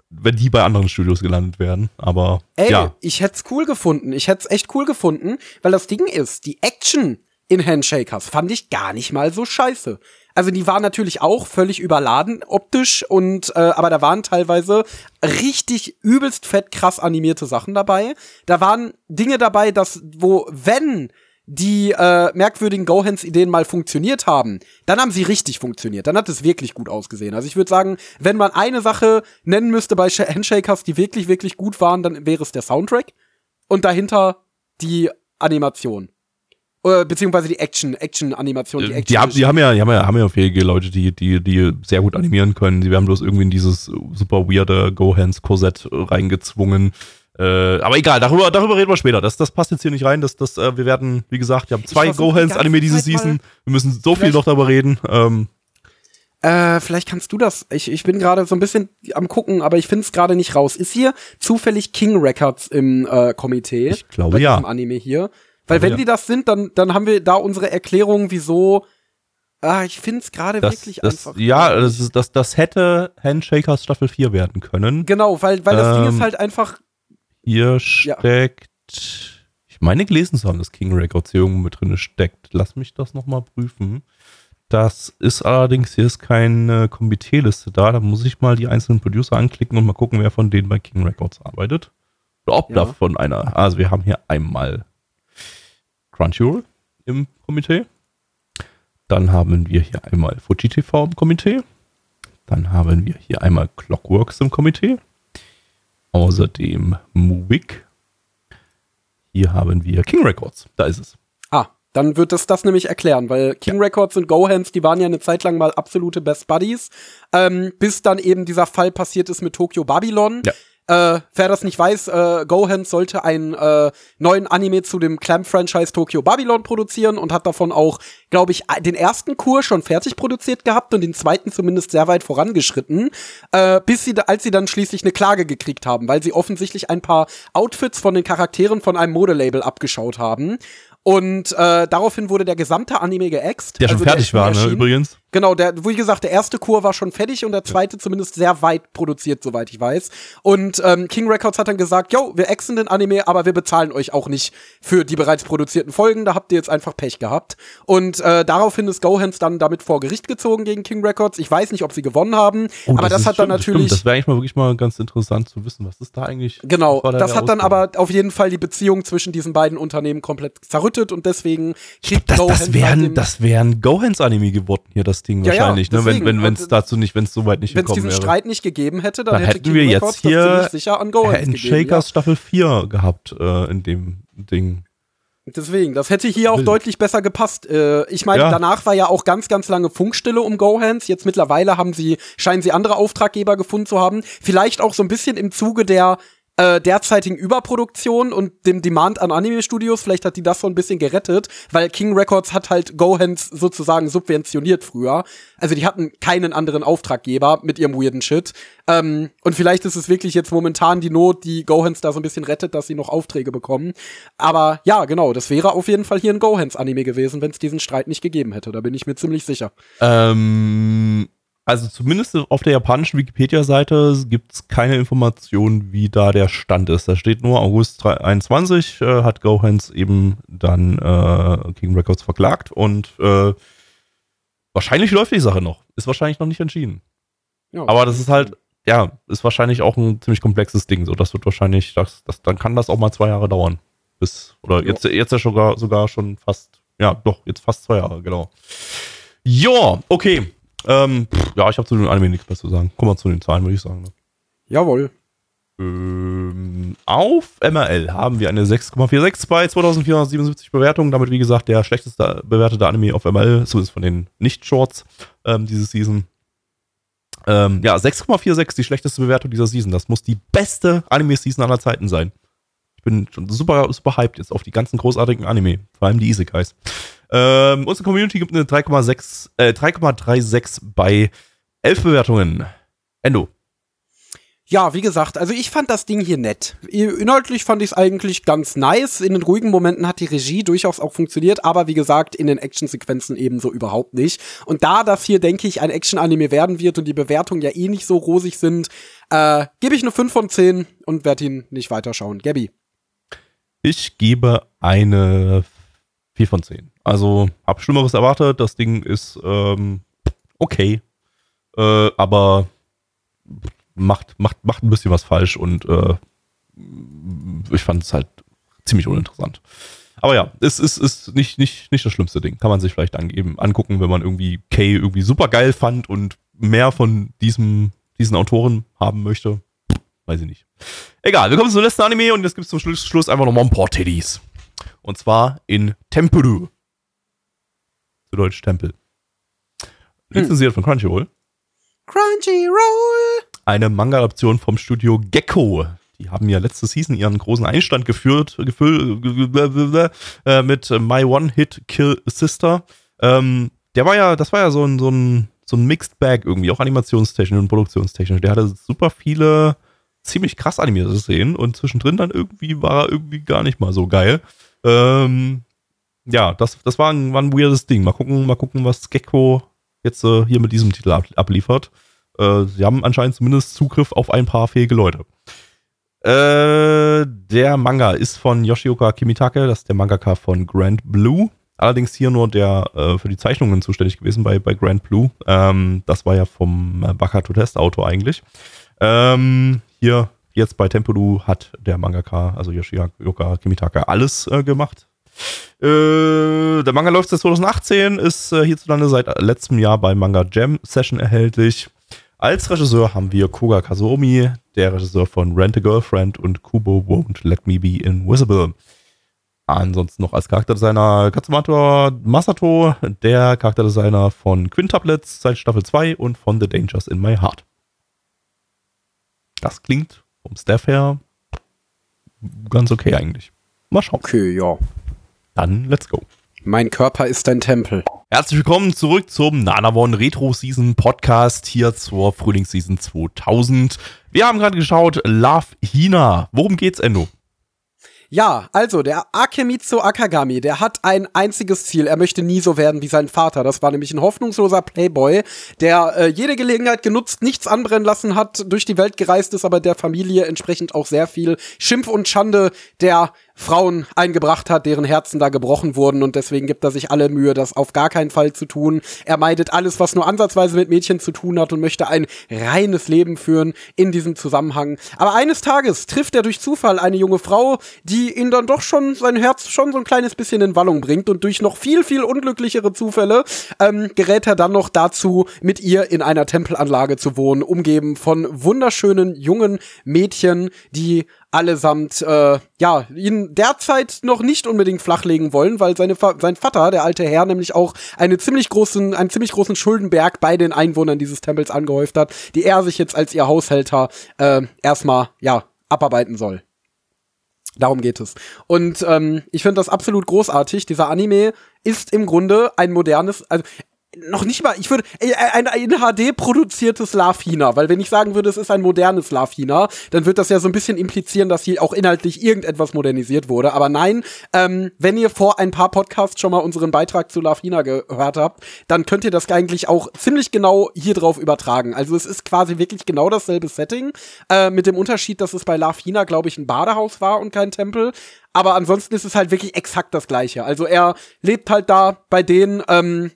wenn die bei anderen Studios gelandet werden. Aber Ey, ja. ich hätte es cool gefunden. Ich hätte es echt cool gefunden, weil das Ding ist, die Action in Handshakers fand ich gar nicht mal so scheiße. Also die waren natürlich auch völlig überladen optisch und äh, aber da waren teilweise richtig übelst fett krass animierte Sachen dabei. Da waren Dinge dabei, dass wo wenn die äh, merkwürdigen Gohans-Ideen mal funktioniert haben, dann haben sie richtig funktioniert. Dann hat es wirklich gut ausgesehen. Also ich würde sagen, wenn man eine Sache nennen müsste bei Handshakers, die wirklich, wirklich gut waren, dann wäre es der Soundtrack und dahinter die Animation. Äh, beziehungsweise die Action, Action-Animation, die Action. Die, haben, die haben ja, die haben ja, haben ja fähige Leute, die, die, die sehr gut animieren können. Sie werden bloß irgendwie in dieses super weirde Go-Hands-Korsett reingezwungen. Äh, aber egal, darüber, darüber reden wir später. Das, das passt jetzt hier nicht rein. Das, das, äh, wir werden, wie gesagt, wir haben zwei Go-Hands-Anime diese Season. Wir müssen so viel noch darüber reden. Ähm, äh, vielleicht kannst du das. Ich, ich bin gerade so ein bisschen am gucken, aber ich finde es gerade nicht raus. Ist hier zufällig King Records im äh, Komitee? Ich glaube ja. Anime hier. Weil wenn ja. die das sind, dann, dann haben wir da unsere Erklärung, wieso. Ah, ich finde es gerade wirklich das, einfach. Ja, das, ist, das, das hätte Handshakers Staffel 4 werden können. Genau, weil, weil das ähm, Ding ist halt einfach. Hier steckt. Ja. Ich meine gelesen zu haben, dass King Records hier irgendwo mit drin steckt. Lass mich das nochmal prüfen. Das ist allerdings, hier ist keine Komitee-Liste da. Da muss ich mal die einzelnen Producer anklicken und mal gucken, wer von denen bei King Records arbeitet. Oder ob ja. davon einer. Also wir haben hier einmal Crunchyroll im Komitee. Dann haben wir hier einmal Fuji TV im Komitee. Dann haben wir hier einmal Clockworks im Komitee. Außerdem Movik. Hier haben wir King Records. Da ist es. Ah, dann wird es das nämlich erklären, weil King ja. Records und Gohans, die waren ja eine Zeit lang mal absolute Best Buddies, ähm, bis dann eben dieser Fall passiert ist mit Tokyo Babylon. Ja. Äh, wer das nicht weiß, äh, Gohan sollte einen äh, neuen Anime zu dem Clamp-Franchise Tokyo Babylon produzieren und hat davon auch, glaube ich, den ersten Kur schon fertig produziert gehabt und den zweiten zumindest sehr weit vorangeschritten, äh, bis sie, als sie dann schließlich eine Klage gekriegt haben, weil sie offensichtlich ein paar Outfits von den Charakteren von einem Modelabel abgeschaut haben. Und äh, daraufhin wurde der gesamte Anime geäxt. Der schon also fertig der war, ne, übrigens. Genau, der, wie gesagt, der erste Kur war schon fertig und der zweite ja. zumindest sehr weit produziert, soweit ich weiß. Und ähm, King Records hat dann gesagt, yo, wir exen den Anime, aber wir bezahlen euch auch nicht für die bereits produzierten Folgen, da habt ihr jetzt einfach Pech gehabt. Und äh, daraufhin ist Gohans dann damit vor Gericht gezogen gegen King Records. Ich weiß nicht, ob sie gewonnen haben, oh, aber das, das hat dann natürlich. Stimmt. Das wäre eigentlich mal wirklich mal ganz interessant zu wissen, was ist da eigentlich. Genau, da das hat dann aber auf jeden Fall die Beziehung zwischen diesen beiden Unternehmen komplett zerrüttet und deswegen kriegt das, Gohans das wären, das wären Gohans Anime geworden hier, das Ding ja, wahrscheinlich. Ja, ne? Deswegen, wenn wenn es dazu nicht, wenn es so weit nicht gekommen wäre. Wenn es diesen Streit nicht gegeben hätte, dann, dann hätte hätten wir jetzt hier sicher an Gohans Shakers ja. Staffel 4 gehabt äh, in dem Ding. Deswegen, das hätte hier auch Wild. deutlich besser gepasst. Äh, ich meine, Ja. danach war ja auch ganz, ganz lange Funkstille um Gohans. Jetzt mittlerweile haben sie, scheinen sie andere Auftraggeber gefunden zu haben. Vielleicht auch so ein bisschen im Zuge der äh, derzeitigen Überproduktion und dem Demand an Anime-Studios. Vielleicht hat die das so ein bisschen gerettet, weil King Records hat halt Gohans sozusagen subventioniert früher. Also die hatten keinen anderen Auftraggeber mit ihrem weirden Shit. Ähm, und vielleicht ist es wirklich jetzt momentan die Not, die Gohans da so ein bisschen rettet, dass sie noch Aufträge bekommen. Aber ja, genau, das wäre auf jeden Fall hier ein Gohans-Anime gewesen, wenn es diesen Streit nicht gegeben hätte. Da bin ich mir ziemlich sicher. Ähm, also zumindest auf der japanischen Wikipedia-Seite gibt es keine Information, wie da der Stand ist. Da steht nur August 21 äh, hat Gohans eben dann äh, King Records verklagt und äh, wahrscheinlich läuft die Sache noch. Ist wahrscheinlich noch nicht entschieden. Ja, Aber das ist halt, ja, ist wahrscheinlich auch ein ziemlich komplexes Ding. So, das wird wahrscheinlich, das, das, dann kann das auch mal zwei Jahre dauern. Bis, oder jetzt, jetzt ja sogar, sogar schon fast, ja, doch, jetzt fast zwei Jahre, genau. Ja, okay. Ähm, pff, ja, ich habe zu den Anime nichts mehr zu sagen. Kommen wir zu den Zahlen, würde ich sagen. Ne? Jawohl. Ähm, auf MRL haben wir eine 6,46 bei 2477 Bewertungen. Damit, wie gesagt, der schlechteste bewertete Anime auf MRL, zumindest von den Nicht-Shorts ähm, diese Season. Ähm, ja, 6,46 die schlechteste Bewertung dieser Season. Das muss die beste Anime-Season aller Zeiten sein. Ich bin schon super, super hyped jetzt auf die ganzen großartigen Anime, vor allem die Isekais. Ähm, unsere Community gibt eine 3,6, äh, 3,36 bei 11 Bewertungen. Endo. Ja, wie gesagt, also ich fand das Ding hier nett. Inhaltlich fand ich es eigentlich ganz nice. In den ruhigen Momenten hat die Regie durchaus auch funktioniert, aber wie gesagt, in den Actionsequenzen ebenso überhaupt nicht. Und da das hier, denke ich, ein Action-Anime werden wird und die Bewertungen ja eh nicht so rosig sind, äh, gebe ich eine 5 von 10 und werde ihn nicht weiterschauen. Gabby. Ich gebe eine 4 von 10. Also, hab Schlimmeres erwartet. Das Ding ist ähm, okay. Äh, aber macht, macht, macht ein bisschen was falsch und äh, ich fand es halt ziemlich uninteressant. Aber ja, es ist, ist nicht, nicht, nicht das schlimmste Ding. Kann man sich vielleicht angeben, angucken, wenn man irgendwie Kay irgendwie super geil fand und mehr von diesem, diesen Autoren haben möchte. Weiß ich nicht. Egal, wir kommen zum letzten Anime und jetzt gibt es zum Schluss, Schluss einfach nochmal ein paar Teddies. Und zwar in Tempuru. Zu Deutsch Tempel. Lizenziert von Crunchyroll. Crunchyroll! Eine Manga-Adaption vom Studio Gecko. Die haben ja letzte Season ihren großen Einstand geführt, gefüllt äh, mit My One Hit Kill Sister. Ähm, der war ja, das war ja so ein, so ein, so ein Mixed Bag irgendwie, auch animationstechnisch und produktionstechnisch. Der hatte super viele ziemlich krass animierte Szenen und zwischendrin dann irgendwie war er irgendwie gar nicht mal so geil. Ähm, ja, das, das war ein, war ein weirdes Ding. Mal gucken, mal gucken, was Gecko jetzt äh, hier mit diesem Titel ab, abliefert. Äh, sie haben anscheinend zumindest Zugriff auf ein paar fähige Leute. Äh, der Manga ist von Yoshioka Kimitake, das ist der Mangaka von Grand Blue. Allerdings hier nur der äh, für die Zeichnungen zuständig gewesen bei, bei Grand Blue. Ähm, das war ja vom äh, Bakato Test Auto eigentlich. Ähm, hier jetzt bei Tempuru hat der Mangaka, also Yoshioka Kimitake, alles äh, gemacht. Äh, der Manga läuft seit 2018, ist äh, hierzulande seit letztem Jahr bei Manga Jam Session erhältlich. Als Regisseur haben wir Koga Kazuomi, der Regisseur von Rent a Girlfriend und Kubo Won't Let Me Be Invisible. Ansonsten noch als Charakterdesigner Katsumato Masato, der Charakterdesigner von Quintuplets seit Staffel 2 und von The Dangers in My Heart. Das klingt vom Staff her ganz okay eigentlich. Mal schauen. Okay, ja. Dann let's go. Mein Körper ist ein Tempel. Herzlich willkommen zurück zum Nanavon Retro Season Podcast hier zur Frühlingsseason 2000. Wir haben gerade geschaut, Love Hina. Worum geht's, Endo? Ja, also der Akemitsu Akagami, der hat ein einziges Ziel. Er möchte nie so werden wie sein Vater. Das war nämlich ein hoffnungsloser Playboy, der äh, jede Gelegenheit genutzt, nichts anbrennen lassen hat, durch die Welt gereist ist, aber der Familie entsprechend auch sehr viel Schimpf und Schande der Frauen eingebracht hat, deren Herzen da gebrochen wurden und deswegen gibt er sich alle Mühe, das auf gar keinen Fall zu tun. Er meidet alles, was nur ansatzweise mit Mädchen zu tun hat und möchte ein reines Leben führen in diesem Zusammenhang. Aber eines Tages trifft er durch Zufall eine junge Frau, die ihn dann doch schon sein Herz schon so ein kleines bisschen in Wallung bringt und durch noch viel, viel unglücklichere Zufälle ähm, gerät er dann noch dazu, mit ihr in einer Tempelanlage zu wohnen, umgeben von wunderschönen jungen Mädchen, die allesamt äh, ja ihn derzeit noch nicht unbedingt flachlegen wollen, weil seine sein Vater, der alte Herr, nämlich auch eine ziemlich großen, einen ziemlich großen Schuldenberg bei den Einwohnern dieses Tempels angehäuft hat, die er sich jetzt als ihr Haushälter äh, erstmal ja abarbeiten soll. Darum geht es. Und ähm, ich finde das absolut großartig. Dieser Anime ist im Grunde ein modernes, also noch nicht mal, ich würde, ein, ein HD produziertes Lafina, weil wenn ich sagen würde, es ist ein modernes Lafina, dann wird das ja so ein bisschen implizieren, dass hier auch inhaltlich irgendetwas modernisiert wurde. Aber nein, ähm, wenn ihr vor ein paar Podcasts schon mal unseren Beitrag zu Lafina gehört habt, dann könnt ihr das eigentlich auch ziemlich genau hier drauf übertragen. Also es ist quasi wirklich genau dasselbe Setting, äh, mit dem Unterschied, dass es bei Lafina, glaube ich, ein Badehaus war und kein Tempel. Aber ansonsten ist es halt wirklich exakt das gleiche. Also er lebt halt da bei denen, ähm,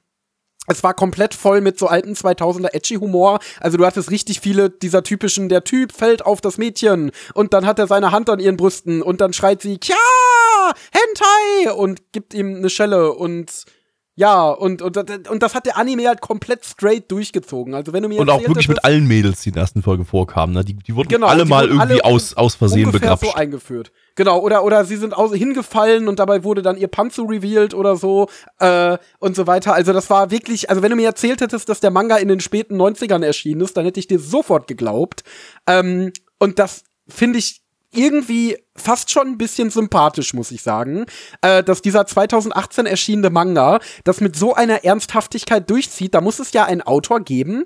es war komplett voll mit so alten 2000er Edgy-Humor. Also du hattest richtig viele dieser typischen, der Typ fällt auf das Mädchen und dann hat er seine Hand an ihren Brüsten und dann schreit sie, Kya, Hentai und gibt ihm eine Schelle und ja, und, und, und das hat der Anime halt komplett straight durchgezogen. Also wenn du mir Und auch wirklich mit allen Mädels, die in der ersten Folge vorkamen, ne? Die, die wurden genau, alle mal irgendwie alle aus, aus Versehen begrapscht. so eingeführt. Genau, oder, oder sie sind aus, hingefallen und dabei wurde dann ihr Panzer revealed oder so äh, und so weiter. Also das war wirklich, also wenn du mir erzählt hättest, dass der Manga in den späten 90ern erschienen ist, dann hätte ich dir sofort geglaubt. Ähm, und das finde ich irgendwie fast schon ein bisschen sympathisch, muss ich sagen, äh, dass dieser 2018 erschienene Manga das mit so einer Ernsthaftigkeit durchzieht. Da muss es ja einen Autor geben,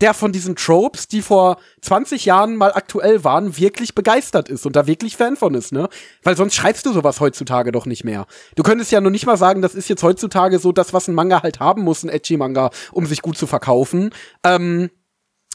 der von diesen Tropes, die vor 20 Jahren mal aktuell waren, wirklich begeistert ist und da wirklich Fan von ist, ne? Weil sonst schreibst du sowas heutzutage doch nicht mehr. Du könntest ja noch nicht mal sagen, das ist jetzt heutzutage so das, was ein Manga halt haben muss, ein Edgy-Manga, um sich gut zu verkaufen. Ähm,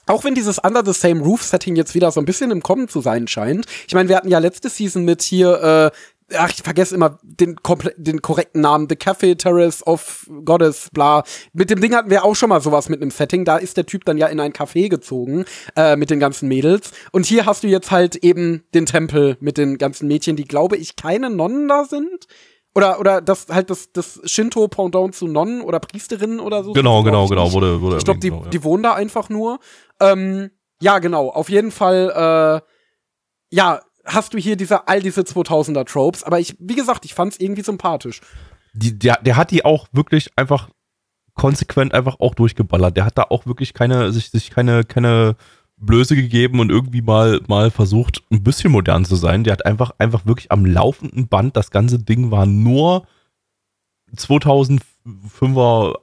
auch wenn dieses Under the Same Roof Setting jetzt wieder so ein bisschen im Kommen zu sein scheint. Ich meine, wir hatten ja letzte Season mit hier, äh, ach, ich vergesse immer den, den korrekten Namen, The Cafe Terrace of Goddess, bla. Mit dem Ding hatten wir auch schon mal sowas mit einem Setting. Da ist der Typ dann ja in ein Café gezogen äh, mit den ganzen Mädels. Und hier hast du jetzt halt eben den Tempel mit den ganzen Mädchen, die, glaube ich, keine Nonnen da sind. Oder, oder das halt das, das Shinto-Pendant zu Nonnen oder Priesterinnen oder so. Genau, genau, genau. Wurde, wurde ich glaube, die, genau, ja. die wohnen da einfach nur. Ähm, ja, genau. Auf jeden Fall, äh, ja, hast du hier diese, all diese 2000er Tropes. Aber ich, wie gesagt, ich fand's irgendwie sympathisch. Die, der, der hat die auch wirklich einfach konsequent einfach auch durchgeballert. Der hat da auch wirklich keine, sich, sich keine, keine Blöße gegeben und irgendwie mal, mal versucht, ein bisschen modern zu sein. Der hat einfach, einfach wirklich am laufenden Band, das ganze Ding war nur 2005er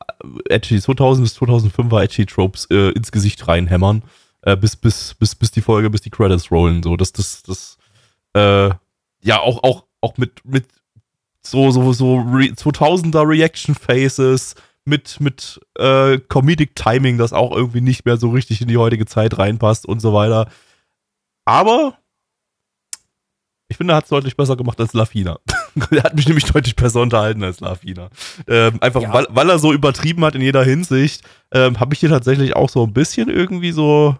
Edgy, 2000 bis 2005er Edgy Tropes äh, ins Gesicht reinhämmern, äh, bis, bis, bis, bis die Folge, bis die Credits rollen. So, das, das, das, äh, ja, auch, auch, auch mit, mit so, so, so Re 2000er Reaction Faces, mit, mit äh, Comedic Timing, das auch irgendwie nicht mehr so richtig in die heutige Zeit reinpasst und so weiter. Aber ich finde, er hat es deutlich besser gemacht als Lafina. [laughs] er hat mich nämlich deutlich besser unterhalten als Lafina. Ähm, einfach, ja. weil, weil er so übertrieben hat in jeder Hinsicht, ähm, habe ich hier tatsächlich auch so ein bisschen irgendwie so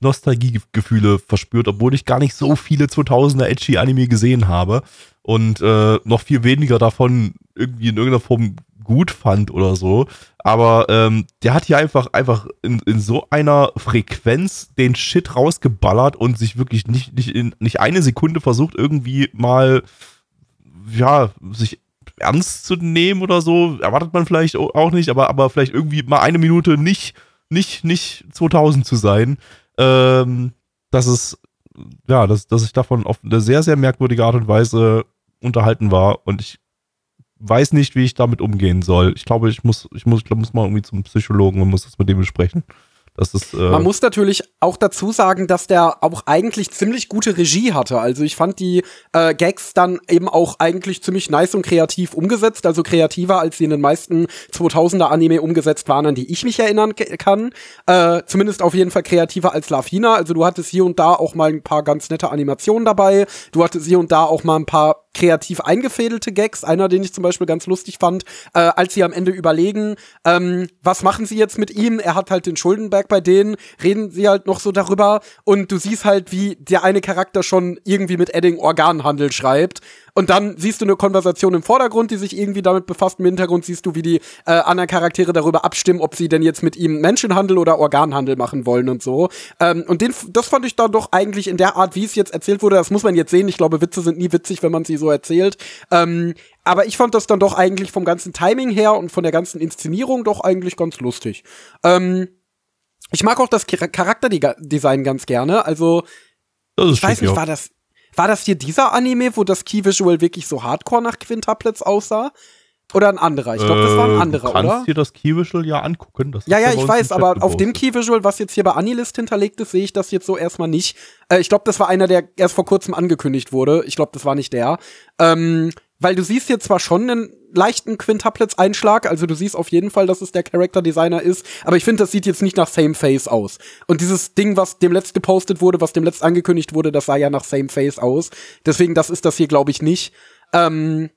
Nostalgiegefühle verspürt, obwohl ich gar nicht so viele 2000er Edgy Anime gesehen habe und äh, noch viel weniger davon irgendwie in irgendeiner Form gut fand oder so. Aber ähm, der hat hier einfach, einfach in, in so einer Frequenz den Shit rausgeballert und sich wirklich nicht, nicht, in, nicht eine Sekunde versucht, irgendwie mal, ja, sich ernst zu nehmen oder so. Erwartet man vielleicht auch nicht, aber, aber vielleicht irgendwie mal eine Minute nicht, nicht, nicht 2000 zu sein. Ähm, dass es, ja, dass, dass ich davon auf eine sehr, sehr merkwürdige Art und Weise unterhalten war und ich weiß nicht, wie ich damit umgehen soll. Ich glaube, ich muss, ich muss, ich glaube, muss mal irgendwie zum Psychologen und muss das mit dem besprechen. Das ist, äh Man muss natürlich auch dazu sagen, dass der auch eigentlich ziemlich gute Regie hatte. Also ich fand die äh, Gags dann eben auch eigentlich ziemlich nice und kreativ umgesetzt. Also kreativer, als sie in den meisten 2000er Anime umgesetzt waren, an die ich mich erinnern kann. Äh, zumindest auf jeden Fall kreativer als Lafina. Also du hattest hier und da auch mal ein paar ganz nette Animationen dabei. Du hattest hier und da auch mal ein paar kreativ eingefädelte Gags. Einer, den ich zum Beispiel ganz lustig fand, äh, als sie am Ende überlegen, ähm, was machen sie jetzt mit ihm? Er hat halt den Schuldenberg bei denen, reden sie halt noch so darüber und du siehst halt, wie der eine Charakter schon irgendwie mit Edding Organhandel schreibt Und dann siehst du eine Konversation im Vordergrund, die sich irgendwie damit befasst. Im Hintergrund siehst du, wie die äh, anderen Charaktere darüber abstimmen, ob sie denn jetzt mit ihm Menschenhandel oder Organhandel machen wollen und so. Ähm, und den, das fand ich dann doch eigentlich in der Art, wie es jetzt erzählt wurde, das muss man jetzt sehen. Ich glaube, Witze sind nie witzig, wenn man sie so erzählt. Ähm, aber ich fand das dann doch eigentlich vom ganzen Timing her und von der ganzen Inszenierung doch eigentlich ganz lustig. Ähm, ich mag auch das Charakterdesign ganz gerne. Also, ich weiß nicht, war das, war das hier dieser Anime, wo das Key Visual wirklich so hardcore nach Quintuplets aussah? Oder ein anderer? Ich glaube, das war ein äh, anderer, oder? Du kannst dir das Key Visual ja angucken. ja, ja, ich weiß, aber auf dem Key Visual, was jetzt hier bei Anilist hinterlegt ist, sehe ich das jetzt so erstmal nicht. Äh, ich glaube, das war einer, der erst vor kurzem angekündigt wurde. Ich glaube, das war nicht der. Ähm, weil du siehst hier zwar schon einen leichten Quintuplets-Einschlag, also du siehst auf jeden Fall, dass es der Character Designer ist, aber ich finde, das sieht jetzt nicht nach Same Face aus. Und dieses Ding, was dem letzt gepostet wurde, was dem letzt angekündigt wurde, das sah ja nach Same Face aus. Deswegen, das ist das hier, glaube ich, nicht. Ähm,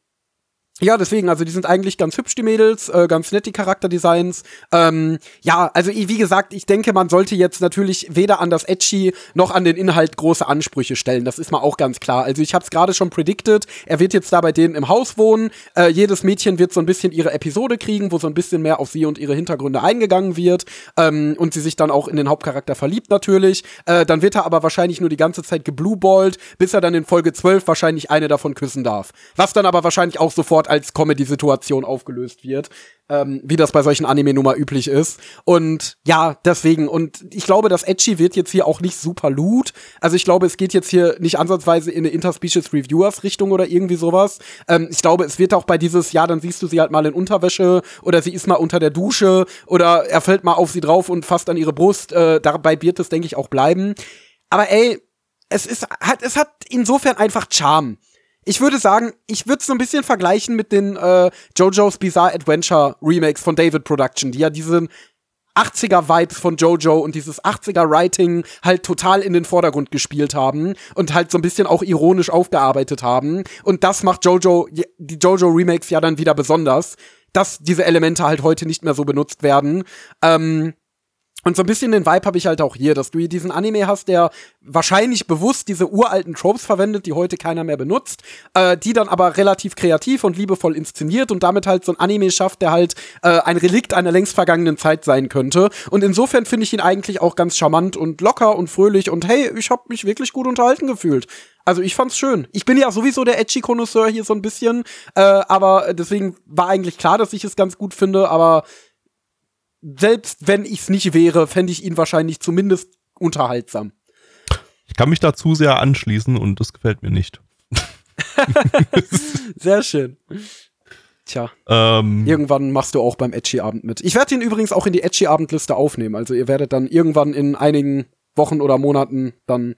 ja, deswegen, also die sind eigentlich ganz hübsch, die Mädels, äh, ganz nett, die Charakterdesigns. Ähm, ja, also wie gesagt, ich denke, man sollte jetzt natürlich weder an das Edgy noch an den Inhalt große Ansprüche stellen. Das ist mal auch ganz klar. Also ich habe es gerade schon predicted, er wird jetzt da bei denen im Haus wohnen. Äh, jedes Mädchen wird so ein bisschen ihre Episode kriegen, wo so ein bisschen mehr auf sie und ihre Hintergründe eingegangen wird. Ähm, und sie sich dann auch in den Hauptcharakter verliebt natürlich. Äh, dann wird er aber wahrscheinlich nur die ganze Zeit geblueballt, bis er dann in Folge 12 wahrscheinlich eine davon küssen darf. Was dann aber wahrscheinlich auch sofort sofort als Comedy-Situation aufgelöst wird, ähm, wie das bei solchen Anime-Nummer üblich ist. Und ja, deswegen. Und ich glaube, das Edgy wird jetzt hier auch nicht super loot. Also ich glaube, es geht jetzt hier nicht ansatzweise in eine Interspecies Reviewers-Richtung oder irgendwie sowas. Ähm, ich glaube, es wird auch bei dieses, ja, dann siehst du sie halt mal in Unterwäsche oder sie ist mal unter der Dusche oder er fällt mal auf sie drauf und fasst an ihre Brust. Äh, dabei wird es, denke ich, auch bleiben. Aber ey, es ist, hat, es hat insofern einfach Charme ich würde sagen, ich würde es so ein bisschen vergleichen mit den äh, JoJo's Bizarre Adventure Remakes von David Production, die ja diesen 80er Vibes von JoJo und dieses 80er Writing halt total in den Vordergrund gespielt haben und halt so ein bisschen auch ironisch aufgearbeitet haben. Und das macht JoJo, die JoJo Remakes ja dann wieder besonders, dass diese Elemente halt heute nicht mehr so benutzt werden. Ähm, und so ein bisschen den Vibe habe ich halt auch hier, dass du hier diesen Anime hast, der wahrscheinlich bewusst diese uralten Tropes verwendet, die heute keiner mehr benutzt, äh, die dann aber relativ kreativ und liebevoll inszeniert und damit halt so ein Anime schafft, der halt äh, ein Relikt einer längst vergangenen Zeit sein könnte. Und insofern finde ich ihn eigentlich auch ganz charmant und locker und fröhlich und hey, ich habe mich wirklich gut unterhalten gefühlt. Also ich fand's schön. Ich bin ja sowieso der edgy Connoisseur hier so ein bisschen, äh, aber deswegen war eigentlich klar, dass ich es ganz gut finde, aber selbst wenn ich es nicht wäre, fände ich ihn wahrscheinlich zumindest unterhaltsam. Ich kann mich da zu sehr anschließen und das gefällt mir nicht. [laughs] sehr schön. Tja. Ähm, irgendwann machst du auch beim Edgy-Abend mit. Ich werde ihn übrigens auch in die Edgy-Abendliste aufnehmen. Also ihr werdet dann irgendwann in einigen Wochen oder Monaten dann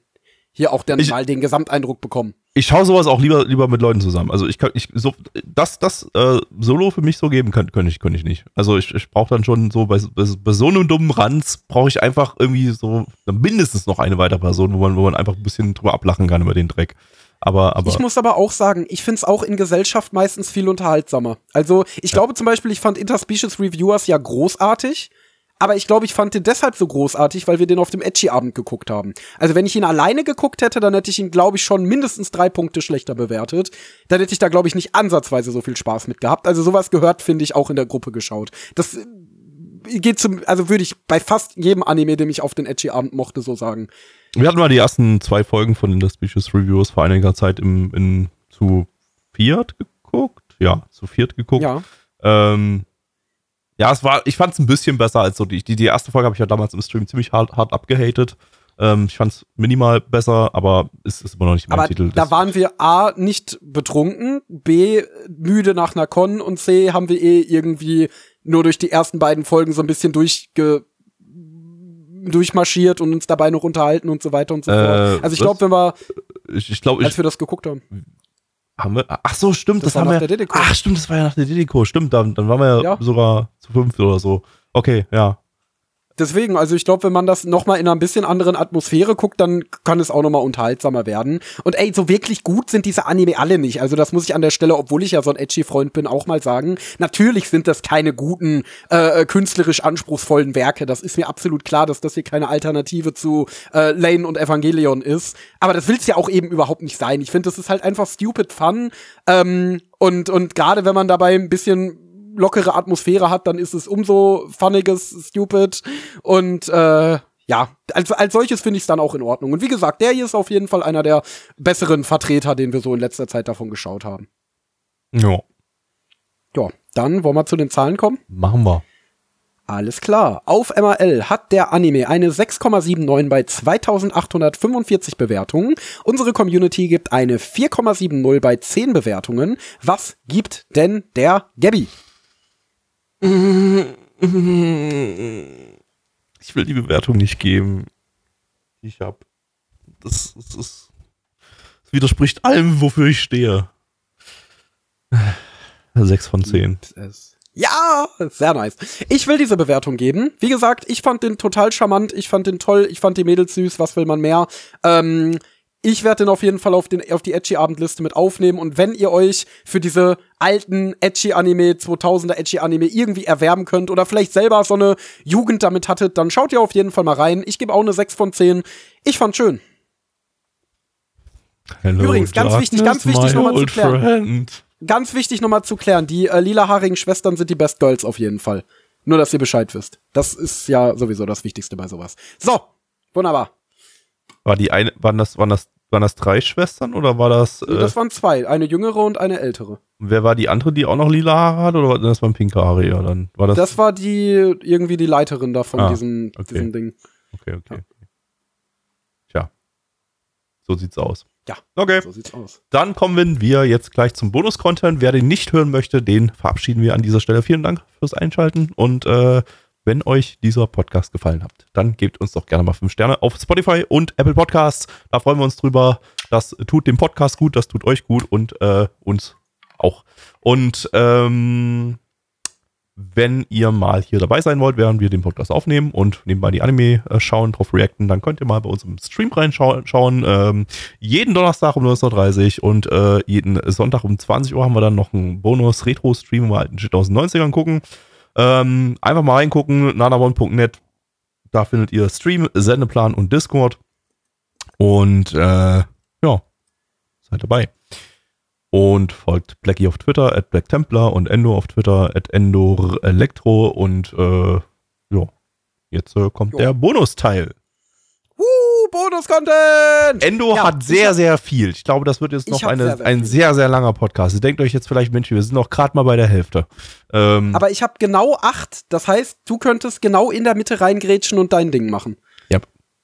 hier auch dann ich, mal den Gesamteindruck bekommen. Ich schaue sowas auch lieber, lieber mit Leuten zusammen. Also ich kann, ich, so, das, das äh, Solo für mich so geben könnte könnt ich, könnte ich nicht. Also ich, ich brauche dann schon so, bei, bei, bei so einem dummen Ranz brauche ich einfach irgendwie so mindestens noch eine weitere Person, wo man, wo man einfach ein bisschen drüber ablachen kann über den Dreck. Aber, aber ich muss aber auch sagen, ich finde es auch in Gesellschaft meistens viel unterhaltsamer. Also ich ja. glaube zum Beispiel, ich fand Interspecies Reviewers ja großartig. Aber ich glaube, ich fand den deshalb so großartig, weil wir den auf dem Edgy-Abend geguckt haben. Also wenn ich ihn alleine geguckt hätte, dann hätte ich ihn, glaube ich, schon mindestens drei Punkte schlechter bewertet. Dann hätte ich da, glaube ich, nicht ansatzweise so viel Spaß mit gehabt. Also sowas gehört, finde ich, auch in der Gruppe geschaut. Das äh, geht zum, also würde ich bei fast jedem Anime, den ich auf den Edgy-Abend mochte, so sagen. Wir hatten mal die ersten zwei Folgen von den Species Reviews vor einiger Zeit im, in, zu viert geguckt. Ja, zu viert geguckt. Ja. Ähm, ja, es war, ich fand es ein bisschen besser als so die, die, die erste Folge habe ich ja damals im Stream ziemlich hart, hart abgehatet. Ähm, ich fand es minimal besser, aber es ist immer noch nicht mein aber Titel. Da waren wir A, nicht betrunken, B, müde nach einer Con und C, haben wir eh irgendwie nur durch die ersten beiden Folgen so ein bisschen durchge durchmarschiert und uns dabei noch unterhalten und so weiter und so fort. Äh, also ich glaube, wenn wir, ich, ich glaub, als ich, wir das geguckt haben. Haben wir? Ach so, stimmt, das, das haben wir. Ach, stimmt, das war ja nach der Dedico. Stimmt, dann, dann waren wir ja, ja. sogar zu fünft oder so. Okay, ja. Deswegen, also ich glaube, wenn man das nochmal in einer ein bisschen anderen Atmosphäre guckt, dann kann es auch nochmal unterhaltsamer werden. Und ey, so wirklich gut sind diese Anime alle nicht. Also das muss ich an der Stelle, obwohl ich ja so ein edgy Freund bin, auch mal sagen. Natürlich sind das keine guten, äh, künstlerisch anspruchsvollen Werke. Das ist mir absolut klar, dass das hier keine Alternative zu äh, Lane und Evangelion ist. Aber das will's ja auch eben überhaupt nicht sein. Ich finde, das ist halt einfach stupid fun. Ähm, und und gerade wenn man dabei ein bisschen lockere Atmosphäre hat, dann ist es umso funniges, stupid und äh, ja, als, als solches finde ich es dann auch in Ordnung. Und wie gesagt, der hier ist auf jeden Fall einer der besseren Vertreter, den wir so in letzter Zeit davon geschaut haben. Ja. Ja, dann wollen wir zu den Zahlen kommen. Machen wir. Alles klar. Auf MRL hat der Anime eine 6,79 bei 2845 Bewertungen. Unsere Community gibt eine 4,70 bei 10 Bewertungen. Was gibt denn der Gabby? Ich will die Bewertung nicht geben. die Ich hab. Das, das, ist, das widerspricht allem, wofür ich stehe. Sechs von zehn. Ja, sehr nice. Ich will diese Bewertung geben. Wie gesagt, ich fand den total charmant, ich fand den toll, ich fand die Mädels süß, was will man mehr? Ähm, ich werde den auf jeden Fall auf, den, auf die Edgy-Abendliste mit aufnehmen und wenn ihr euch für diese alten Edgy-Anime, 2000er Edgy-Anime irgendwie erwerben könnt oder vielleicht selber so eine Jugend damit hattet, dann schaut ihr auf jeden Fall mal rein. Ich gebe auch eine 6 von 10. Ich fand schön. Hello, Übrigens, ganz darkness, wichtig, ganz wichtig nochmal zu klären. friend. Ganz wichtig nochmal zu klären, die äh, lilahaarigen Schwestern sind die Best Girls auf jeden Fall. Nur, dass ihr Bescheid wisst. Das ist ja sowieso das Wichtigste bei sowas. So, wunderbar. War die eine, waren das, waren das, waren das drei Schwestern oder war das, äh, Das waren zwei, eine jüngere und eine ältere. wer war die andere, die auch noch lila Haare hat oder war das waren pinke Haare ja dann? War das, Das war die, irgendwie die Leiterin da von Ah, diesem, okay. diesem Ding. okay, okay. Tja. So sieht's aus. Ja. Okay. So sieht's aus. Dann kommen wir jetzt gleich zum Bonus-Content. Wer den nicht hören möchte, den verabschieden wir an dieser Stelle. Vielen Dank fürs Einschalten und äh, wenn euch dieser Podcast gefallen hat, dann gebt uns doch gerne mal fünf Sterne auf Spotify und Apple Podcasts. Da freuen wir uns drüber. Das tut dem Podcast gut, das tut euch gut und äh, uns auch. Und ähm, wenn ihr mal hier dabei sein wollt, während wir den Podcast aufnehmen und nebenbei die Anime äh, schauen, drauf reacten, dann könnt ihr mal bei uns im Stream reinschauen. Schauen. Ähm, jeden Donnerstag um 19.30 Uhr und äh, jeden Sonntag um 20 Uhr haben wir dann noch einen Bonus-Retro-Stream, wo wir alten Shit den 90ern gucken. Ähm, einfach mal reingucken, nanavon.net. Da findet ihr Stream, Sendeplan und Discord. Und äh, ja, seid dabei. Und folgt Blackie auf Twitter, at Black Templar und Endo auf Twitter, at Endo Elektro. Und äh, ja, jetzt äh, kommt Jo. der Bonusteil. Bonus-Content! Endo Ja, hat sehr, hab- sehr viel. Ich glaube, das wird jetzt noch eine, sehr, sehr ein viel. sehr, sehr langer Podcast. Ihr denkt euch jetzt vielleicht, Mensch, wir sind noch gerade mal bei der Hälfte. Ähm, Aber ich habe genau acht. Das heißt, du könntest genau in der Mitte reingrätschen und dein Ding machen. ja.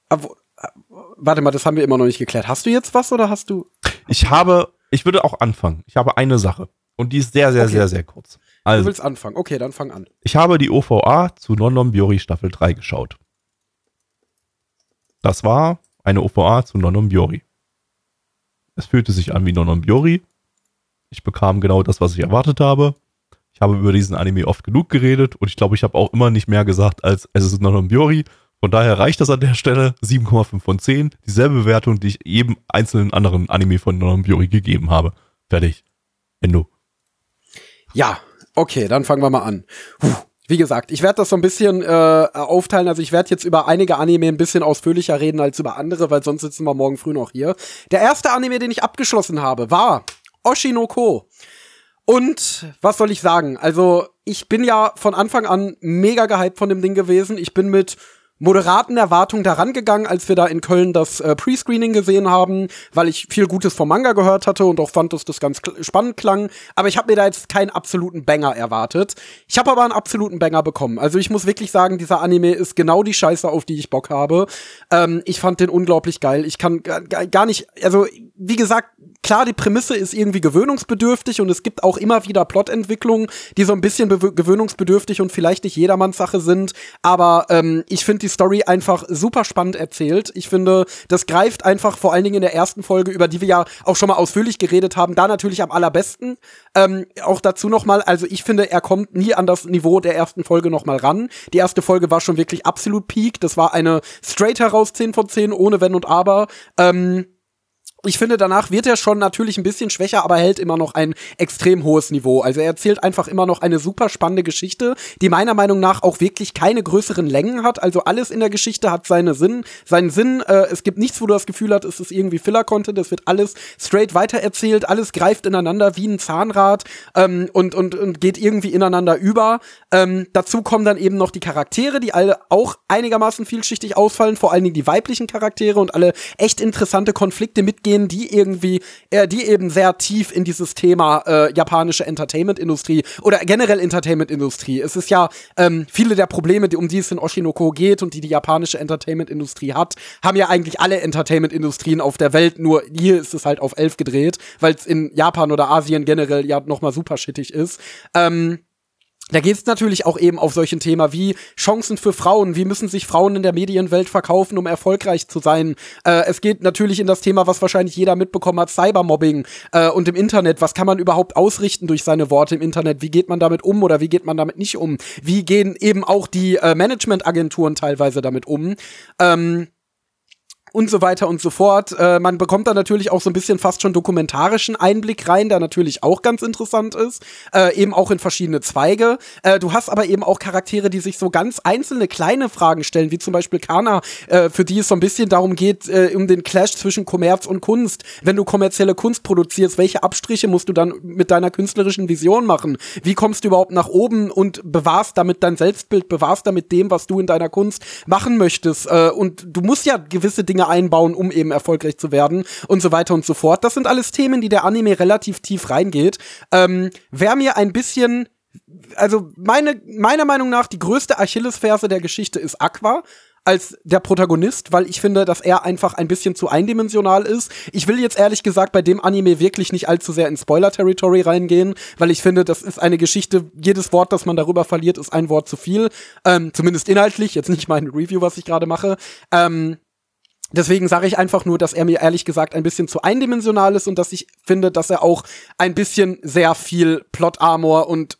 Aber, wo- äh, warte mal, das haben wir immer noch nicht geklärt. Hast du jetzt was oder hast du. Ich habe, ich würde auch anfangen. Ich habe eine Sache. Und die ist sehr, sehr, Okay. sehr, sehr kurz. Du Also, willst anfangen. Okay, dann fang an. ich habe die OVA zu Non Biori Staffel 3 geschaut. Das war eine OVA zu Non Biori. Es fühlte sich an wie Non Biori. Ich bekam genau das, was ich erwartet habe. Ich habe über diesen Anime oft genug geredet und ich glaube, ich habe auch immer nicht mehr gesagt, als es ist Non Biori. Von daher reicht das an der Stelle 7,5 von 10. Dieselbe Bewertung, die ich jedem einzelnen anderen Anime von Non Biori gegeben habe. Fertig. Endo. Ja, okay, dann fangen wir mal an. Puh. Wie gesagt, ich werde das so ein bisschen äh, aufteilen. Also ich werde jetzt über einige Anime ein bisschen ausführlicher reden als über andere, weil sonst sitzen wir morgen früh noch hier. Der erste Anime, den ich abgeschlossen habe, war Oshinoko. Und was soll ich sagen? Also, ich bin ja von Anfang an mega gehypt von dem Ding gewesen. Ich bin mit moderaten Erwartungen daran gegangen, als wir da in Köln das äh, Pre-Screening gesehen haben, weil ich viel Gutes vom Manga gehört hatte und auch fand, dass das ganz kl- spannend klang. Aber ich habe mir da jetzt keinen absoluten Banger erwartet. Ich habe aber einen absoluten Banger bekommen. Also ich muss wirklich sagen, dieser Anime ist genau die Scheiße, auf die ich Bock habe. Ähm, ich fand den unglaublich geil. Ich kann gar- nicht, also wie gesagt, klar, die Prämisse ist irgendwie gewöhnungsbedürftig und es gibt auch immer wieder Plotentwicklungen, die so ein bisschen gewöhnungsbedürftig und vielleicht nicht jedermanns Sache sind. Aber ähm, ich finde die Story einfach super spannend erzählt. Ich finde, das greift einfach vor allen Dingen in der ersten Folge, über die wir ja auch schon mal ausführlich geredet haben, da natürlich am allerbesten. Ähm, auch dazu noch mal, also ich finde, er kommt nie an das Niveau der ersten Folge noch mal ran. Die erste Folge war schon wirklich absolut peak. Das war eine straight heraus 10 von 10, ohne Wenn und Aber. Ähm, ich finde, danach wird er schon natürlich ein bisschen schwächer, aber hält immer noch ein extrem hohes Niveau. Also er erzählt einfach immer noch eine super spannende Geschichte, die meiner Meinung nach auch wirklich keine größeren Längen hat. Also alles in der Geschichte hat seine Sinn, seinen Sinn. Äh, es gibt nichts, wo du das Gefühl hast, es ist irgendwie Filler-Content. Es wird alles straight weitererzählt, alles greift ineinander wie ein Zahnrad ähm, und, und, und geht irgendwie ineinander über. Ähm, dazu kommen dann eben noch die Charaktere, die alle auch einigermaßen vielschichtig ausfallen, vor allen Dingen die weiblichen Charaktere und alle echt interessante Konflikte mitgehen gehen, die irgendwie, äh, die eben sehr tief in dieses Thema äh, japanische Entertainment-Industrie oder generell Entertainment-Industrie. Es ist ja ähm, viele der Probleme, um die es in Oshinoko geht und die die japanische Entertainment-Industrie hat, haben ja eigentlich alle Entertainment-Industrien auf der Welt. Nur hier ist es halt auf elf gedreht, weil es in Japan oder Asien generell ja noch mal super shittig ist. Ähm, da geht es natürlich auch eben auf solchen Thema wie Chancen für Frauen, wie müssen sich Frauen in der Medienwelt verkaufen, um erfolgreich zu sein. Äh, es geht natürlich in das Thema, was wahrscheinlich jeder mitbekommen hat, Cybermobbing äh, und im Internet. Was kann man überhaupt ausrichten durch seine Worte im Internet? Wie geht man damit um oder wie geht man damit nicht um? Wie gehen eben auch die äh, Managementagenturen teilweise damit um? Ähm, und so weiter und so fort. Äh, man bekommt da natürlich auch so ein bisschen fast schon dokumentarischen Einblick rein, der natürlich auch ganz interessant ist, äh, eben auch in verschiedene Zweige. Äh, du hast aber eben auch Charaktere, die sich so ganz einzelne kleine Fragen stellen, wie zum Beispiel Kana, äh, für die es so ein bisschen darum geht, äh, um den Clash zwischen Kommerz und Kunst. Wenn du kommerzielle Kunst produzierst, welche Abstriche musst du dann mit deiner künstlerischen Vision machen? Wie kommst du überhaupt nach oben und bewahrst damit dein Selbstbild, bewahrst damit dem, was du in deiner Kunst machen möchtest? Äh, und du musst ja gewisse Dinge Dinge einbauen, um eben erfolgreich zu werden und so weiter und so fort. Das sind alles Themen, die der Anime relativ tief reingeht. Ähm, wer mir ein bisschen also meine, meiner Meinung nach die größte Achillesferse der Geschichte ist Aqua als der Protagonist, weil ich finde, dass er einfach ein bisschen zu eindimensional ist. Ich will jetzt ehrlich gesagt bei dem Anime wirklich nicht allzu sehr in Spoiler-Territory reingehen, weil ich finde, das ist eine Geschichte, jedes Wort, das man darüber verliert, ist ein Wort zu viel. Ähm, zumindest inhaltlich, jetzt nicht meine Review, was ich gerade mache. Ähm, Deswegen sage ich einfach nur, dass er mir ehrlich gesagt ein bisschen zu eindimensional ist und dass ich finde, dass er auch ein bisschen sehr viel Plot-Armor und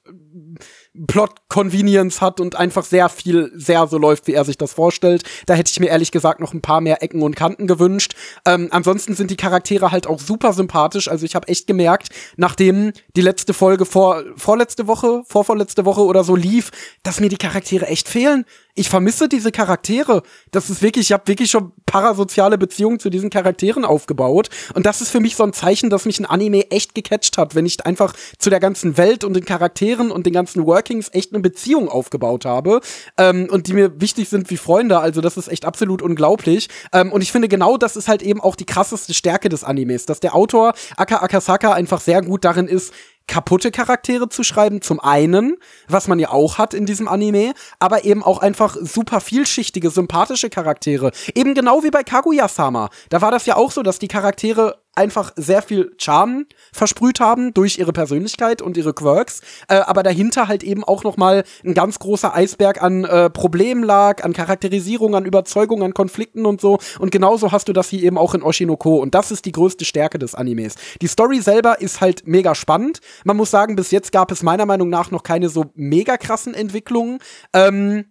Plot-Convenience hat und einfach sehr viel, sehr so läuft, wie er sich das vorstellt. Da hätte ich mir ehrlich gesagt noch ein paar mehr Ecken und Kanten gewünscht. Ähm, ansonsten sind die Charaktere halt auch super sympathisch. Also ich habe echt gemerkt, nachdem die letzte Folge vor, vorletzte Woche, vorvorletzte Woche oder so lief, dass mir die Charaktere echt fehlen ich vermisse diese Charaktere. Das ist wirklich, ich habe wirklich schon parasoziale Beziehungen zu diesen Charakteren aufgebaut. Und das ist für mich so ein Zeichen, dass mich ein Anime echt gecatcht hat, wenn ich einfach zu der ganzen Welt und den Charakteren und den ganzen Workings echt eine Beziehung aufgebaut habe. Ähm, und die mir wichtig sind wie Freunde. Also das ist echt absolut unglaublich. Ähm, und ich finde genau das ist halt eben auch die krasseste Stärke des Animes, dass der Autor Aka Akasaka einfach sehr gut darin ist, kaputte Charaktere zu schreiben, zum einen, was man ja auch hat in diesem Anime, aber eben auch einfach super vielschichtige, sympathische Charaktere. Eben genau wie bei Kaguya-sama. Da war das ja auch so, dass die Charaktere einfach sehr viel Charme versprüht haben durch ihre Persönlichkeit und ihre Quirks, äh, aber dahinter halt eben auch noch mal ein ganz großer Eisberg an äh, Problemen lag, an Charakterisierung, an Überzeugung, an Konflikten und so. Und genauso hast du das hier eben auch in Oshinoko. Und das ist die größte Stärke des Animes. Die Story selber ist halt mega spannend. Man muss sagen, bis jetzt gab es meiner Meinung nach noch keine so mega krassen Entwicklungen. Ähm,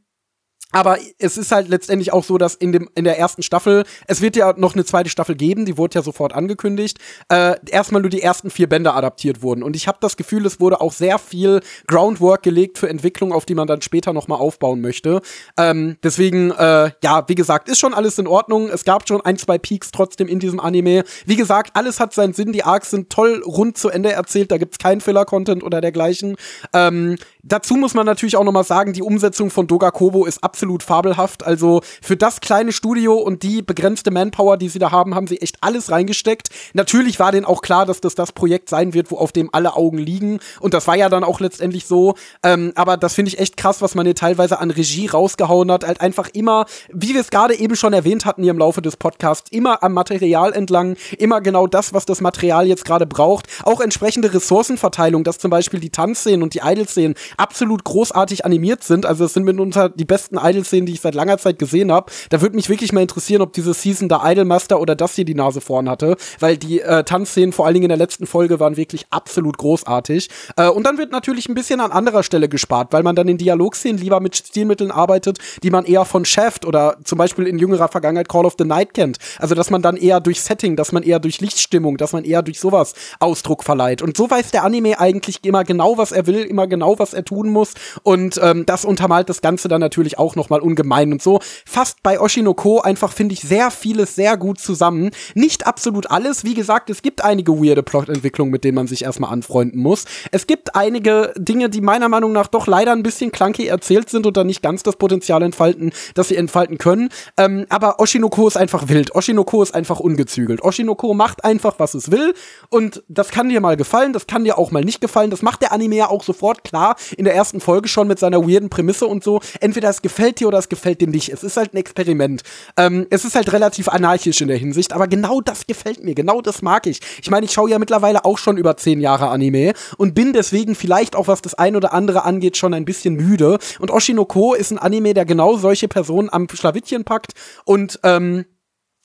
aber es ist halt letztendlich auch so, dass in, dem, in der ersten Staffel, es wird ja noch eine zweite Staffel geben, die wurde ja sofort angekündigt, äh, erstmal nur die ersten vier Bände adaptiert wurden. Und ich habe das Gefühl, es wurde auch sehr viel Groundwork gelegt für Entwicklung, auf die man dann später nochmal aufbauen möchte. Ähm, deswegen, äh, ja, wie gesagt, ist schon alles in Ordnung. Es gab schon ein, zwei Peaks trotzdem in diesem Anime. Wie gesagt, alles hat seinen Sinn. Die Arcs sind toll rund zu Ende erzählt. Da gibt's keinen Filler-Content oder dergleichen. Ähm, Dazu muss man natürlich auch noch mal sagen, die Umsetzung von Doga Kobo ist absolut fabelhaft. Also für das kleine Studio und die begrenzte Manpower, die sie da haben, haben sie echt alles reingesteckt. Natürlich war denen auch klar, dass das das Projekt sein wird, wo auf dem alle Augen liegen. Und das war ja dann auch letztendlich so. Ähm, aber das finde ich echt krass, was man hier teilweise an Regie rausgehauen hat. Halt einfach immer, wie wir es gerade eben schon erwähnt hatten hier im Laufe des Podcasts, immer am Material entlang, immer genau das, was das Material jetzt gerade braucht. Auch entsprechende Ressourcenverteilung, dass zum Beispiel die Tanzszenen und die Idol-Szenen absolut großartig animiert sind. Also es sind mitunter die besten Idol-Szenen, die ich seit langer Zeit gesehen habe. Da würde mich wirklich mal interessieren, ob diese Season da Idolmaster oder das hier die Nase vorn hatte, weil die äh, Tanzszenen vor allen Dingen in der letzten Folge waren wirklich absolut großartig. Äh, und dann wird natürlich ein bisschen an anderer Stelle gespart, weil man dann in Dialogszenen lieber mit Stilmitteln arbeitet, die man eher von Shaft oder zum Beispiel in jüngerer Vergangenheit Call of the Night kennt. Also dass man dann eher durch Setting, dass man eher durch Lichtstimmung, dass man eher durch sowas Ausdruck verleiht. Und so weiß der Anime eigentlich immer genau, was er will, immer genau, was er tun muss. Und ähm, das untermalt das Ganze dann natürlich auch noch mal ungemein. Und so fasst bei Oshinoko einfach, finde ich, sehr vieles sehr gut zusammen. Nicht absolut alles. Wie gesagt, es gibt einige weirde Plotentwicklungen, mit denen man sich erstmal anfreunden muss. Es gibt einige Dinge, die meiner Meinung nach doch leider ein bisschen clunky erzählt sind und dann nicht ganz das Potenzial entfalten, das sie entfalten können. Ähm, aber Oshinoko ist einfach wild. Oshinoko ist einfach ungezügelt. Oshinoko macht einfach, was es will. Und das kann dir mal gefallen, das kann dir auch mal nicht gefallen. Das macht der Anime ja auch sofort klar in der ersten Folge schon mit seiner weirden Prämisse und so. Entweder es gefällt dir oder es gefällt dir nicht. Es ist halt ein Experiment. Ähm, es ist halt relativ anarchisch in der Hinsicht, aber genau das gefällt mir. Genau das mag ich. Ich meine, ich schaue ja mittlerweile auch schon über zehn Jahre Anime und bin deswegen vielleicht auch, was das ein oder andere angeht, schon ein bisschen müde. Und Oshinoko ist ein Anime, der genau solche Personen am Schlawittchen packt und ähm,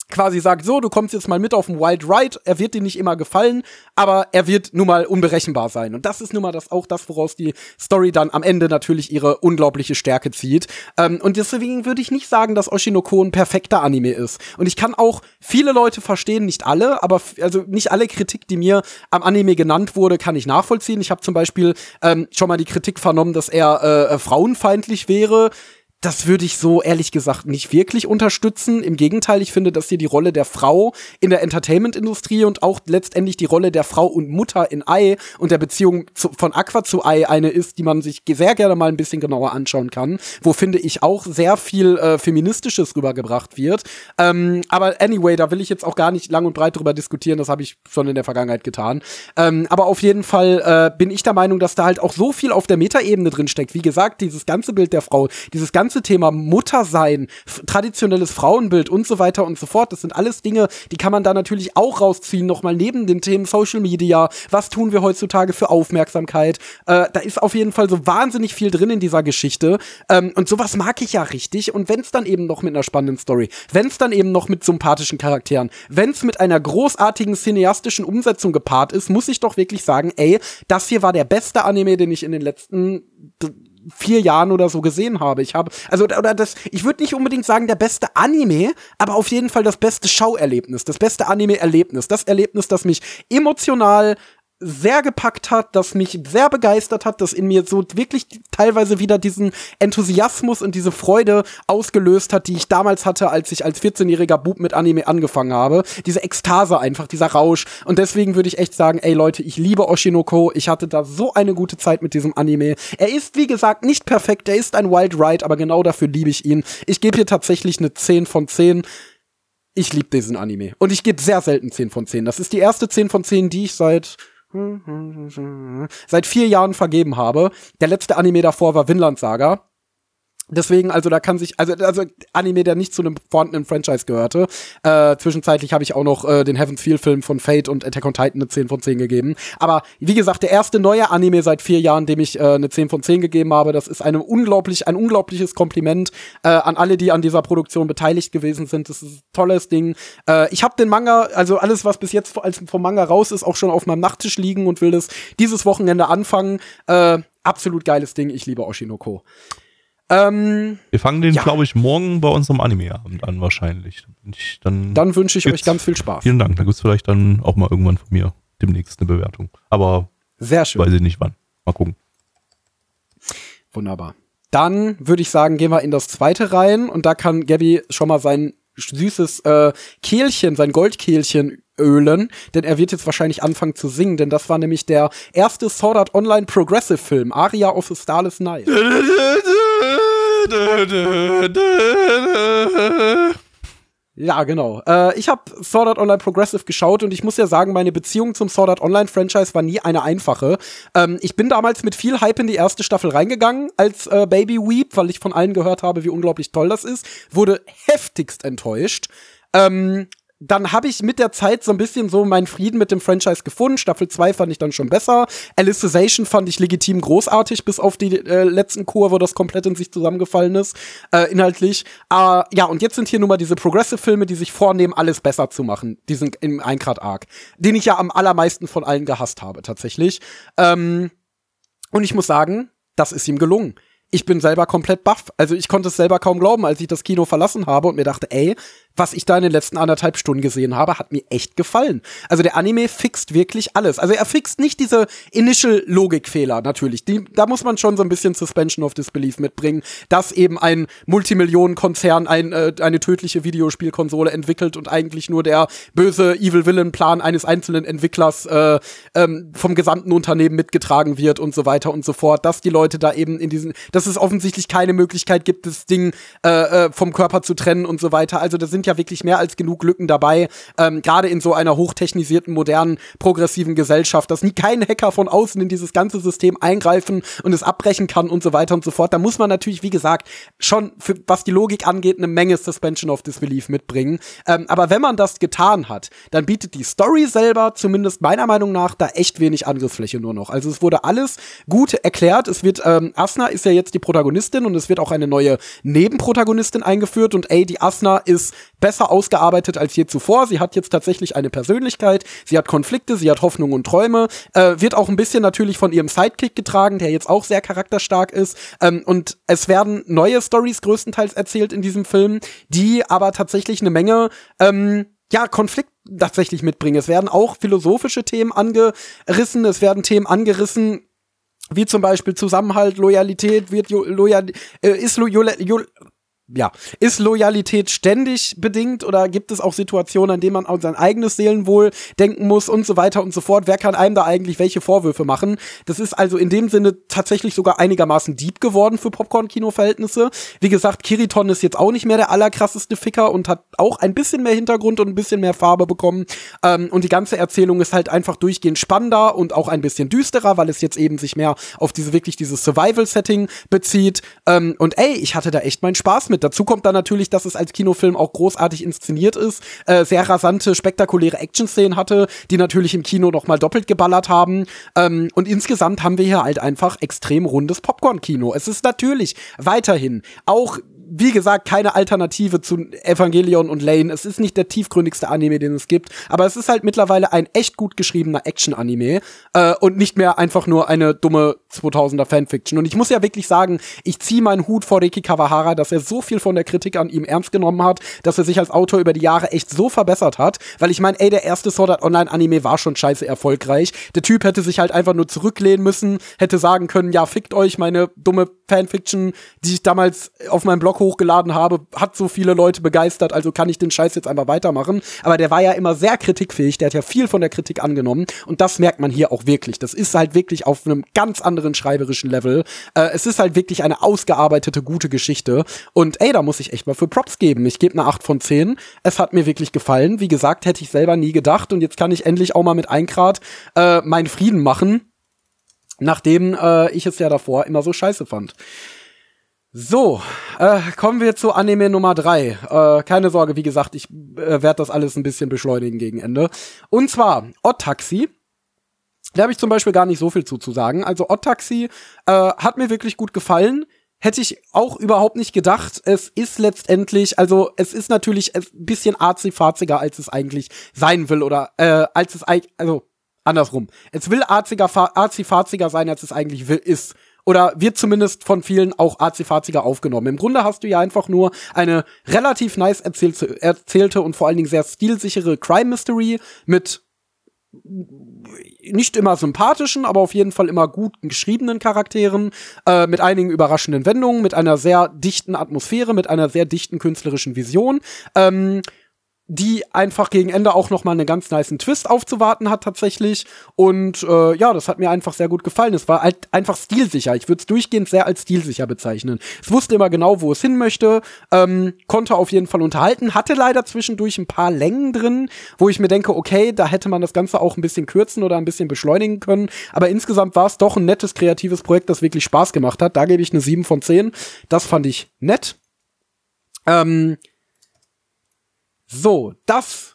quasi sagt, so, du kommst jetzt mal mit auf den Wild Ride, er wird dir nicht immer gefallen, aber er wird nun mal unberechenbar sein. Und das ist nun mal das, auch das, woraus die Story dann am Ende natürlich ihre unglaubliche Stärke zieht. Ähm, und deswegen würde ich nicht sagen, dass Oshinoko ein perfekter Anime ist. Und ich kann auch viele Leute verstehen, nicht alle, aber also nicht alle Kritik, die mir am Anime genannt wurde, kann ich nachvollziehen. Ich habe zum Beispiel ähm, schon mal die Kritik vernommen, dass er äh, äh frauenfeindlich wäre das würde ich so ehrlich gesagt nicht wirklich unterstützen. Im Gegenteil, ich finde, dass hier die Rolle der Frau in der Entertainment-Industrie und auch letztendlich die Rolle der Frau und Mutter in Ei und der Beziehung zu, von Aqua zu Ei eine ist, die man sich sehr gerne mal ein bisschen genauer anschauen kann, wo finde ich auch sehr viel äh, Feministisches rübergebracht wird. Ähm, aber anyway, da will ich jetzt auch gar nicht lang und breit drüber diskutieren, das habe ich schon in der Vergangenheit getan. Ähm, aber auf jeden Fall äh, bin ich der Meinung, dass da halt auch so viel auf der Metaebene drin steckt. Wie gesagt, dieses ganze Bild der Frau, dieses ganze ganze Thema Muttersein, traditionelles Frauenbild und so weiter und so fort, das sind alles Dinge, die kann man da natürlich auch rausziehen, nochmal neben den Themen Social Media. Was tun wir heutzutage für Aufmerksamkeit? Äh, da ist auf jeden Fall so wahnsinnig viel drin in dieser Geschichte. Ähm, und sowas mag ich ja richtig. Und wenn es dann eben noch mit einer spannenden Story, wenn es dann eben noch mit sympathischen Charakteren, wenn es mit einer großartigen cineastischen Umsetzung gepaart ist, muss ich doch wirklich sagen, ey, das hier war der beste Anime, den ich in den letzten vier Jahren oder so gesehen habe. Ich habe, also, oder das, ich würde nicht unbedingt sagen, der beste Anime, aber auf jeden Fall das beste Schauerlebnis, das beste Anime-Erlebnis, das Erlebnis, das mich emotional sehr gepackt hat, das mich sehr begeistert hat, das in mir so wirklich teilweise wieder diesen Enthusiasmus und diese Freude ausgelöst hat, die ich damals hatte, als ich als 14-jähriger Bub mit Anime angefangen habe. Diese Ekstase einfach, dieser Rausch. Und deswegen würde ich echt sagen, ey Leute, ich liebe Oshinoko. Ich hatte da so eine gute Zeit mit diesem Anime. Er ist, wie gesagt, nicht perfekt. Er ist ein Wild Ride, aber genau dafür liebe ich ihn. Ich gebe hier tatsächlich eine 10 von 10 ich liebe diesen Anime. Und ich gebe sehr selten 10 von 10. Das ist die erste 10 von 10, die ich seit seit vier Jahren vergeben habe. Der letzte Anime davor war Vinland Saga. Deswegen, also da kann sich, also, also Anime, der nicht zu einem vorhandenen Franchise gehörte. Äh, zwischenzeitlich habe ich auch noch äh, den Heaven's Feel Film von Fate und Attack on Titan eine 10 von 10 gegeben. Aber wie gesagt, der erste neue Anime seit vier Jahren, dem ich äh, eine 10 von 10 gegeben habe, das ist eine unglaublich, ein unglaubliches Kompliment äh, an alle, die an dieser Produktion beteiligt gewesen sind. Das ist ein tolles Ding. Äh, ich habe den Manga, also alles, was bis jetzt als vom Manga raus ist, auch schon auf meinem Nachttisch liegen und will das dieses Wochenende anfangen. Äh, absolut geiles Ding. Ich liebe Oshinoko. Ähm, Wir fangen den, ja. glaube ich, morgen bei unserem Anime-Abend an, wahrscheinlich. Ich, dann dann wünsche ich euch ganz viel Spaß. Vielen Dank. Da gibt es vielleicht dann auch mal irgendwann von mir demnächst eine Bewertung. Aber sehr schön. Weiß ich nicht wann. Mal gucken. Wunderbar. Dann würde ich sagen, gehen wir in das zweite rein und da kann Gabby schon mal sein süßes äh, Kehlchen, sein Goldkehlchen ölen, denn er wird jetzt wahrscheinlich anfangen zu singen, denn das war nämlich der erste Sword Art Online Progressive Film, Aria of the Starless Night. [laughs] Ja, genau. Äh, ich habe Sword Art Online Progressive geschaut und ich muss ja sagen, meine Beziehung zum Sword Art Online Franchise war nie eine einfache. Ähm, ich bin damals mit viel Hype in die erste Staffel reingegangen als äh, Baby Weep, weil ich von allen gehört habe, wie unglaublich toll das ist. Wurde heftigst enttäuscht. Ähm, dann habe ich mit der Zeit so ein bisschen so meinen Frieden mit dem Franchise gefunden. Staffel 2 fand ich dann schon besser. Alicization fand ich legitim großartig, bis auf die äh, letzten Kur, wo das komplett in sich zusammengefallen ist, äh, inhaltlich. Äh, ja, und jetzt sind hier nun mal diese Progressive-Filme, die sich vornehmen, alles besser zu machen. Diesen im Eingrad-Arc. Den ich ja am allermeisten von allen gehasst habe, tatsächlich. Ähm, und ich muss sagen, das ist ihm gelungen ich bin selber komplett baff. Also ich konnte es selber kaum glauben, als ich das Kino verlassen habe und mir dachte, ey, was ich da in den letzten anderthalb Stunden gesehen habe, hat mir echt gefallen. Also der Anime fixt wirklich alles. Also er fixt nicht diese Initial Logikfehler natürlich. Die, da muss man schon so ein bisschen Suspension of Disbelief mitbringen, dass eben ein Multimillionenkonzern ein, äh, eine tödliche Videospielkonsole entwickelt und eigentlich nur der böse Evil Villain Plan eines einzelnen Entwicklers äh, ähm, vom gesamten Unternehmen mitgetragen wird und so weiter und so fort. Dass die Leute da eben in diesen, dass es offensichtlich keine Möglichkeit gibt, das Ding äh, äh vom Körper zu trennen und so weiter. Also das sind ja wirklich mehr als genug Lücken dabei, ähm, gerade in so einer hochtechnisierten, modernen, progressiven Gesellschaft, dass nie kein Hacker von außen in dieses ganze System eingreifen und es abbrechen kann und so weiter und so fort. Da muss man natürlich, wie gesagt, schon, für, was die Logik angeht, eine Menge Suspension of Disbelief mitbringen. Ähm, aber wenn man das getan hat, dann bietet die Story selber, zumindest meiner Meinung nach, da echt wenig Angriffsfläche nur noch. Also es wurde alles gut erklärt. Es wird, ähm, Asna ist ja jetzt die Protagonistin und es wird auch eine neue Nebenprotagonistin eingeführt und ey, die Asna ist besser ausgearbeitet als je zuvor. Sie hat jetzt tatsächlich eine Persönlichkeit, sie hat Konflikte, sie hat Hoffnung und Träume, äh, wird auch ein bisschen natürlich von ihrem Sidekick getragen, der jetzt auch sehr charakterstark ist. Ähm, und es werden neue Stories größtenteils erzählt in diesem Film, die aber tatsächlich eine Menge ähm, ja, Konflikt tatsächlich mitbringen. Es werden auch philosophische Themen angerissen, es werden Themen angerissen, wie zum Beispiel Zusammenhalt, Loyalität, wird loyal, äh, ist lo, lo, ja, ist Loyalität ständig bedingt oder gibt es auch Situationen, an denen man an sein eigenes Seelenwohl denken muss und so weiter und so fort? Wer kann einem da eigentlich welche Vorwürfe machen? Das ist also in dem Sinne tatsächlich sogar einigermaßen deep geworden für Popcorn-Kino-Verhältnisse. Wie gesagt, Kiriton ist jetzt auch nicht mehr der allerkrasseste Ficker und hat auch ein bisschen mehr Hintergrund und ein bisschen mehr Farbe bekommen. Ähm, und die ganze Erzählung ist halt einfach durchgehend spannender und auch ein bisschen düsterer, weil es jetzt eben sich mehr auf diese wirklich dieses Survival-Setting bezieht. Ähm, und ey, ich hatte da echt meinen Spaß mit mit. Dazu kommt dann natürlich, dass es als Kinofilm auch großartig inszeniert ist, äh, sehr rasante, spektakuläre Action-Szenen hatte, die natürlich im Kino noch mal doppelt geballert haben. Ähm, und insgesamt haben wir hier halt einfach extrem rundes Popcorn-Kino. Es ist natürlich weiterhin auch wie gesagt, keine Alternative zu Evangelion und Lane. Es ist nicht der tiefgründigste Anime, den es gibt, aber es ist halt mittlerweile ein echt gut geschriebener Action-Anime äh, und nicht mehr einfach nur eine dumme 2000er Fanfiction. Und ich muss ja wirklich sagen, ich ziehe meinen Hut vor Riki Kawahara, dass er so viel von der Kritik an ihm ernst genommen hat, dass er sich als Autor über die Jahre echt so verbessert hat, weil ich meine, ey, der erste Sword Art Online Anime war schon scheiße erfolgreich. Der Typ hätte sich halt einfach nur zurücklehnen müssen, hätte sagen können, ja, fickt euch, meine dumme Fanfiction, die ich damals auf meinem Blog hochgeladen habe, hat so viele Leute begeistert, also kann ich den Scheiß jetzt einfach weitermachen. Aber der war ja immer sehr kritikfähig, der hat ja viel von der Kritik angenommen und das merkt man hier auch wirklich. Das ist halt wirklich auf einem ganz anderen schreiberischen Level. Äh, es ist halt wirklich eine ausgearbeitete, gute Geschichte und ey, da muss ich echt mal für Props geben. Ich gebe eine 8 von 10. Es hat mir wirklich gefallen. Wie gesagt, hätte ich selber nie gedacht und jetzt kann ich endlich auch mal mit Eingrad äh, meinen Frieden machen nachdem äh, ich es ja davor immer so scheiße fand. So, äh, kommen wir zu Anime Nummer drei. Äh, keine Sorge, wie gesagt, ich äh, werde das alles ein bisschen beschleunigen gegen Ende. Und zwar Odd Taxi. Da habe ich zum Beispiel gar nicht so viel zuzusagen. Also Odd Taxi äh, hat mir wirklich gut gefallen. Hätte ich auch überhaupt nicht gedacht. Es ist letztendlich, also es ist natürlich ein bisschen arzi-farziger, als es eigentlich sein will oder äh, als es eigentlich, also andersrum. Es will arzi-farziger sein, als es eigentlich will, ist oder wird zumindest von vielen auch arzifarziger aufgenommen. Im Grunde hast du ja einfach nur eine relativ nice erzählte, erzählte und vor allen Dingen sehr stilsichere Crime Mystery mit nicht immer sympathischen, aber auf jeden Fall immer gut geschriebenen Charakteren, äh, mit einigen überraschenden Wendungen, mit einer sehr dichten Atmosphäre, mit einer sehr dichten künstlerischen Vision. Ähm, die einfach gegen Ende auch noch mal einen ganz niceen Twist aufzuwarten hat tatsächlich und äh, ja, das hat mir einfach sehr gut gefallen. Es war halt einfach stilsicher. Ich würde es durchgehend sehr als stilsicher bezeichnen. Es wusste immer genau, wo es hin möchte, ähm, konnte auf jeden Fall unterhalten, hatte leider zwischendurch ein paar Längen drin, wo ich mir denke, okay, da hätte man das Ganze auch ein bisschen kürzen oder ein bisschen beschleunigen können, aber insgesamt war es doch ein nettes kreatives Projekt, das wirklich Spaß gemacht hat. Da gebe ich eine 7 von 10. Das fand ich nett. Ähm, so, das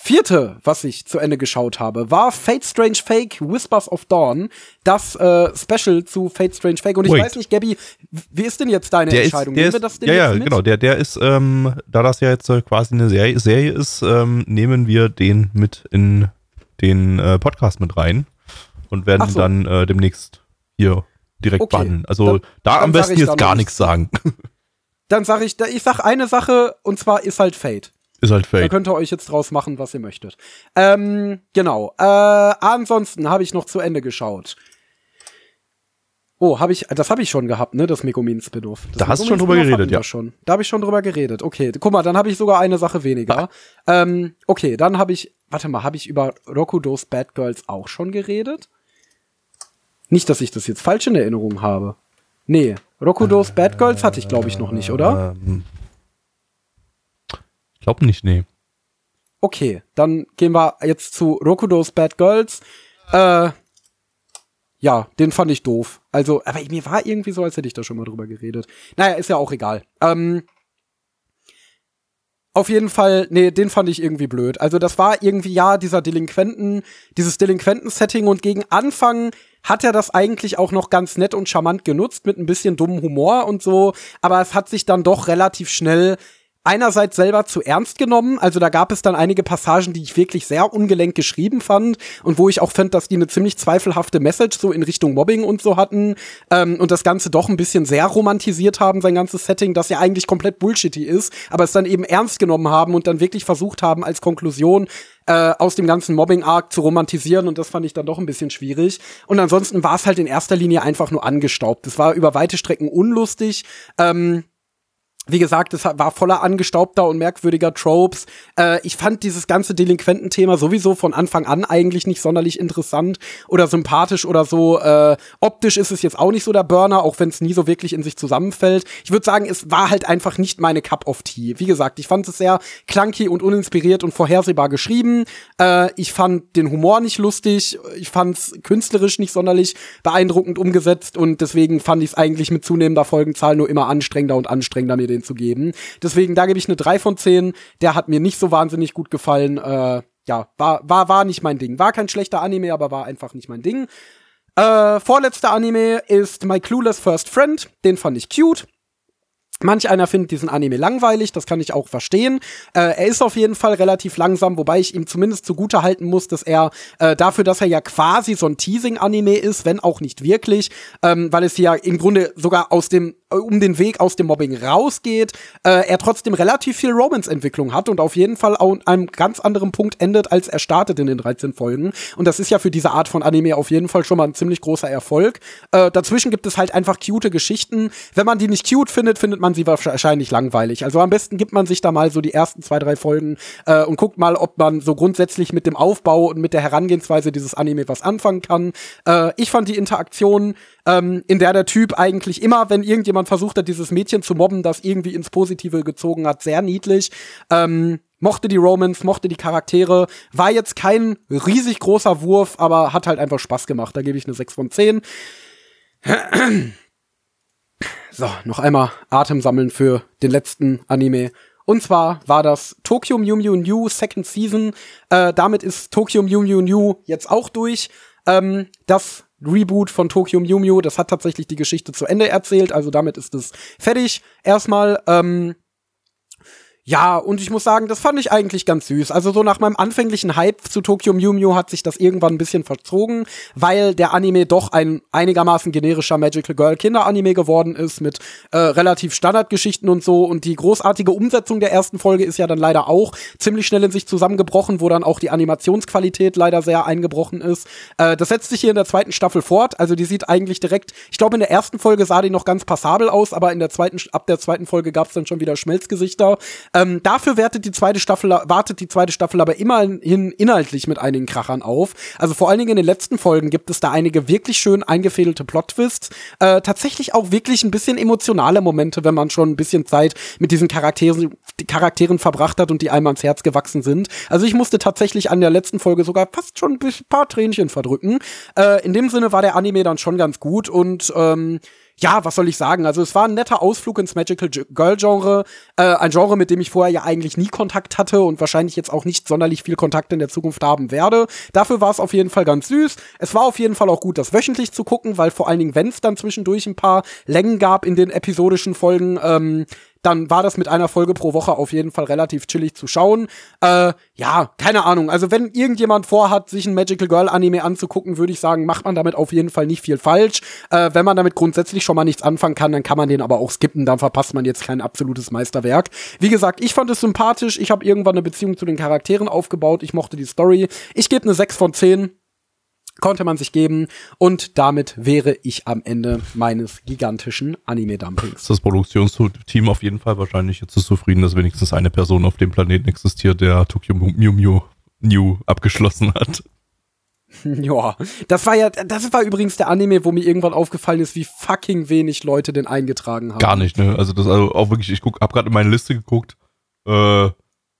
vierte, was ich zu Ende geschaut habe, war Fate Strange Fake Whispers of Dawn, das äh, Special zu Fate Strange Fake. Und ich Wait. weiß nicht, Gabby, wie ist denn jetzt deine Der ist, Entscheidung? der Nehmen ist, wir das denn ja, ja, mit? genau. Der, der ist, ähm, da das ja jetzt äh, quasi eine Serie, Serie ist, ähm, nehmen wir den mit in den äh, Podcast mit rein und werden so. dann äh, demnächst hier direkt Okay, behandeln. Also dann- da dann am besten jetzt gar nichts sagen. Dann sage ich, ich sag eine Sache und zwar ist halt Fate. Ist halt Da fake. könnt ihr euch jetzt draus machen, was ihr möchtet. Ähm, genau. Äh, ansonsten habe ich noch zu Ende geschaut. Oh, habe ich, das habe ich schon gehabt, ne, das Megumin Spin-off. Das Da hast du schon drüber geredet, ja. Schon. Da habe ich schon drüber geredet. Okay, guck mal, dann habe ich sogar eine Sache weniger. Ähm, okay, dann habe ich, warte mal, habe ich über Rokudos Bad Girls auch schon geredet? Nicht, dass ich das jetzt falsch in Erinnerung habe. Nee, Rokudos Bad Girls hatte ich, glaube ich, noch nicht, oder? Ähm, glaube nicht, nee. Okay, dann gehen wir jetzt zu Rokudos Bad Girls. Äh, ja, den fand ich doof. Also, aber mir war irgendwie so, als hätte ich da schon mal drüber geredet. Naja, ist ja auch egal. Ähm, auf jeden Fall, nee, den fand ich irgendwie blöd. Also, das war irgendwie, ja, dieser Delinquenten, dieses Delinquenten-Setting und gegen Anfang hat er das eigentlich auch noch ganz nett und charmant genutzt mit ein bisschen dummem Humor und so, aber es hat sich dann doch relativ schnell einerseits selber zu ernst genommen. Also da gab es dann einige Passagen, die ich wirklich sehr ungelenk geschrieben fand und wo ich auch fand, dass die eine ziemlich zweifelhafte Message so in Richtung Mobbing und so hatten ähm, und das Ganze doch ein bisschen sehr romantisiert haben, sein ganzes Setting, das ja eigentlich komplett bullshitty ist, aber es dann eben ernst genommen haben und dann wirklich versucht haben, als Konklusion äh, aus dem ganzen Mobbing-Arc zu romantisieren und das fand ich dann doch ein bisschen schwierig. Und ansonsten war es halt in erster Linie einfach nur angestaubt. Es war über weite Strecken unlustig. Ähm, wie gesagt, es war voller angestaubter und merkwürdiger Tropes. Äh, ich fand dieses ganze Delinquententhema sowieso von Anfang an eigentlich nicht sonderlich interessant oder sympathisch oder so. Äh, optisch ist es jetzt auch nicht so der Burner, auch wenn es nie so wirklich in sich zusammenfällt. Ich würde sagen, es war halt einfach nicht meine Cup of Tea. Wie gesagt, ich fand es sehr clunky und uninspiriert und vorhersehbar geschrieben. Äh, ich fand den Humor nicht lustig. Ich fand es künstlerisch nicht sonderlich beeindruckend umgesetzt und deswegen fand ich es eigentlich mit zunehmender Folgenzahl nur immer anstrengender und anstrengender, mir den zu geben. Deswegen, da gebe ich eine 3 von 10. Der hat mir nicht so wahnsinnig gut gefallen. Äh, ja, war, war, war nicht mein Ding. War kein schlechter Anime, aber war einfach nicht mein Ding. Äh, vorletzter Anime ist My Clueless First Friend. Den fand ich cute. Manch einer findet diesen Anime langweilig, das kann ich auch verstehen. Äh, er ist auf jeden Fall relativ langsam, wobei ich ihm zumindest zugute halten muss, dass er äh, dafür, dass er ja quasi so ein Teasing-Anime ist, wenn auch nicht wirklich, ähm, weil es ja im Grunde sogar aus dem äh, um den Weg aus dem Mobbing rausgeht, äh, er trotzdem relativ viel Romance-Entwicklung hat und auf jeden Fall an einem ganz anderen Punkt endet, als er startet in den 13 Folgen. Und das ist ja für diese Art von Anime auf jeden Fall schon mal ein ziemlich großer Erfolg. Äh, dazwischen gibt es halt einfach cute Geschichten. Wenn man die nicht cute findet, findet man sie wahrscheinlich langweilig. Also am besten gibt man sich da mal so die ersten zwei, drei Folgen äh, und guckt mal, ob man so grundsätzlich mit dem Aufbau und mit der Herangehensweise dieses Anime was anfangen kann. Äh, ich fand die Interaktion, ähm, in der der Typ eigentlich immer, wenn irgendjemand versucht hat, dieses Mädchen zu mobben, das irgendwie ins Positive gezogen hat, sehr niedlich. Ähm, mochte die Romance, mochte die Charaktere, war jetzt kein riesig großer Wurf, aber hat halt einfach Spaß gemacht. Da gebe ich eine 6 von 10. So, noch einmal Atem sammeln für den letzten Anime. Und zwar war das Tokyo Mew Mew New Second Season. Äh, damit ist Tokyo Mew Mew New jetzt auch durch. Ähm, das Reboot von Tokyo Mew Mew, das hat tatsächlich die Geschichte zu Ende erzählt. Also damit ist es fertig. Erstmal, ähm, ja, und ich muss sagen, das fand ich eigentlich ganz süß. Also so nach meinem anfänglichen Hype zu Tokyo Mew Mew hat sich das irgendwann ein bisschen verzogen, weil der Anime doch ein einigermaßen generischer Magical Girl Kinderanime geworden ist mit äh, relativ Standardgeschichten und so. Und die großartige Umsetzung der ersten Folge ist ja dann leider auch ziemlich schnell in sich zusammengebrochen, wo dann auch die Animationsqualität leider sehr eingebrochen ist. Äh, das setzt sich hier in der zweiten Staffel fort. Also die sieht eigentlich direkt, ich glaube in der ersten Folge sah die noch ganz passabel aus, aber in der zweiten, ab der zweiten Folge gab es dann schon wieder Schmelzgesichter. Ähm, dafür wertet die zweite Staffel, wartet die zweite Staffel aber immerhin inhaltlich mit einigen Krachern auf. Also vor allen Dingen in den letzten Folgen gibt es da einige wirklich schön eingefädelte Plot-Twists. Äh, tatsächlich auch wirklich ein bisschen emotionale Momente, wenn man schon ein bisschen Zeit mit diesen Charakteren, die Charakteren verbracht hat und die einem ans Herz gewachsen sind. Also ich musste tatsächlich an der letzten Folge sogar fast schon ein paar Tränchen verdrücken. Äh, in dem Sinne war der Anime dann schon ganz gut und ähm, ja, was soll ich sagen? Also es war ein netter Ausflug ins Magical Girl Genre, äh, ein Genre, mit dem ich vorher ja eigentlich nie Kontakt hatte und wahrscheinlich jetzt auch nicht sonderlich viel Kontakt in der Zukunft haben werde. Dafür war es auf jeden Fall ganz süß. Es war auf jeden Fall auch gut, das wöchentlich zu gucken, weil vor allen Dingen, wenn es dann zwischendurch ein paar Längen gab in den episodischen Folgen, ähm, dann war das mit einer Folge pro Woche auf jeden Fall relativ chillig zu schauen. Äh, ja, keine Ahnung. Also wenn irgendjemand vorhat, sich ein Magical Girl Anime anzugucken, würde ich sagen, macht man damit auf jeden Fall nicht viel falsch. Äh, wenn man damit grundsätzlich schon mal nichts anfangen kann, dann kann man den aber auch skippen. Dann verpasst man jetzt kein absolutes Meisterwerk. Wie gesagt, ich fand es sympathisch. Ich habe irgendwann eine Beziehung zu den Charakteren aufgebaut. Ich mochte die Story. Ich gebe eine 6 von 10 konnte man sich geben und damit wäre ich am Ende meines gigantischen Anime-Dumpings. Das Produktionsteam auf jeden Fall wahrscheinlich jetzt ist zufrieden, dass wenigstens eine Person auf dem Planeten existiert, der Tokyo Mew Mew New abgeschlossen hat. [laughs] Ja, das war ja, das war übrigens der Anime, wo mir irgendwann aufgefallen ist, wie fucking wenig Leute den eingetragen haben. Gar nicht, ne? Also das also auch wirklich, ich guck, hab gerade in meine Liste geguckt, äh,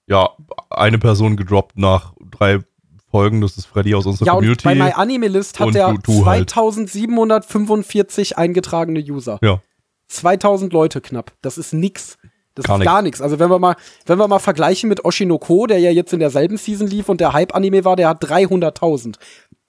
ja, eine Person gedroppt nach drei Folgen. Das ist Freddy aus unserer ja, Community. Bei MyAnimeList hat er 2745 halt. eingetragene User. Ja. 2000 Leute knapp. Das ist nix. Das gar ist gar nichts. Also wenn wir mal, wenn wir mal vergleichen mit Oshinoko, der ja jetzt in derselben Season lief und der Hype-Anime war, der hat 300.000.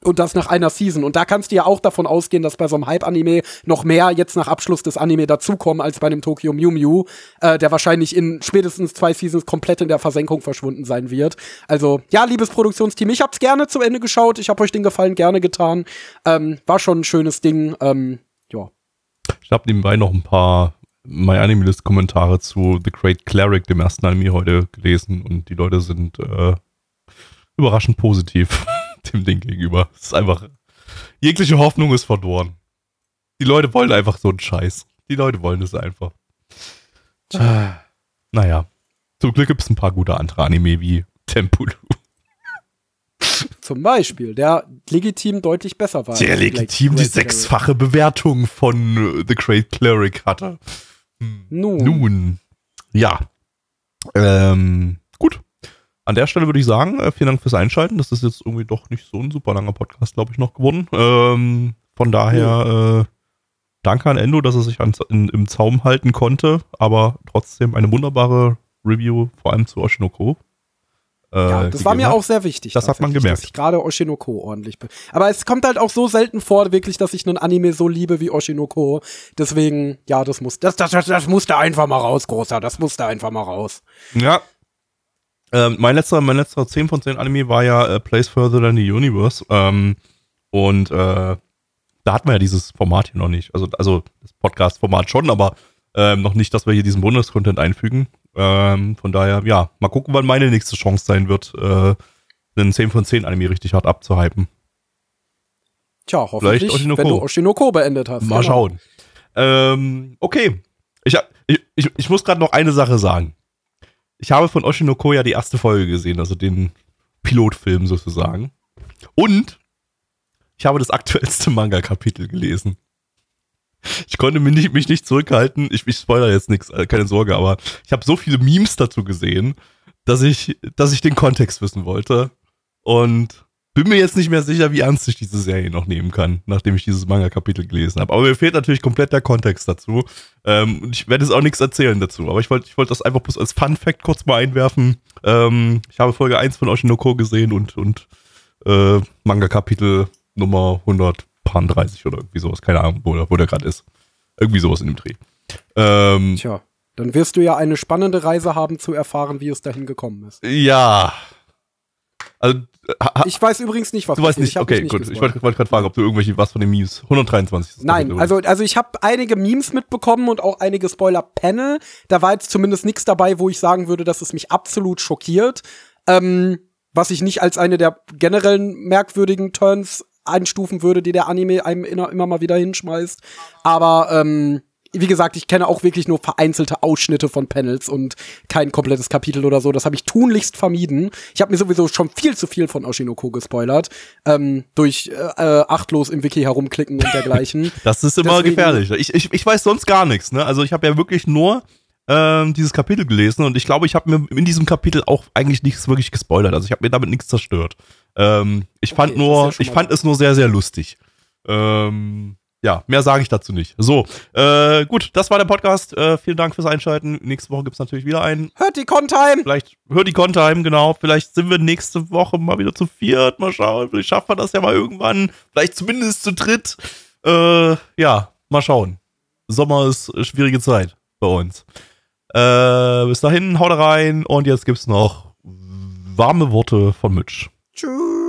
Und das nach einer Season. Und da kannst du ja auch davon ausgehen, dass bei so einem Hype-Anime noch mehr jetzt nach Abschluss des Anime dazukommen als bei einem Tokyo Mew Mew, äh, der wahrscheinlich in spätestens zwei Seasons komplett in der Versenkung verschwunden sein wird. Also, ja, liebes Produktionsteam, ich hab's gerne zu Ende geschaut. Ich hab euch den Gefallen gerne getan. Ähm, war schon ein schönes Ding. Ähm, ja. Ich habe nebenbei noch ein paar My Anime List Kommentare zu The Great Cleric, dem ersten Anime, heute gelesen und die Leute sind äh, überraschend positiv. [laughs] dem Ding gegenüber. Es ist einfach, jegliche Hoffnung ist verloren. Die Leute wollen einfach so einen Scheiß. Die Leute wollen es einfach. Tja. Naja. Zum Glück gibt es ein paar gute andere Anime wie Tempulu. Zum Beispiel, der legitim deutlich besser war. Der legitim die sechsfache Bewertung von äh, The Great Cleric hatte. Hm. Nun. Nun. Ja. Ähm. An der Stelle würde ich sagen, äh, vielen Dank fürs Einschalten. Das ist jetzt irgendwie doch nicht so ein super langer Podcast, glaube ich, noch geworden. Ähm, von daher äh, danke an Endo, dass er sich an, in, im Zaum halten konnte, aber trotzdem eine wunderbare Review, vor allem zu Oshinoko. Äh, ja, das war mir auch sehr wichtig. Das hat man gemerkt. Dass ich gerade Oshinoko ordentlich bin. Aber es kommt halt auch so selten vor, wirklich, dass ich einen Anime so liebe wie Oshinoko. Deswegen, ja, das muss, das, das, das, das musste einfach mal raus, Großer. Das musste einfach mal raus. Ja, ähm, mein letzter, mein letzter 10 von 10 Anime war ja äh, Place Further Than the Universe. Ähm, und äh, da hatten wir ja dieses Format hier noch nicht. Also, also das Podcast-Format schon, aber ähm, noch nicht, dass wir hier diesen Bonus-Content einfügen. Ähm, von daher, ja, mal gucken, wann meine nächste Chance sein wird, äh, einen 10 von 10 Anime richtig hart abzuhypen. Tja, hoffentlich, wenn du Oshinoko beendet hast. Mal genau. schauen. Ähm, okay. Ich, ich, ich, ich muss gerade noch eine Sache sagen ich habe von Oshinoko ja die erste Folge gesehen, also den Pilotfilm sozusagen. Und ich habe das aktuellste [laughs] Manga-Kapitel gelesen. Ich konnte mich nicht, mich nicht zurückhalten. Ich, ich spoiler jetzt nichts, äh, keine Sorge, aber ich habe so viele Memes dazu gesehen, dass ich, dass ich den Kontext wissen wollte. Und bin mir jetzt nicht mehr sicher, wie ernst ich diese Serie noch nehmen kann, nachdem ich dieses Manga-Kapitel gelesen habe. Aber mir fehlt natürlich komplett der Kontext dazu. Ähm, und ich werde jetzt auch nichts erzählen dazu. Aber ich wollte ich wollt das einfach bloß als Fun-Fact kurz mal einwerfen. Ähm, ich habe Folge 1 von Oshinoko gesehen und, und äh, Manga-Kapitel Nummer 130 oder irgendwie sowas. Keine Ahnung, wo, wo der gerade ist. Irgendwie sowas in dem Dreh. Ähm, Tja, dann wirst du ja eine spannende Reise haben zu erfahren, wie es dahin gekommen ist. Ja, also, ha, ich weiß übrigens nicht, was Du weißt nicht, okay, nicht gut. Gesprochen. Ich wollte wollt gerade fragen, ob du irgendwelche, was von den Memes, 123. Nein, also, also ich habe einige Memes mitbekommen und auch einige Spoiler-Panel. Da war jetzt zumindest nichts dabei, wo ich sagen würde, dass es mich absolut schockiert. Ähm, was ich nicht als eine der generellen merkwürdigen Turns einstufen würde, die der Anime einem immer, immer mal wieder hinschmeißt. Aber ähm, wie gesagt, ich kenne auch wirklich nur vereinzelte Ausschnitte von Panels und kein komplettes Kapitel oder so. Das habe ich tunlichst vermieden. Ich habe mir sowieso schon viel zu viel von Oshinoko gespoilert. Ähm, durch äh, äh, achtlos im Wiki herumklicken und dergleichen. [laughs] Das ist immer Deswegen- gefährlich. Ich, ich, ich weiß sonst gar nichts. Ne? Also ich habe ja wirklich nur ähm, dieses Kapitel gelesen und ich glaube, ich habe mir in diesem Kapitel auch eigentlich nichts wirklich gespoilert. Also ich habe mir damit nichts zerstört. Ähm, ich Okay, fand nur, ja ich fand es nur sehr, sehr lustig. Ähm, ja, mehr sage ich dazu nicht. So, äh, gut, das war der Podcast. Äh, vielen Dank fürs Einschalten. Nächste Woche gibt's natürlich wieder einen. Hört die Contime! Vielleicht hört die Contime, genau. Vielleicht sind wir nächste Woche mal wieder zu viert. Mal schauen. Vielleicht schaffen wir das ja mal irgendwann. Vielleicht zumindest zu dritt. Äh, ja, mal schauen. Sommer ist eine schwierige Zeit bei uns. Äh, bis dahin, haut rein. Und jetzt gibt's noch warme Worte von Mitch. Tschüss!